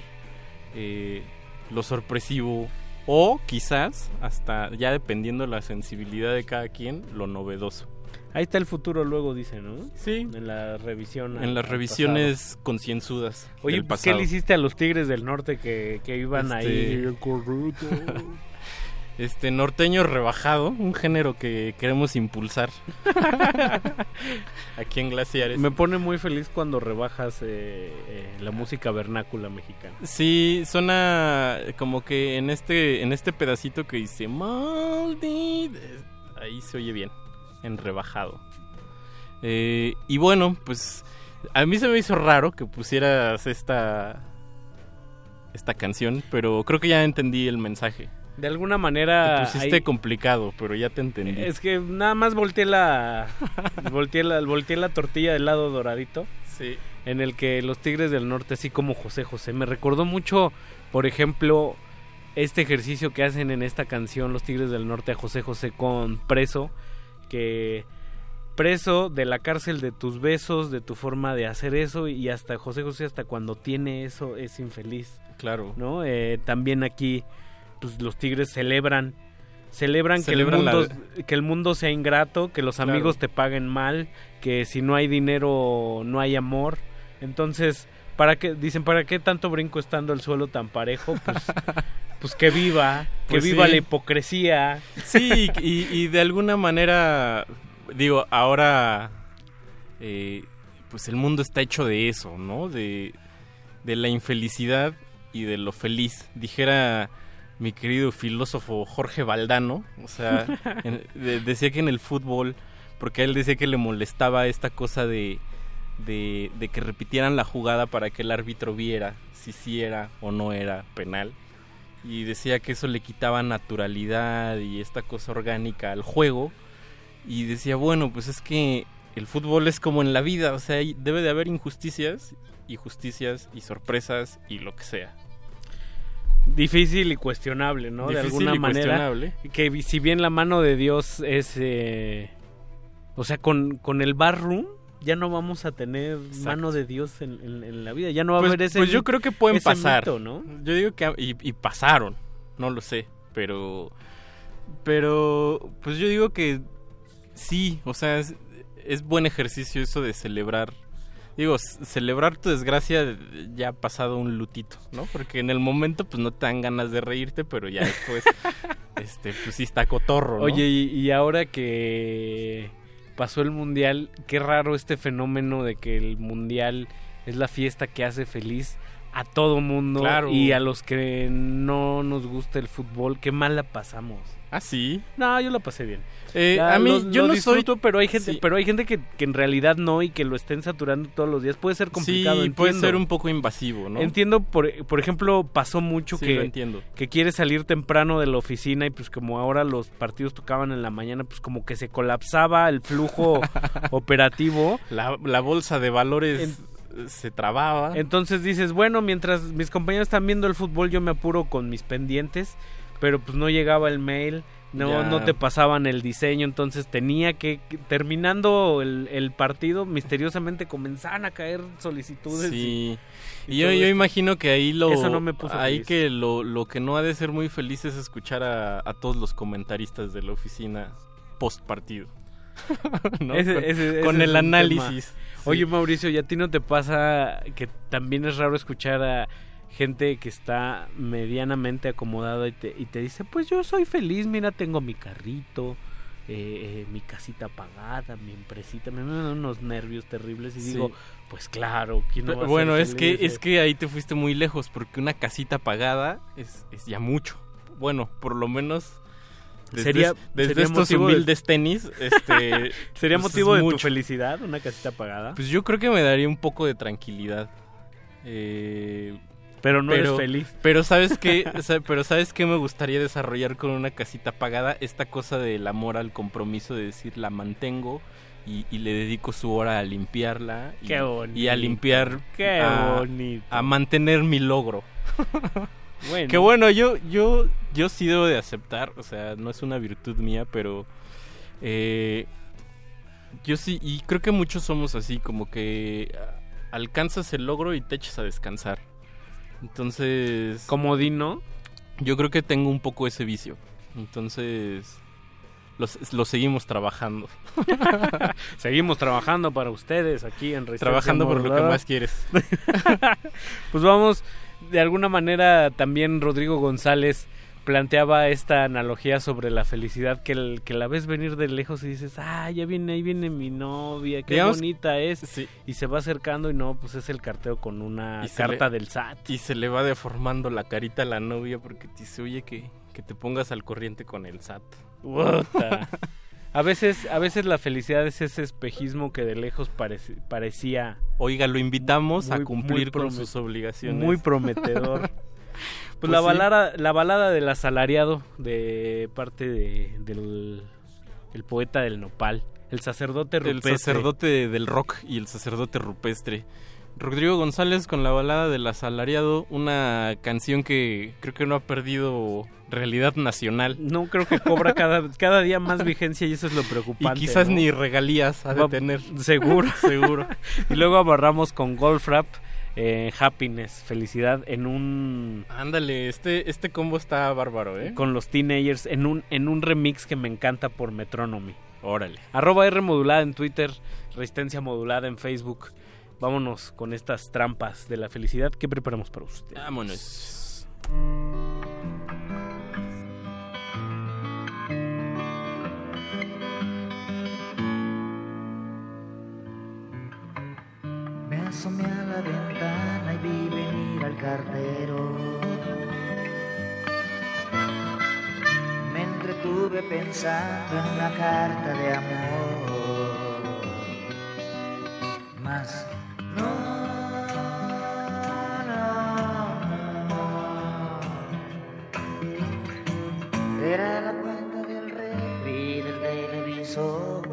eh, lo sorpresivo o quizás hasta ya dependiendo de la sensibilidad de cada quien, lo novedoso. Ahí está el futuro luego, dice, ¿no? Sí. En la revisión. En las revisiones concienzudas. Oye, del pues, ¿qué le hiciste a los Tigres del Norte que, que iban Este, ahí? Este norteño rebajado, un género que queremos impulsar aquí en Glaciares. Me pone muy feliz cuando rebajas eh, eh, la música vernácula mexicana. Sí, suena como que en este en este pedacito que dice maldito, ahí se oye bien, en rebajado. Eh, y bueno, pues a mí se me hizo raro que pusieras esta esta canción, pero creo que ya entendí el mensaje. De alguna manera... Te pusiste ahí- complicado, pero ya te entendí. Es que nada más volteé la, volteé la, volteé la tortilla del lado doradito. Sí. En el que los Tigres del Norte, así como José José, me recordó mucho, por ejemplo, este ejercicio que hacen en esta canción los Tigres del Norte a José José con Preso, que preso de la cárcel de tus besos, de tu forma de hacer eso y hasta José José hasta cuando tiene eso es infeliz. Claro. ¿No? Eh, también aquí pues los Tigres celebran celebran Celebran que el mundo la- que el mundo sea ingrato, que los Claro. amigos te paguen mal, que si no hay dinero no hay amor. Entonces, ¿para qué dicen para qué tanto brinco estando el suelo tan parejo? Pues pues que viva, que Pues viva sí. la hipocresía. Sí, y, y de alguna manera, digo, ahora, eh, pues el mundo está hecho de eso, ¿no? De, de la infelicidad y de lo feliz. Dijera mi querido filósofo Jorge Valdano, o sea, decía que en el fútbol, porque él decía que le molestaba esta cosa de, de, de que repitieran la jugada para que el árbitro viera si sí era o no era penal. Y decía que eso le quitaba naturalidad y esta cosa orgánica al juego. Y decía bueno pues es que el fútbol es como en la vida o sea debe de haber injusticias y justicias y sorpresas y lo que sea Difícil y cuestionable, ¿no? de alguna y manera. cuestionable. Que si bien la mano de Dios es... eh, o sea, con, con el barroom ya no vamos a tener mano de Dios en, en- en la vida. Ya no va pues, a haber ese... pues yo creo que pueden pasar mito, ¿no? yo digo que y, y pasaron no lo sé pero pero pues yo digo que sí o sea es, es buen ejercicio eso de celebrar digo celebrar tu desgracia ya ha pasado un lutito no porque en el momento pues no te dan ganas de reírte pero ya después este pues sí está cotorro ¿no? Oye, y, y ahora que pasó el mundial, qué raro este fenómeno de que el mundial es la fiesta que hace feliz a todo mundo Claro. y a los que no nos gusta el fútbol, qué mal la pasamos. ¿Ah, sí? No, yo la pasé bien. Eh, Ya a mí, lo- yo lo no disfruto, soy... pero hay gente, Sí. pero hay gente que, que en realidad no y que lo estén saturando todos los días. Puede ser complicado. Sí, puede ser un poco invasivo, ¿no? Entiendo, por, por ejemplo, pasó mucho Sí, que, entiendo. que quieres salir temprano de la oficina y pues como ahora los partidos tocaban en la mañana, pues como que se colapsaba el flujo operativo. La, la bolsa de valores se trababa. Entonces dices, bueno, mientras mis compañeros están viendo el fútbol, yo me apuro con mis pendientes, pero pues no llegaba el mail, no, Ya. no te pasaban el diseño, entonces tenía que, terminando el, el partido, misteriosamente comenzaban a caer solicitudes. Sí. y- Y yo, yo imagino que ahí lo Eso no me puso ahí feliz. que lo, lo que no ha de ser muy feliz es escuchar a, a todos los comentaristas de la oficina post partido. ¿no? Ese- con, ese- con ese el análisis. Oye, Mauricio, ¿y a ti no te pasa que también es raro escuchar a gente que está medianamente acomodada y te, y te dice, pues yo soy feliz, mira, tengo mi carrito, eh, eh, mi casita pagada, mi empresita, me dan unos nervios terribles y Sí. digo, pues claro, ¿quién no va a ser bueno, es que es que ahí te fuiste muy lejos porque una casita pagada es, es ya mucho. Bueno, por lo menos desde, Sería- desde sería estos motivo de- humildes tenis, este ¿Sería pues, motivo de tu felicidad una casita pagada? Pues yo creo que me daría un poco de tranquilidad. Eh, Pero no eres feliz. Pero sabes sea, pero sabes qué me gustaría desarrollar con una casita pagada esta cosa del amor al compromiso de decir la mantengo y, y le dedico su hora a limpiarla y, Qué bonito. y a limpiar Qué a, bonito. a mantener mi logro. Bueno. Que bueno, yo, yo, yo sí debo de aceptar, o sea, no es una virtud mía, pero eh, yo sí, y creo que muchos somos así, como que alcanzas el logro y te echas a descansar. Entonces... Comodino. Yo creo que tengo un poco ese vicio. Entonces... Lo seguimos trabajando. Seguimos trabajando para ustedes aquí en Resistencia Trabajando por lo que más quieres. pues vamos, de alguna manera también Rodrigo González planteaba esta analogía sobre la felicidad que, el- que la ves venir de lejos y dices, ah, ya viene, ahí viene mi novia, qué Digamos- bonita es. Y se va acercando y no, pues es el carteo con una Y carta le- del SAT. Y se le va deformando la carita a la novia porque te dice, oye, que, que te pongas al corriente con el SAT. A veces, a veces la felicidad es ese espejismo que de lejos parece- parecía Oiga, lo invitamos a cumplir con sus obligaciones. Muy prometedor. Pues, Pues la, sí. balada, la balada del asalariado de parte de- del el poeta del nopal, el sacerdote El rupestre. sacerdote del rock y el sacerdote rupestre. Rodrigo González con la balada del asalariado, una canción que creo que no ha perdido realidad nacional. No creo que cobra cada, cada día más vigencia y eso es lo Y preocupante. quizás ¿no? ni regalías ha de Va- tener. Seguro. Seguro. y luego abarramos con Golf Rap, eh, Happiness, felicidad, en un... Ándale, este, este combo está bárbaro, ¿eh? Con los teenagers, en un, en un remix que me encanta por Metronomy. Órale. Arroba R modulada en Twitter, Resistencia modulada en Facebook. Vámonos con estas trampas de la felicidad que preparamos para usted. Vámonos. Me asomé a la ventana y vi venir al cartero. Me entretuve pensando en una carta de amor. Mas Era la cuenta del refri del televisor.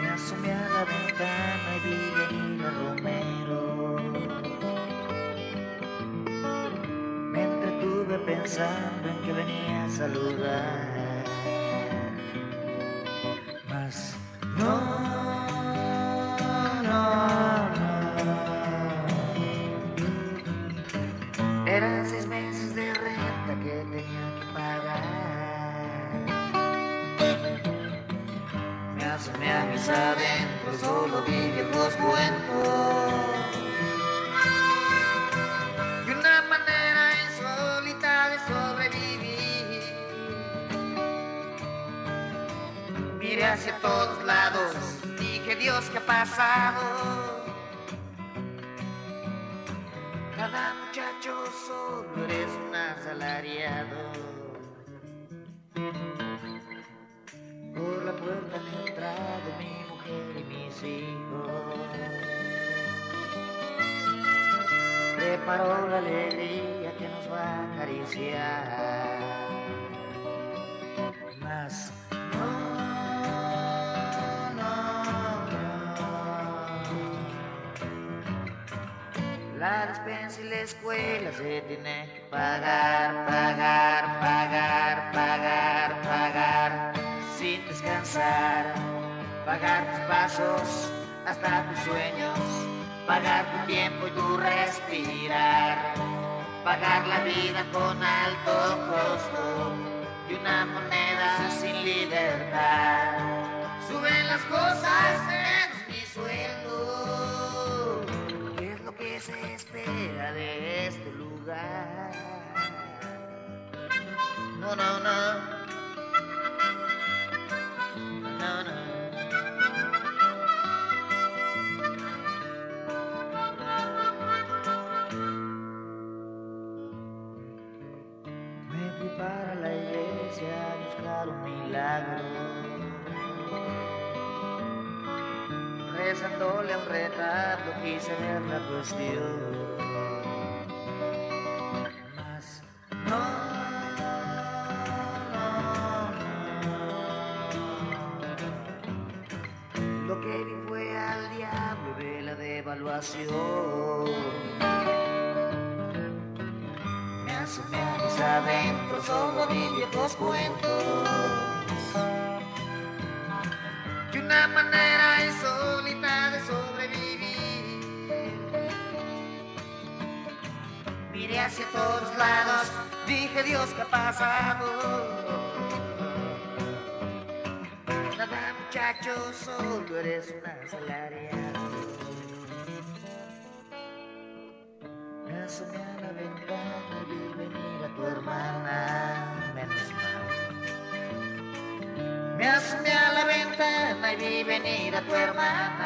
Me asomé a la ventana y vi venir a Romero. Me entretuve pensando en que venía a saludar. Mas no, asomé a mis adentros, solo vi viejos cuentos. Y una manera insólita de sobrevivir. Miré hacia todos lados, dije Dios, ¿qué ha pasado? Cada muchacho solo eres un asalariado. Por la puerta han entrado mi mujer y mis hijos. Preparó la alegría que nos va a acariciar. Mas no, no, no. La despensa y la escuela se tiene que pagar, pagar, pagar, pagar, Pagar tus pasos hasta tus sueños, pagar tu tiempo y tu respirar. Pagar la vida con alto costo y una moneda sin libertad. Suben las cosas menos mi sueldo. ¿Qué es lo que se espera de este lugar? No, no. No, Rezándole a un quise ver la cuestión. Mas no, no. Lo que vi fue al diablo de la devaluación. Me asomé a mis adentros, solo vi viejos cuentos. Hacia todos lados, dije Dios, ¿qué ha pasado? Nada muchacho, solo eres una asalariada. Me asomé a la ventana y vi venir a tu hermana, menos mal. Me asomé a la ventana y vi venir a tu hermana.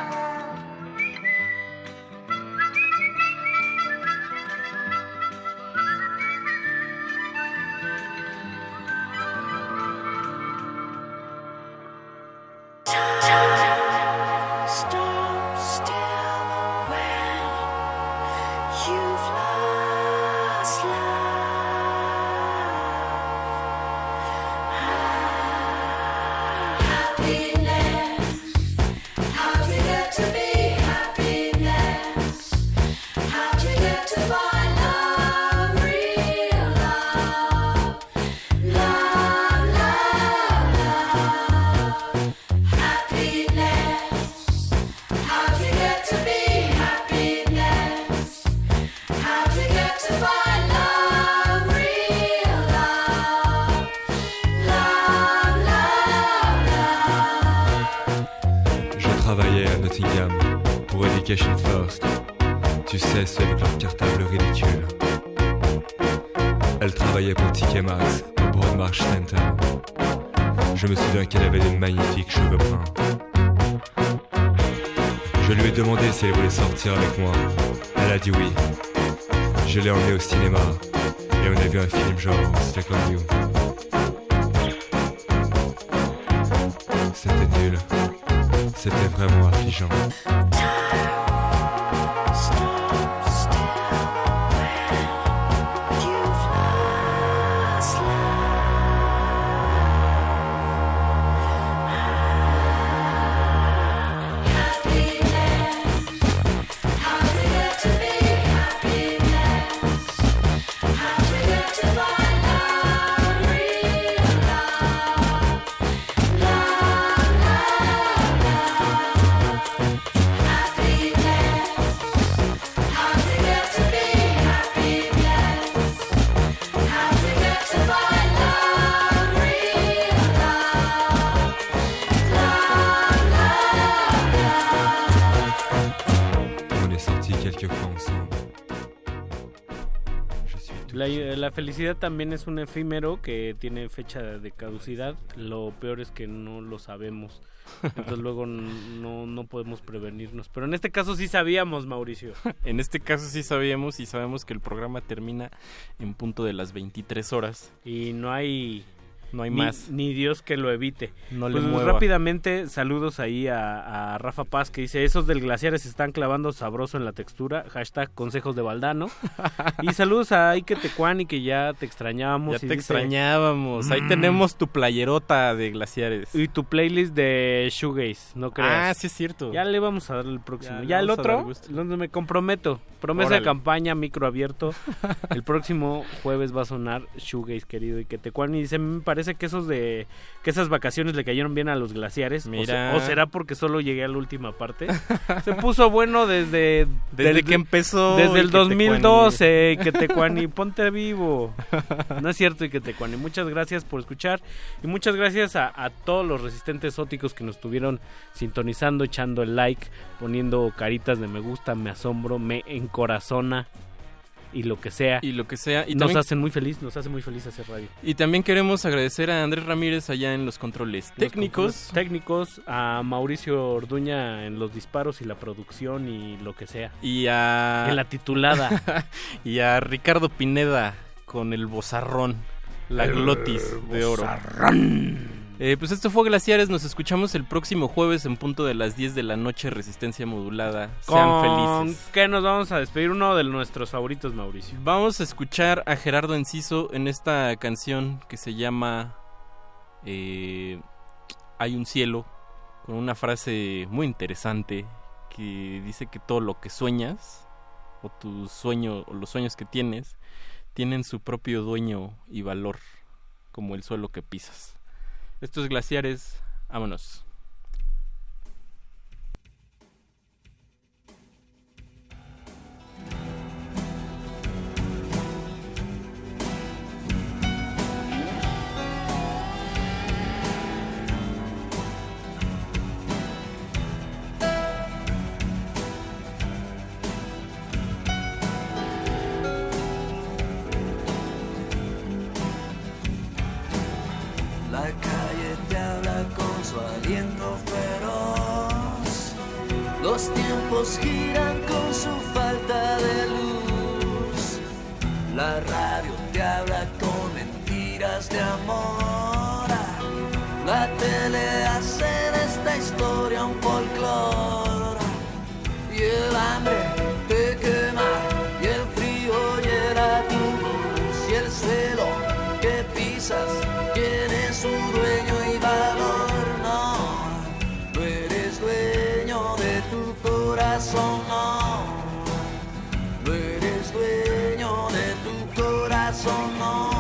Si elle voulait sortir avec moi. Elle a dit oui. Je l'ai emmenée au cinéma et on a vu un film genre Stick on You. La felicidad también es un efímero que tiene fecha de caducidad. Lo peor es que no lo sabemos. Entonces luego no, no podemos prevenirnos. Pero en este caso sí sabíamos, Mauricio. En este caso sí sabíamos y sabemos que el programa termina en punto de las 23 horas. Y no hay... No hay ni, más. Ni Dios que lo evite. No le Pues mueva. rápidamente, saludos ahí a, a Rafa Paz que dice, esos del glaciar se están clavando sabroso en la textura. Hashtag consejos de Valdano. y saludos a Ike Tecuani que ya te extrañábamos. Ya te dice, extrañábamos. Ahí "Mm". tenemos tu playerota de glaciares. Y tu playlist de Shoegaze, no creas. Ah, sí es cierto. Ya le vamos a dar el próximo. Ya el otro, donde me comprometo. Promesa Órale. de campaña, micro abierto. el próximo jueves va a sonar Shoegaze, querido. Te y dice, me parece que esos de que esas vacaciones le cayeron bien a los glaciares. O se- Mira. O, será porque solo llegué a la última parte. Se puso bueno desde... Desde del- que empezó Desde el Iquetecuani. 2012, que Tecuani, ponte vivo. No es cierto, y que Tecuani. Muchas gracias por escuchar y muchas gracias a, a todos los resistentes óticos que nos estuvieron sintonizando, echando el like, poniendo caritas de me gusta, me asombro, me encorazona y lo que sea. Y lo que sea. Y nos también- hacen muy feliz, nos hace muy feliz hacer radio. Y también queremos agradecer a Andrés Ramírez allá en los controles técnicos. Controles técnicos, a Mauricio Orduña en los disparos y la producción y lo que sea. Y a... En la titulada. y a Ricardo Pineda con el bozarrón, la El glotis de oro. bozarrón. Eh, pues esto fue Glaciares, nos escuchamos el próximo jueves en punto de las 10 de la noche, resistencia modulada. Sean ¿Con felices. qué nos vamos a despedir? Uno de nuestros favoritos, Mauricio. Vamos a escuchar a Gerardo Enciso en esta canción que se llama eh, Hay un cielo, con una frase muy interesante que dice que todo lo que sueñas, o tu sueño, o los sueños que tienes, tienen su propio dueño y valor, como el suelo que pisas. Estos glaciares, vámonos. Los tiempos giran con su falta de luz. La radio te habla con mentiras de amor. La tele hace de esta historia un folclore. Y el hambre te quema y el frío hiera tu luz y el suelo que pisas corazón, no.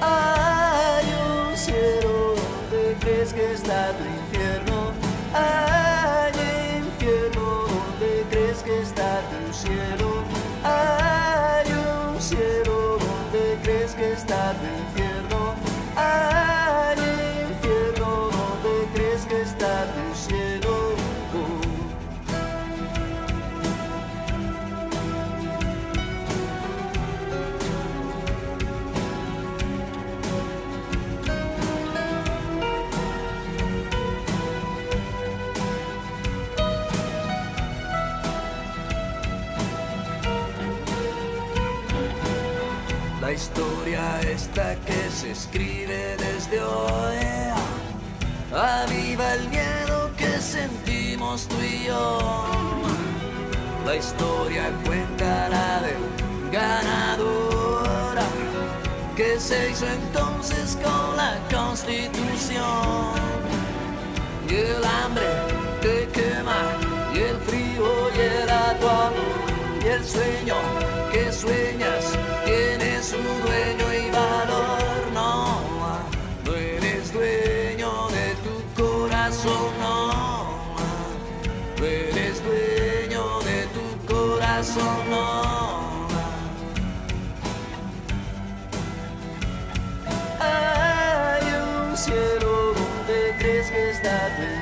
Hay un cielo donde crees que está tu infierno. Hay que se escribe desde hoy aviva el miedo que sentimos tú y yo. La historia cuenta la del ganador que se hizo entonces con la constitución. Y el hambre te quema y el frío hiera tu amor y el sueño que sueñas tiene su dueño corazón, no. Hay un cielo donde crees que está tu